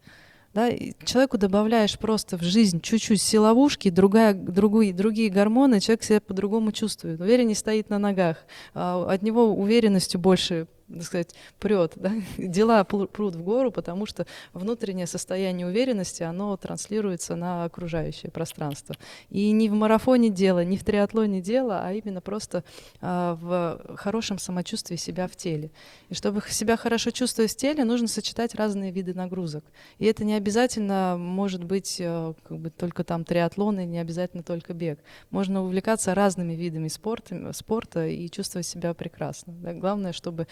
Да? и Человеку добавляешь просто в жизнь чуть-чуть силовушки, другая, другой, другие гормоны, человек себя по-другому чувствует. Увереннее стоит на ногах. а От него уверенностью больше так сказать, прет, да? дела прут в гору, потому что внутреннее состояние уверенности, оно транслируется на окружающее пространство. И не в марафоне дело, не в триатлоне дело, а именно просто а, в хорошем самочувствии себя в теле. И чтобы себя хорошо чувствовать в теле, нужно сочетать разные виды нагрузок. И это не обязательно может быть э, как бы только там триатлон, и не обязательно только бег. Можно увлекаться разными видами спорта, спорта и чувствовать себя прекрасно. да. Главное, чтобы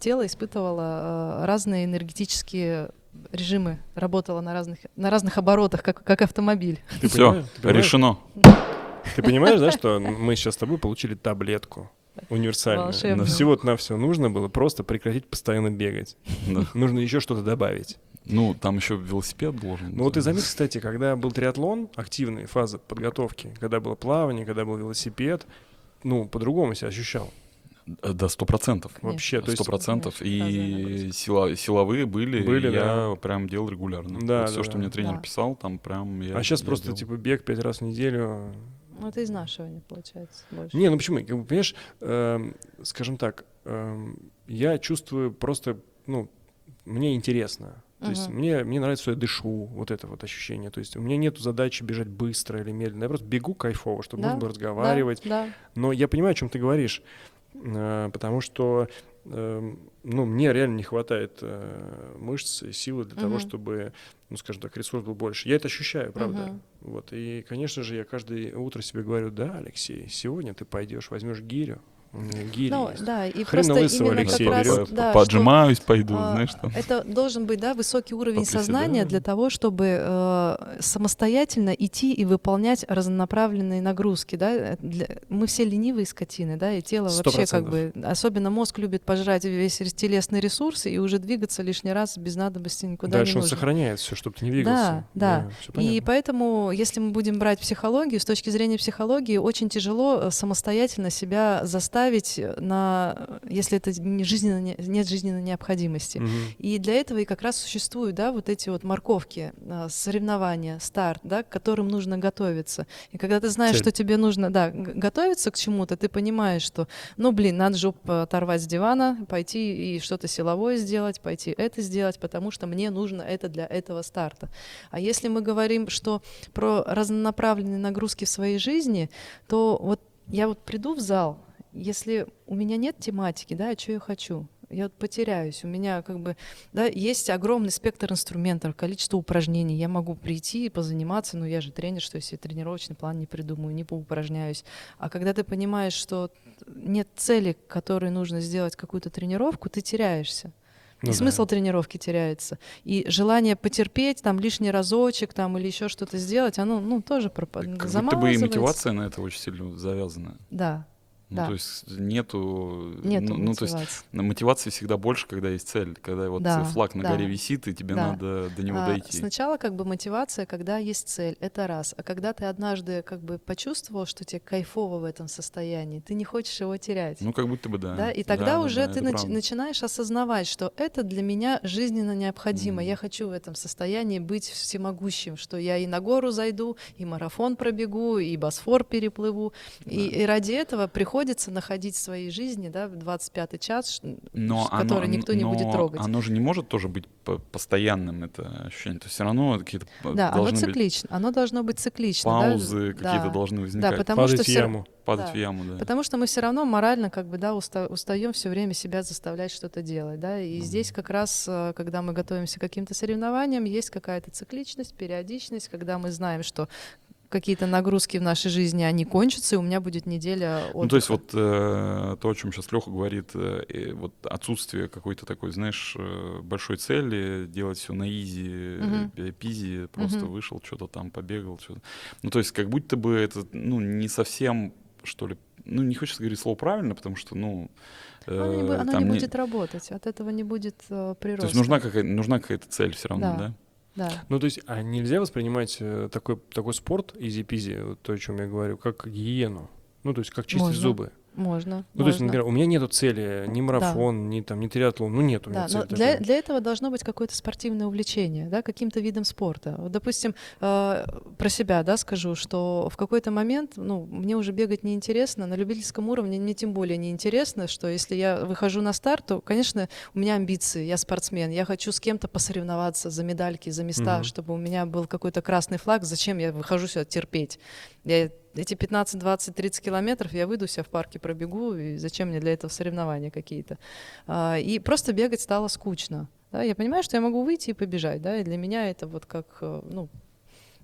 тело испытывало э, разные энергетические режимы, работало на разных, на разных оборотах, как, как автомобиль. Ты Все, решено. Ты понимаешь, да, что мы сейчас с тобой получили таблетку, универсальная. Волшебная. Всего-то на все нужно было просто прекратить постоянно бегать. Да. Нужно еще что-то добавить. Ну, там еще велосипед должен. Ну вот ты заметь, кстати, когда был триатлон, активная фаза подготовки, когда было плавание, когда был велосипед, ну, по-другому себя ощущал. Э, Да, сто процентов. Вообще, то есть... Сто процентов. И сила, силовые были, Были, и я да. прям делал регулярно. Да, все, да, что да. мне тренер Да. писал, там прям я А сейчас я просто делал. типа бег пять раз в неделю. Ну, это изнашивание получается больше. Не, ну почему? Как бы, Понимаешь, эм, скажем так, эм, я чувствую просто, ну, мне интересно. То есть Мгм. мне, мне нравится, что я дышу, вот это вот ощущение. То есть у меня нет задачи бежать быстро или медленно. Я просто бегу кайфово, чтобы Да, можно было Да, разговаривать. Да, Но я понимаю, о чем ты говоришь, э, потому что эм, ну, мне реально не хватает э, мышц и силы для того, Мгм. чтобы, ну, скажем так, ресурс был больше. Я это ощущаю, правда. Мгм. Вот. И, конечно же, я каждое утро себе говорю, да, Алексей, сегодня ты пойдешь, возьмешь гирю. Гири Ну, да, и Хрена просто лысого именно Алексей как раз, берет, да, По- что, Поджимаюсь, пойду, а, знаешь, там. Это должен быть, да, высокий уровень Поприседаю. сознания для того, чтобы э, самостоятельно идти и выполнять разнонаправленные нагрузки, да. Для- Мы все ленивые скотины, да, и тело Сто вообще как бы, особенно мозг любит пожрать весь телесный ресурс и уже двигаться лишний раз без надобности никуда Дальше не он нужно. сохраняет все, чтобы ты не двигался. Да, да. всё И поэтому, если мы будем брать психологию, с точки зрения психологии, очень тяжело э, самостоятельно себя заставить на, если это не жизненно, не- нет жизненной необходимости. Мгм. И для этого и как раз существуют, да, вот эти вот морковки, а, соревнования, старт, да, к которым нужно готовиться. И когда ты знаешь, Цель. что тебе нужно, да, готовиться к чему-то, ты понимаешь, что, ну, блин, надо жопу оторвать с дивана, пойти и что-то силовое сделать, пойти это сделать, потому что мне нужно это для этого старта. А если мы говорим, что про разнонаправленные нагрузки в своей жизни, то вот я вот приду в зал, если у меня нет тематики, да, а что я хочу? Я вот потеряюсь. У меня как бы, да, есть огромный спектр инструментов, количество упражнений. Я могу прийти и позаниматься, но я же тренер, что если тренировочный план не придумаю, не поупражняюсь. А когда ты понимаешь, что нет цели, к которой нужно сделать какую-то тренировку, ты теряешься. Ну и да. смысл тренировки теряется. И желание потерпеть там лишний разочек там или еще что-то сделать, оно ну тоже пропадает. Как будто бы и мотивация на это очень сильно завязана. Да, Ну, Да. то есть нету... нету ну, ну, то есть мотивации. на мотивации всегда больше, когда есть цель. Когда вот Да, флаг на да, горе висит, и тебе да. надо до него А, дойти. Сначала как бы мотивация, когда есть цель, это раз. А когда ты однажды как бы почувствовал, что тебе кайфово в этом состоянии, ты не хочешь его терять. Ну, как будто бы да. Да, и Да, тогда да, уже да, ты нач- начинаешь осознавать, что это для меня жизненно необходимо. Мгм. Я хочу в этом состоянии быть всемогущим, что я и на гору зайду, и марафон пробегу, и Босфор переплыву. И, и ради этого приходится находить в своей жизни, да, в 25-й час, Но который оно, никто не будет трогать. Оно же не может тоже быть по- постоянным, это ощущение. То есть все равно какие-то п- Да, оно должны быть циклично. Оно должно быть циклично. да, паузы какие-то да. должны Да, возникать. потому Падать что в яму. Падать да. в яму, да. Потому что мы все равно морально как бы да уста- устаем все время себя заставлять что-то делать, да. И Мгм. здесь как раз, э, когда мы готовимся к каким-то соревнованиям, есть какая-то цикличность, периодичность, когда мы знаем, что какие-то нагрузки в нашей жизни они кончатся, и у меня будет неделя отдыха. Ну, то есть вот э, то, о чем сейчас Леха говорит, э, э, вот отсутствие какой-то такой, знаешь, э, большой цели, делать все на изи, э, пизи, просто Мгм. вышел, что-то там побегал, что-то. Ну, то есть как будто бы это, ну, не совсем, что ли, ну, не хочется говорить слово правильно, потому что, ну... оно не, бу- э, не не- будет работать, от этого не будет э, прироста. То есть нужна какая-то, нужна какая-то цель все равно, Да. да? Да. Ну, то есть, а нельзя воспринимать э, такой, такой спорт, изи-пизи, вот то, о чем я говорю, как гиену? Ну, то есть, как чистить Можно. зубы. Можно. Ну, то есть, можно. например, у меня нету цели, ни марафон, ни там, ни триатлон, ну, нет у меня Да, цели но для, для этого должно быть какое-то спортивное увлечение, да, каким-то видом спорта. Вот, допустим, э, про себя, да, скажу, что в какой-то момент, ну, мне уже бегать неинтересно, на любительском уровне мне тем более неинтересно, что если я выхожу на старт, то, конечно, у меня амбиции, я спортсмен, я хочу с кем-то посоревноваться за медальки, за места, Мгм. чтобы у меня был какой-то красный флаг, зачем я выхожу сюда терпеть? Я эти 15, 20, 30 километров я выйду себя в парке пробегу, и зачем мне для этого соревнования какие-то? А, И просто бегать стало скучно. Да? Я понимаю, что я могу выйти и побежать, да, и для меня это вот как, э, ну,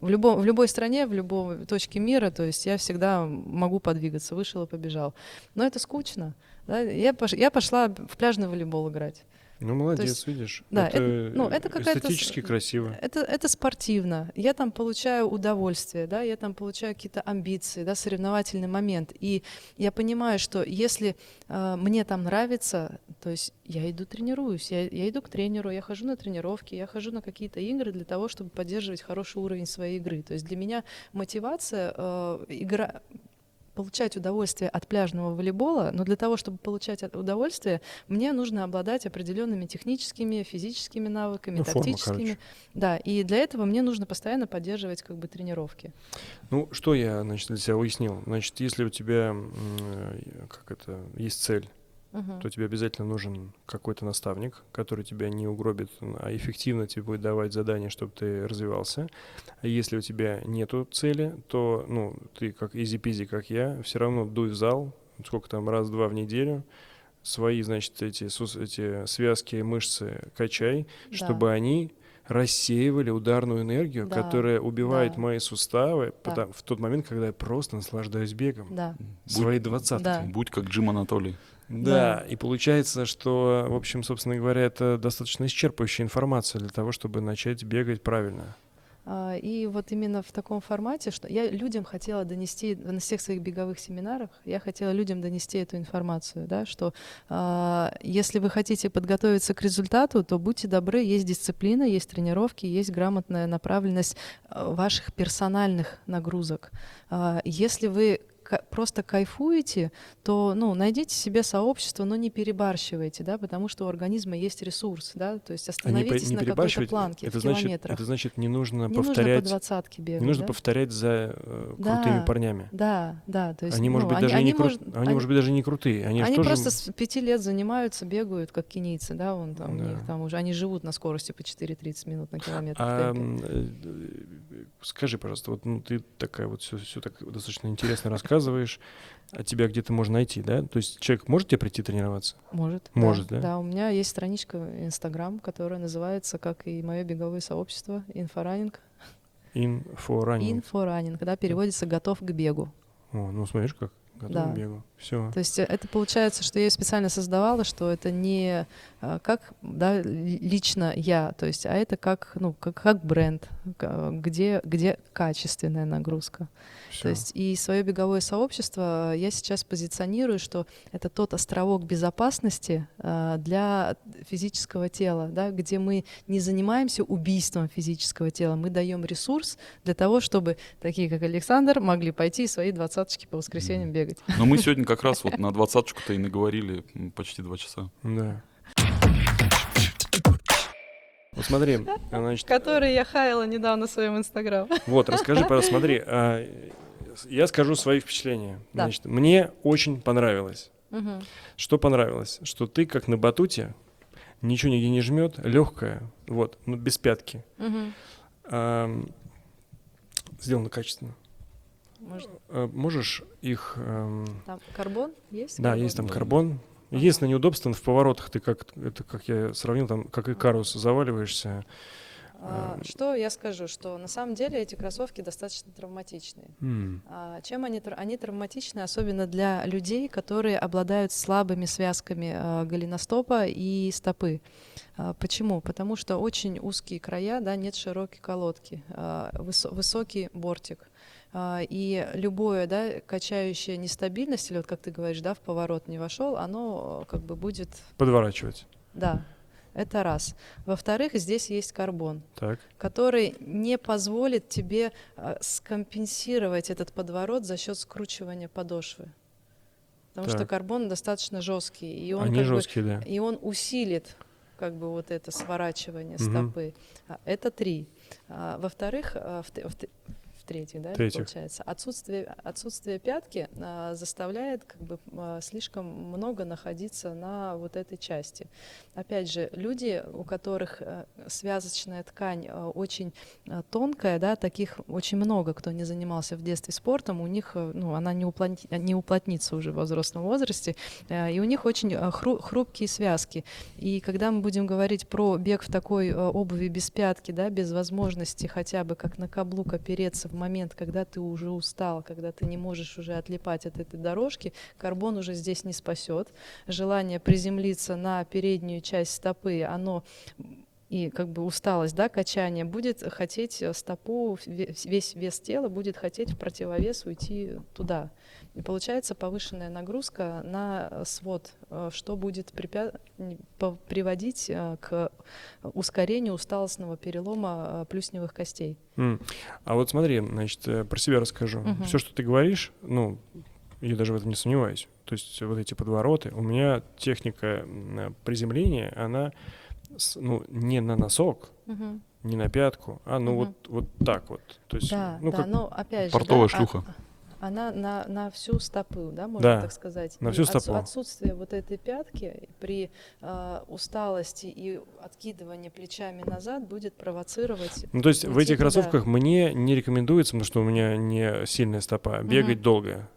в, любом, в любой стране, в любой точке мира, то есть я всегда могу подвигаться, вышел и побежал. Но это скучно. Да? Я, пош- я пошла в пляжный волейбол играть. Ну, молодец, есть, видишь. да, это, это- ну, это какая-то эстетически красиво. Это, это спортивно. Я там получаю удовольствие, да, я там получаю какие-то амбиции, да, соревновательный момент. И я понимаю, что если э, мне там нравится, то есть я иду тренируюсь, я, я иду к тренеру, я хожу на тренировки, я хожу на какие-то игры для того, чтобы поддерживать хороший уровень своей игры. То есть для меня мотивация э, игра получать удовольствие от пляжного волейбола, но для того, чтобы получать удовольствие, мне нужно обладать определенными техническими, физическими навыками, Ну, форма, тактическими. короче. Да, и для этого мне нужно постоянно поддерживать как бы тренировки. Ну, что я, значит, для себя уяснил? Значит, если у тебя, э, как это, есть цель, Мгм. то тебе обязательно нужен какой-то наставник, который тебя не угробит, а эффективно тебе будет давать задания, чтобы ты развивался. А если у тебя нету цели, то, ну, ты как изи-пизи, как я, все равно дуй в зал, сколько там, раз-два в неделю, свои, значит, эти, эти связки, мышцы качай, Да. чтобы они рассеивали ударную энергию, Да, которая убивает да. мои суставы Да. потом- в тот момент, когда я просто наслаждаюсь бегом. Да, Свои двадцатки. Да. Будь как Джим Анатолий. Да, Да. и получается, что, в общем, собственно говоря, это достаточно исчерпывающая информация для того, чтобы начать бегать правильно. А, И вот именно в таком формате, что я людям хотела донести на всех своих беговых семинарах, я хотела людям донести эту информацию, да, что а, если вы хотите подготовиться к результату, то будьте добры, есть дисциплина, есть тренировки, есть грамотная направленность а, ваших персональных нагрузок. А, Если вы просто кайфуете, то ну, найдите себе сообщество, но не перебарщивайте, да, потому что у организма есть ресурс, да, то есть А не, остановитесь не на какой-то планке это в значит, километрах. это значит, не нужно Не нужно по повторять, двадцатке бегать. не нужно да? повторять за э, Да. крутыми парнями. Да, да, то есть они, может ну, быть, даже и не кру- может- они, может быть, даже не крутые. Они, они тоже... просто с пяти лет занимаются, бегают, как кенийцы, да, вон там, у Да. них там уже, они живут на скорости по 4-30 минут на километр. А, скажи, пожалуйста, вот ну, ты такая вот все, все так достаточно интересно рассказываешь, а тебя где-то можно найти, да? То есть человек может тебе прийти тренироваться? Может. может, да? Да, у меня есть страничка Инстаграм, которая называется, как и мое беговое сообщество, Инфоранинг. Инфоранинг. Инфоранинг, да, переводится «готов к бегу». О, ну смотришь как, готов Да. к бегу. Все. То есть э, это получается, что я ее специально создавала, что это не а, как да, ли- лично я, то есть, а это как, ну, как, как бренд, где, где качественная нагрузка. То есть и свое беговое сообщество я сейчас позиционирую, что это тот островок безопасности для физического тела, да, где мы не занимаемся убийством физического тела, мы даем ресурс для того, чтобы такие, как Александр, могли пойти и свои двадцаточки по воскресеньям бегать. Но мы сегодня как раз вот на двадцаточку-то и наговорили почти два часа. Да. Вот смотри, значит, Который я хаяла недавно в своем инстаграм. вот, расскажи, пожалуйста, смотри, а, я скажу свои впечатления. Да. Значит, мне очень понравилось. Что понравилось? Что ты, как на батуте, ничего нигде не жмет, легкая, вот, ну, без пятки. Ам, сделано качественно. Может, А, можешь их... ам, там карбон есть? да, есть там карбон. Единственное неудобство в поворотах, ты как, это как я сравнил, там как Икарус заваливаешься. А, Эм. Что я скажу, что на самом деле эти кроссовки достаточно травматичные. А Чем они, они травматичны, особенно для людей, которые обладают слабыми связками а, голеностопа и стопы. Почему? Потому что очень узкие края, да, нет широкой колодки, высо- высокий бортик. А, И любое, да, качающая нестабильность, или вот как ты говоришь, да, в поворот не вошел, оно э, как бы будет, Подворачивать. да, это раз. Во-вторых, здесь есть карбон Так. который не позволит тебе а, скомпенсировать этот подворот за счет скручивания подошвы. Потому что Так. карбон достаточно жесткий, и он, Они как бы- жесткие, да. и он усилит как бы вот это сворачивание Мгм. стопы. А, Это три. А, Во-вторых, а, в, т- в т- в третьих, да, Третьих. получается, отсутствие, отсутствие пятки а, заставляет как бы а, слишком много находиться на вот этой части. Опять же, люди, у которых э, связочная ткань э, очень э, тонкая, да, таких очень много, кто не занимался в детстве спортом, у них, ну, она не, уплотни- не уплотнится уже в взрослом возрасте, э, и у них очень э, хру- хрупкие связки. И когда мы будем говорить про бег в такой э, обуви без пятки, да, без возможности хотя бы как на каблук опереться в момент, когда ты уже устал, когда ты не можешь уже отлипать от этой дорожки, карбон уже здесь не спасет. Желание приземлиться на переднюю часть стопы, оно и как бы усталость, да, качание, будет хотеть стопу, весь вес тела будет хотеть в противовес уйти туда. И получается повышенная нагрузка на свод, э, что будет препя... приводить э, к ускорению усталостного перелома э, плюсневых костей. Mm. А вот смотри, значит, про себя расскажу. Uh-huh. Все, что ты говоришь, ну, я даже в этом не сомневаюсь. То есть вот эти подвороты, у меня техника приземления, она ну, не на носок, uh-huh. не на пятку, а ну uh-huh. вот, вот так вот. То есть, да, ну, да, как... но опять же... Портовая да, шлюха. А, она на, на всю стопу, да, можно да, так сказать. На всю и стопу. Отсутствие вот этой пятки при э, усталости и откидывании плечами назад будет провоцировать. Ну, то есть в этих кроссовках да. мне не рекомендуется, потому что у меня не сильная стопа, бегать угу. долго.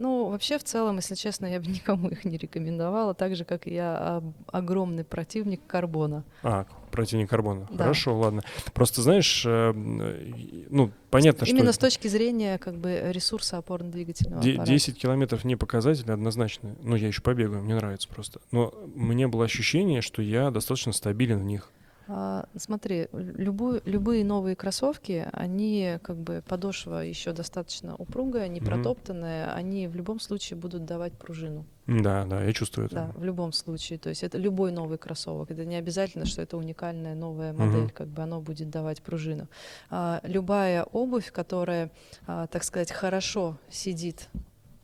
Ну, вообще, в целом, если честно, я бы никому их не рекомендовала, так же, как и я огромный противник карбона. А, противник карбона. Да. Хорошо, ладно. Просто, знаешь, э, ну, понятно, Именно что... Именно с точки зрения, как бы, ресурса опорно-двигательного аппарата. 10 километров не показатель однозначно. Ну, я еще побегаю, мне нравится просто. Но мне было ощущение, что я достаточно стабилен в них. А, смотри, любую, любые новые кроссовки, они как бы подошва еще достаточно упругая, не mm-hmm. протоптанная, они в любом случае будут давать пружину. Да, да, я чувствую это. Да, в любом случае. То есть это любой новый кроссовок. Это не обязательно, что это уникальная новая модель, mm-hmm. как бы оно будет давать пружину. А, любая обувь, которая, а, так сказать, хорошо сидит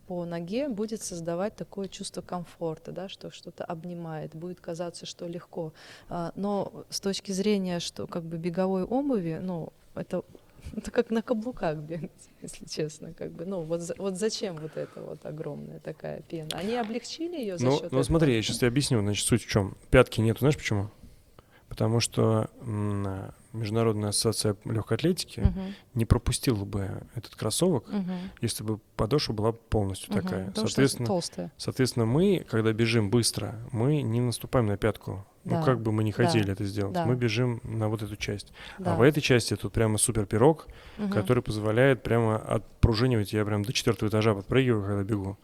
по ноге будет создавать такое чувство комфорта, да, что что-то обнимает, будет казаться, что легко. А, но с точки зрения, что как бы беговой обуви, ну, это это как на каблуках бегать, если честно, как бы. Ну вот, вот зачем вот эта вот огромная такая пена? Они облегчили ее за ну, счет Ну этого? смотри, я сейчас тебе объясню. Значит, суть в чем? Пятки нету, знаешь почему? Потому что Международная ассоциация легкой атлетики угу. не пропустила бы этот кроссовок, угу. если бы подошва была полностью угу. такая. Потому соответственно, толстая. соответственно, мы, когда бежим быстро, мы не наступаем на пятку. Ну, да. Ну, как бы мы не хотели да. это сделать. Да. Мы бежим на вот эту часть. А да. А в этой части тут прямо супер пирог, угу. который позволяет прямо отпружинивать. Я прям до четвертого этажа подпрыгиваю, когда бегу.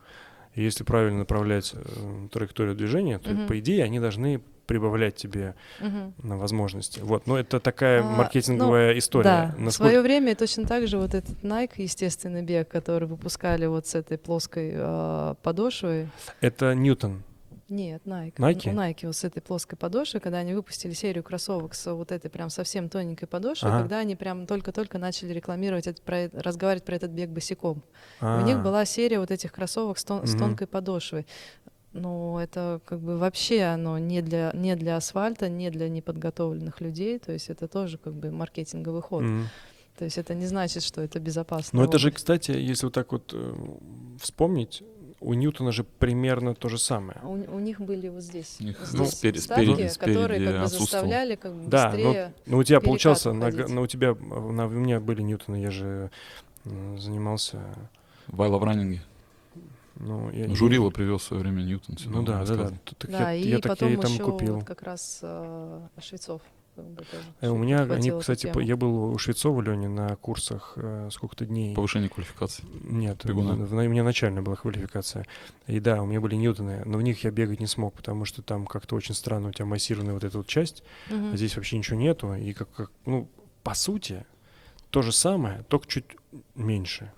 И если правильно направлять э, траекторию движения, то, угу. по идее, они должны прибавлять тебе угу. на возможности. Вот, но это такая а, маркетинговая ну, история. Да, Насколько... в свое время точно так же вот этот Nike, естественный бег, который выпускали вот с этой плоской э, подошвой. Это Ньютон. Нет, Nike. Nike? У Nike вот с этой плоской подошвой, когда они выпустили серию кроссовок с вот этой прям совсем тоненькой подошвой, ага. когда они прям только-только начали рекламировать, это, про, разговаривать про этот бег босиком. А-а-а. У них была серия вот этих кроссовок с, тон, угу. с тонкой подошвой. Ну, это как бы вообще оно не для, не для асфальта, не для неподготовленных людей, то есть это тоже как бы маркетинговый ход. Mm-hmm. То есть это не значит, что это безопасно. Но это же, кстати, если вот так вот э, вспомнить, у Ньютона же примерно то же самое. У, у них были вот здесь, них, здесь ну, спереди, вставки, спереди, которые как бы заставляли как бы да, быстрее но, но у тебя получался, на, на, у тебя, на, у меня были Ньютоны, я же занимался... В раннинге. Ну, я, ну, Журила привез в свое время Ньютон. Ну да, да, да. Так да, я, и я потом я там еще купил. Вот как раз э, Швецов. Э, у меня, они, кстати, по, я был у Швецова, Лени, на курсах э, сколько-то дней. Повышение квалификации? Нет, Бегуна. в, в, у меня начальная была квалификация. И да, у меня были Ньютоны, но в них я бегать не смог, потому что там как-то очень странно у тебя массированная вот эта вот часть, угу. а здесь вообще ничего нету. И как, как, ну, по сути, то же самое, только чуть меньше.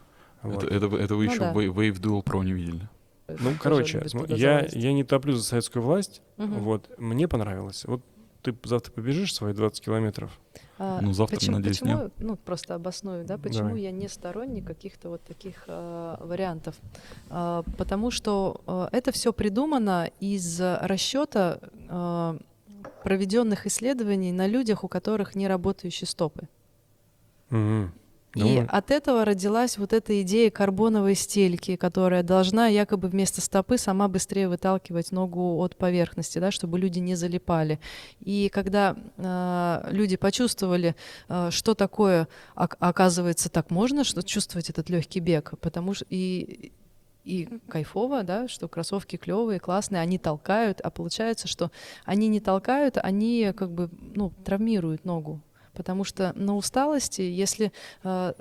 Вот. Это, это, это вы ну, еще да. Wave Dual Pro не видели? Ну, короче, я, я не топлю за советскую власть. Угу. Вот, мне понравилось. Вот ты завтра побежишь свои 20 километров? А, ну, завтра, почему, надеюсь, почему, нет. Ну, просто обосную, да, почему Давай. я не сторонник каких-то вот таких э, вариантов. Э, потому что э, это все придумано из расчета э, проведенных исследований на людях, у которых не работающие стопы. Угу. И от этого родилась вот эта идея карбоновой стельки, которая должна якобы вместо стопы сама быстрее выталкивать ногу от поверхности, да, чтобы люди не залипали. И когда э, люди почувствовали, э, что такое, оказывается, так можно, что чувствовать этот легкий бег, потому что и и кайфово, да, что кроссовки клевые, классные, они толкают, а получается, что они не толкают, они как бы, ну, травмируют ногу Потому что на усталости, если э,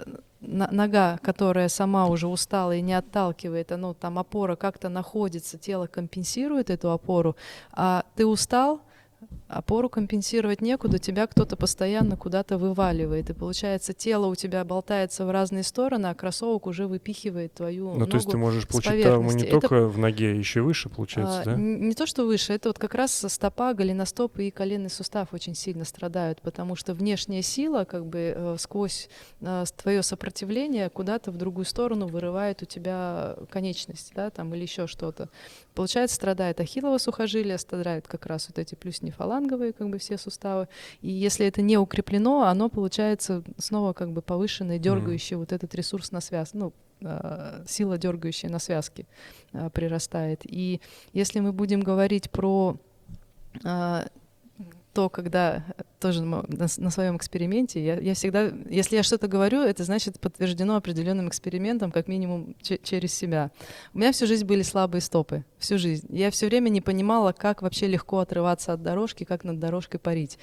нога, которая сама уже устала и не отталкивает, оно там опора как-то находится, тело компенсирует эту опору, а ты устал, опору компенсировать некуда, тебя кто-то постоянно куда-то вываливает, и получается тело у тебя болтается в разные стороны, а кроссовок уже выпихивает твою Ну, ногу то есть ты можешь получить травму не. Это только в ноге, еще выше, получается, а, да? Не то, что выше, это вот как раз стопа, голеностоп и коленный сустав очень сильно страдают, потому что внешняя сила как бы э, сквозь твое сопротивление куда-то в другую сторону вырывает у тебя конечность, да, там или еще что-то. Получается, страдает ахиллово сухожилие, страдают как раз вот эти плюснефаланговые как бы все суставы. И если это не укреплено, оно получается снова как бы повышенное, дергающее вот этот ресурс на связь, ну, э, сила дергающая на связке э, прирастает. И если мы будем говорить про э, то, когда тоже на, на своем эксперименте, я, я всегда, если я что-то говорю, это значит подтверждено определенным экспериментом, как минимум че- через себя. У меня всю жизнь были слабые стопы, всю жизнь. Я все время не понимала, как вообще легко отрываться от дорожки, как над дорожкой парить.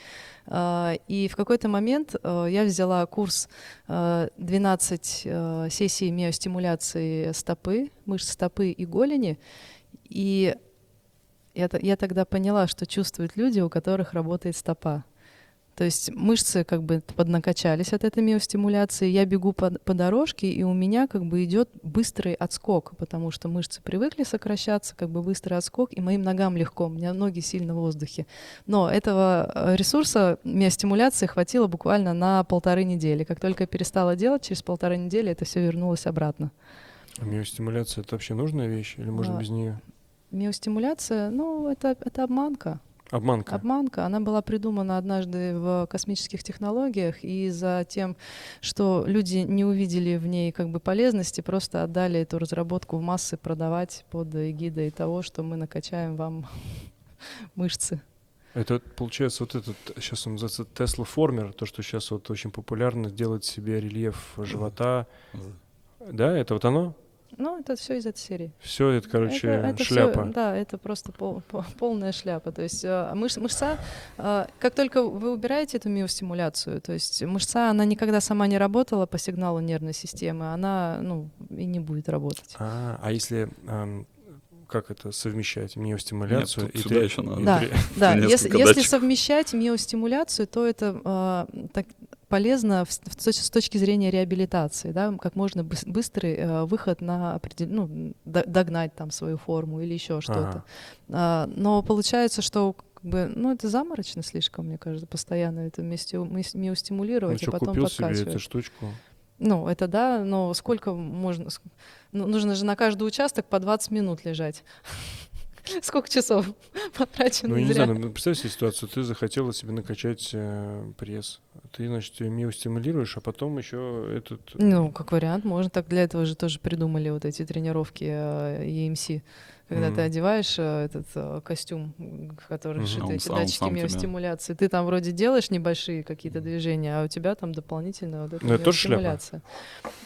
А, И в какой-то момент э, я взяла курс э, 12 э, сессий миостимуляции стопы, мышц стопы и голени, и я, я тогда поняла, что чувствуют люди, у которых работает стопа. То есть мышцы как бы поднакачались от этой миостимуляции, я бегу по, по дорожке, и у меня как бы идет быстрый отскок, потому что мышцы привыкли сокращаться, как бы быстрый отскок, и моим ногам легко, у меня ноги сильно в воздухе. Но этого э, ресурса миостимуляции хватило буквально на полторы недели. Как только я перестала делать, через полторы недели это все вернулось обратно. А миостимуляция — это вообще нужная вещь или можно А, без нее? Миостимуляция, ну, это, это обманка. Обманка. Обманка, она была придумана однажды в космических технологиях, и за тем, что люди не увидели в ней как бы полезности, просто отдали эту разработку в массы продавать под эгидой того, что мы накачаем вам мышцы. Это получается вот этот, сейчас он называется Tesla Формер, то, что сейчас вот очень популярно, делать себе рельеф живота. Да, это вот оно? Ну, это все из этой серии. Все это, короче, Это- это всё- шляпа. да, это просто пол- по- полная шляпа. То есть э, мыш- мышца, э, как только вы убираете эту миостимуляцию, то есть мышца, она никогда сама не работала по сигналу нервной системы, она, ну, и не будет работать. А, а если ам, как это совмещать миостимуляцию Нет, тут и сюда три- еще надо. Да, да. Если, если совмещать миостимуляцию, то это э, так полезно в- с точки зрения реабилитации, да, как можно быс- быстрый э, выход на определ- ну, догнать там свою форму или еще что-то. А, но получается, что как бы, ну, это заморочно слишком, мне кажется, постоянно это миости- мис- Ну миостимулировать, что, а потом купил себе подкачивать. эту штучку? Ну, это да, но сколько можно... ну, нужно же на каждый участок по 20 минут лежать. Сколько часов потрачено Ну, я не зря? знаю, ну, представь себе ситуацию, ты захотела себе накачать э, пресс. Ты, значит, ее миостимулируешь, а потом еще этот... э, Ну, как вариант, можно. Так для этого же тоже придумали вот эти тренировки э, EMC. Когда ты Мгм. одеваешь э, этот э, костюм, который А он эти он датчики миостимуляции, ты там вроде делаешь небольшие какие-то движения, а у тебя там дополнительно вот эта Ну, это тоже шляпа? миостимуляция.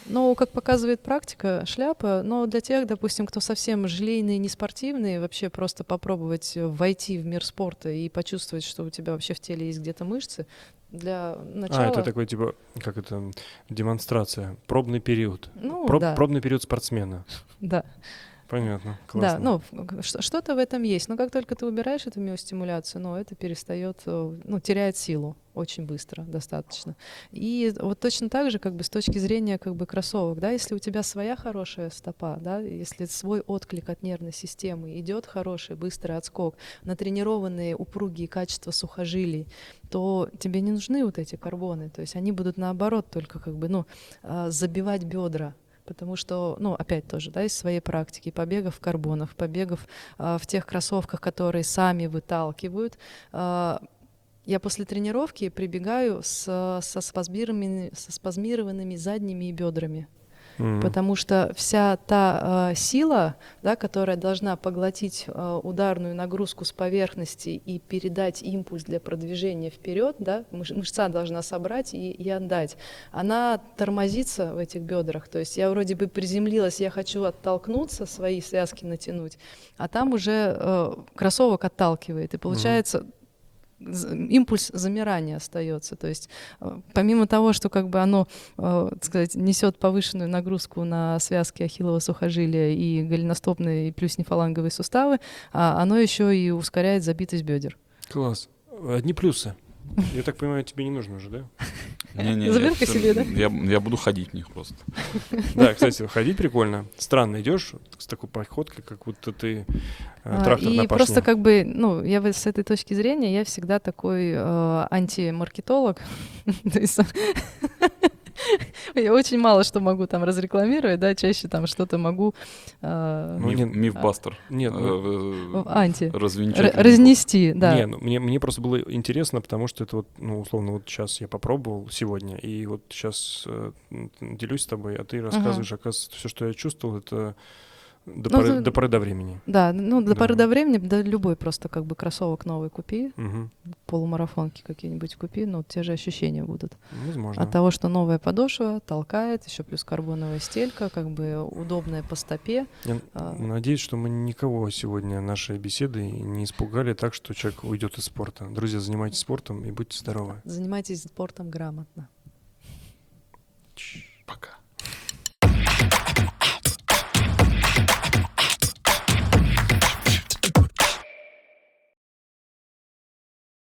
Ну, как показывает практика, шляпа, но для тех, допустим, кто совсем желейные, не спортивные, вообще просто попробовать э, войти в мир спорта и почувствовать, что у тебя вообще в теле есть где-то мышцы, для начала... А, это такой, типа, как это, демонстрация, пробный период. Ну, Проб- да, Пробный период спортсмена. да. Понятно, Да, классно. ну, в- ш- что-то в этом есть. Но как только ты убираешь эту миостимуляцию, ну, это перестает, э, ну, теряет силу очень быстро, достаточно. И вот точно так же, как бы с точки зрения как бы кроссовок, да, если у тебя своя хорошая стопа, да, если свой отклик от нервной системы идет хороший, быстрый отскок, натренированные упругие качества сухожилий, то тебе не нужны вот эти карбоны, то есть они будут наоборот только как бы, ну, а, забивать бедра, Потому что, ну, опять тоже, да, из своей практики, побегов в карбонах, побегов а, в тех кроссовках, которые сами выталкивают. а, я после тренировки прибегаю с, со, спазмированными, со спазмированными задними бедрами. Мгм. Потому что вся та э, сила, да, которая должна поглотить э, ударную нагрузку с поверхности и передать импульс для продвижения вперед, да, мыш- мышца должна собрать и, и отдать, она тормозится в этих бедрах. То есть я вроде бы приземлилась, я хочу оттолкнуться, свои связки натянуть, а там уже э, кроссовок отталкивает. И получается з- импульс замирания остается. То есть э, помимо того, что как бы оно, э, так сказать, несет повышенную нагрузку на связки ахиллова сухожилия и голеностопные и плюснефаланговые суставы, а оно еще и ускоряет забитость бедер. Класс. Одни плюсы. Я так понимаю, тебе не нужно уже, да? Заберка я- себе, да? Я, я буду ходить в них просто. Да, кстати, ходить прикольно. Странно, идешь с такой походкой, как будто ты э, А, трактор И на просто как бы, ну, я вот с этой точки зрения, я всегда такой э, антимаркетолог. Я очень мало что могу там разрекламировать, да, чаще там что-то могу э, Ну, Миф- не- Мифбастер. Нет, ну, Э, в анти. развенчать миф. разнести, да. Не, ну, мне, мне просто было интересно, потому что это вот, ну, условно, вот сейчас я попробовал сегодня, и вот сейчас э, делюсь с тобой, а ты рассказываешь, оказывается, все, что я чувствовал, это до, ну, поры, за... до поры до времени. Да, ну до да. поры до времени, да любой просто как бы кроссовок новый купи, угу. полумарафонки какие-нибудь купи, но те же ощущения будут. Возможно. От того, что новая подошва толкает, еще плюс карбоновая стелька, как бы удобная по стопе. Я а... надеюсь, что мы никого сегодня нашей беседы не испугали так, что человек уйдет из спорта. Друзья, занимайтесь спортом и будьте здоровы. Занимайтесь спортом грамотно. Пока.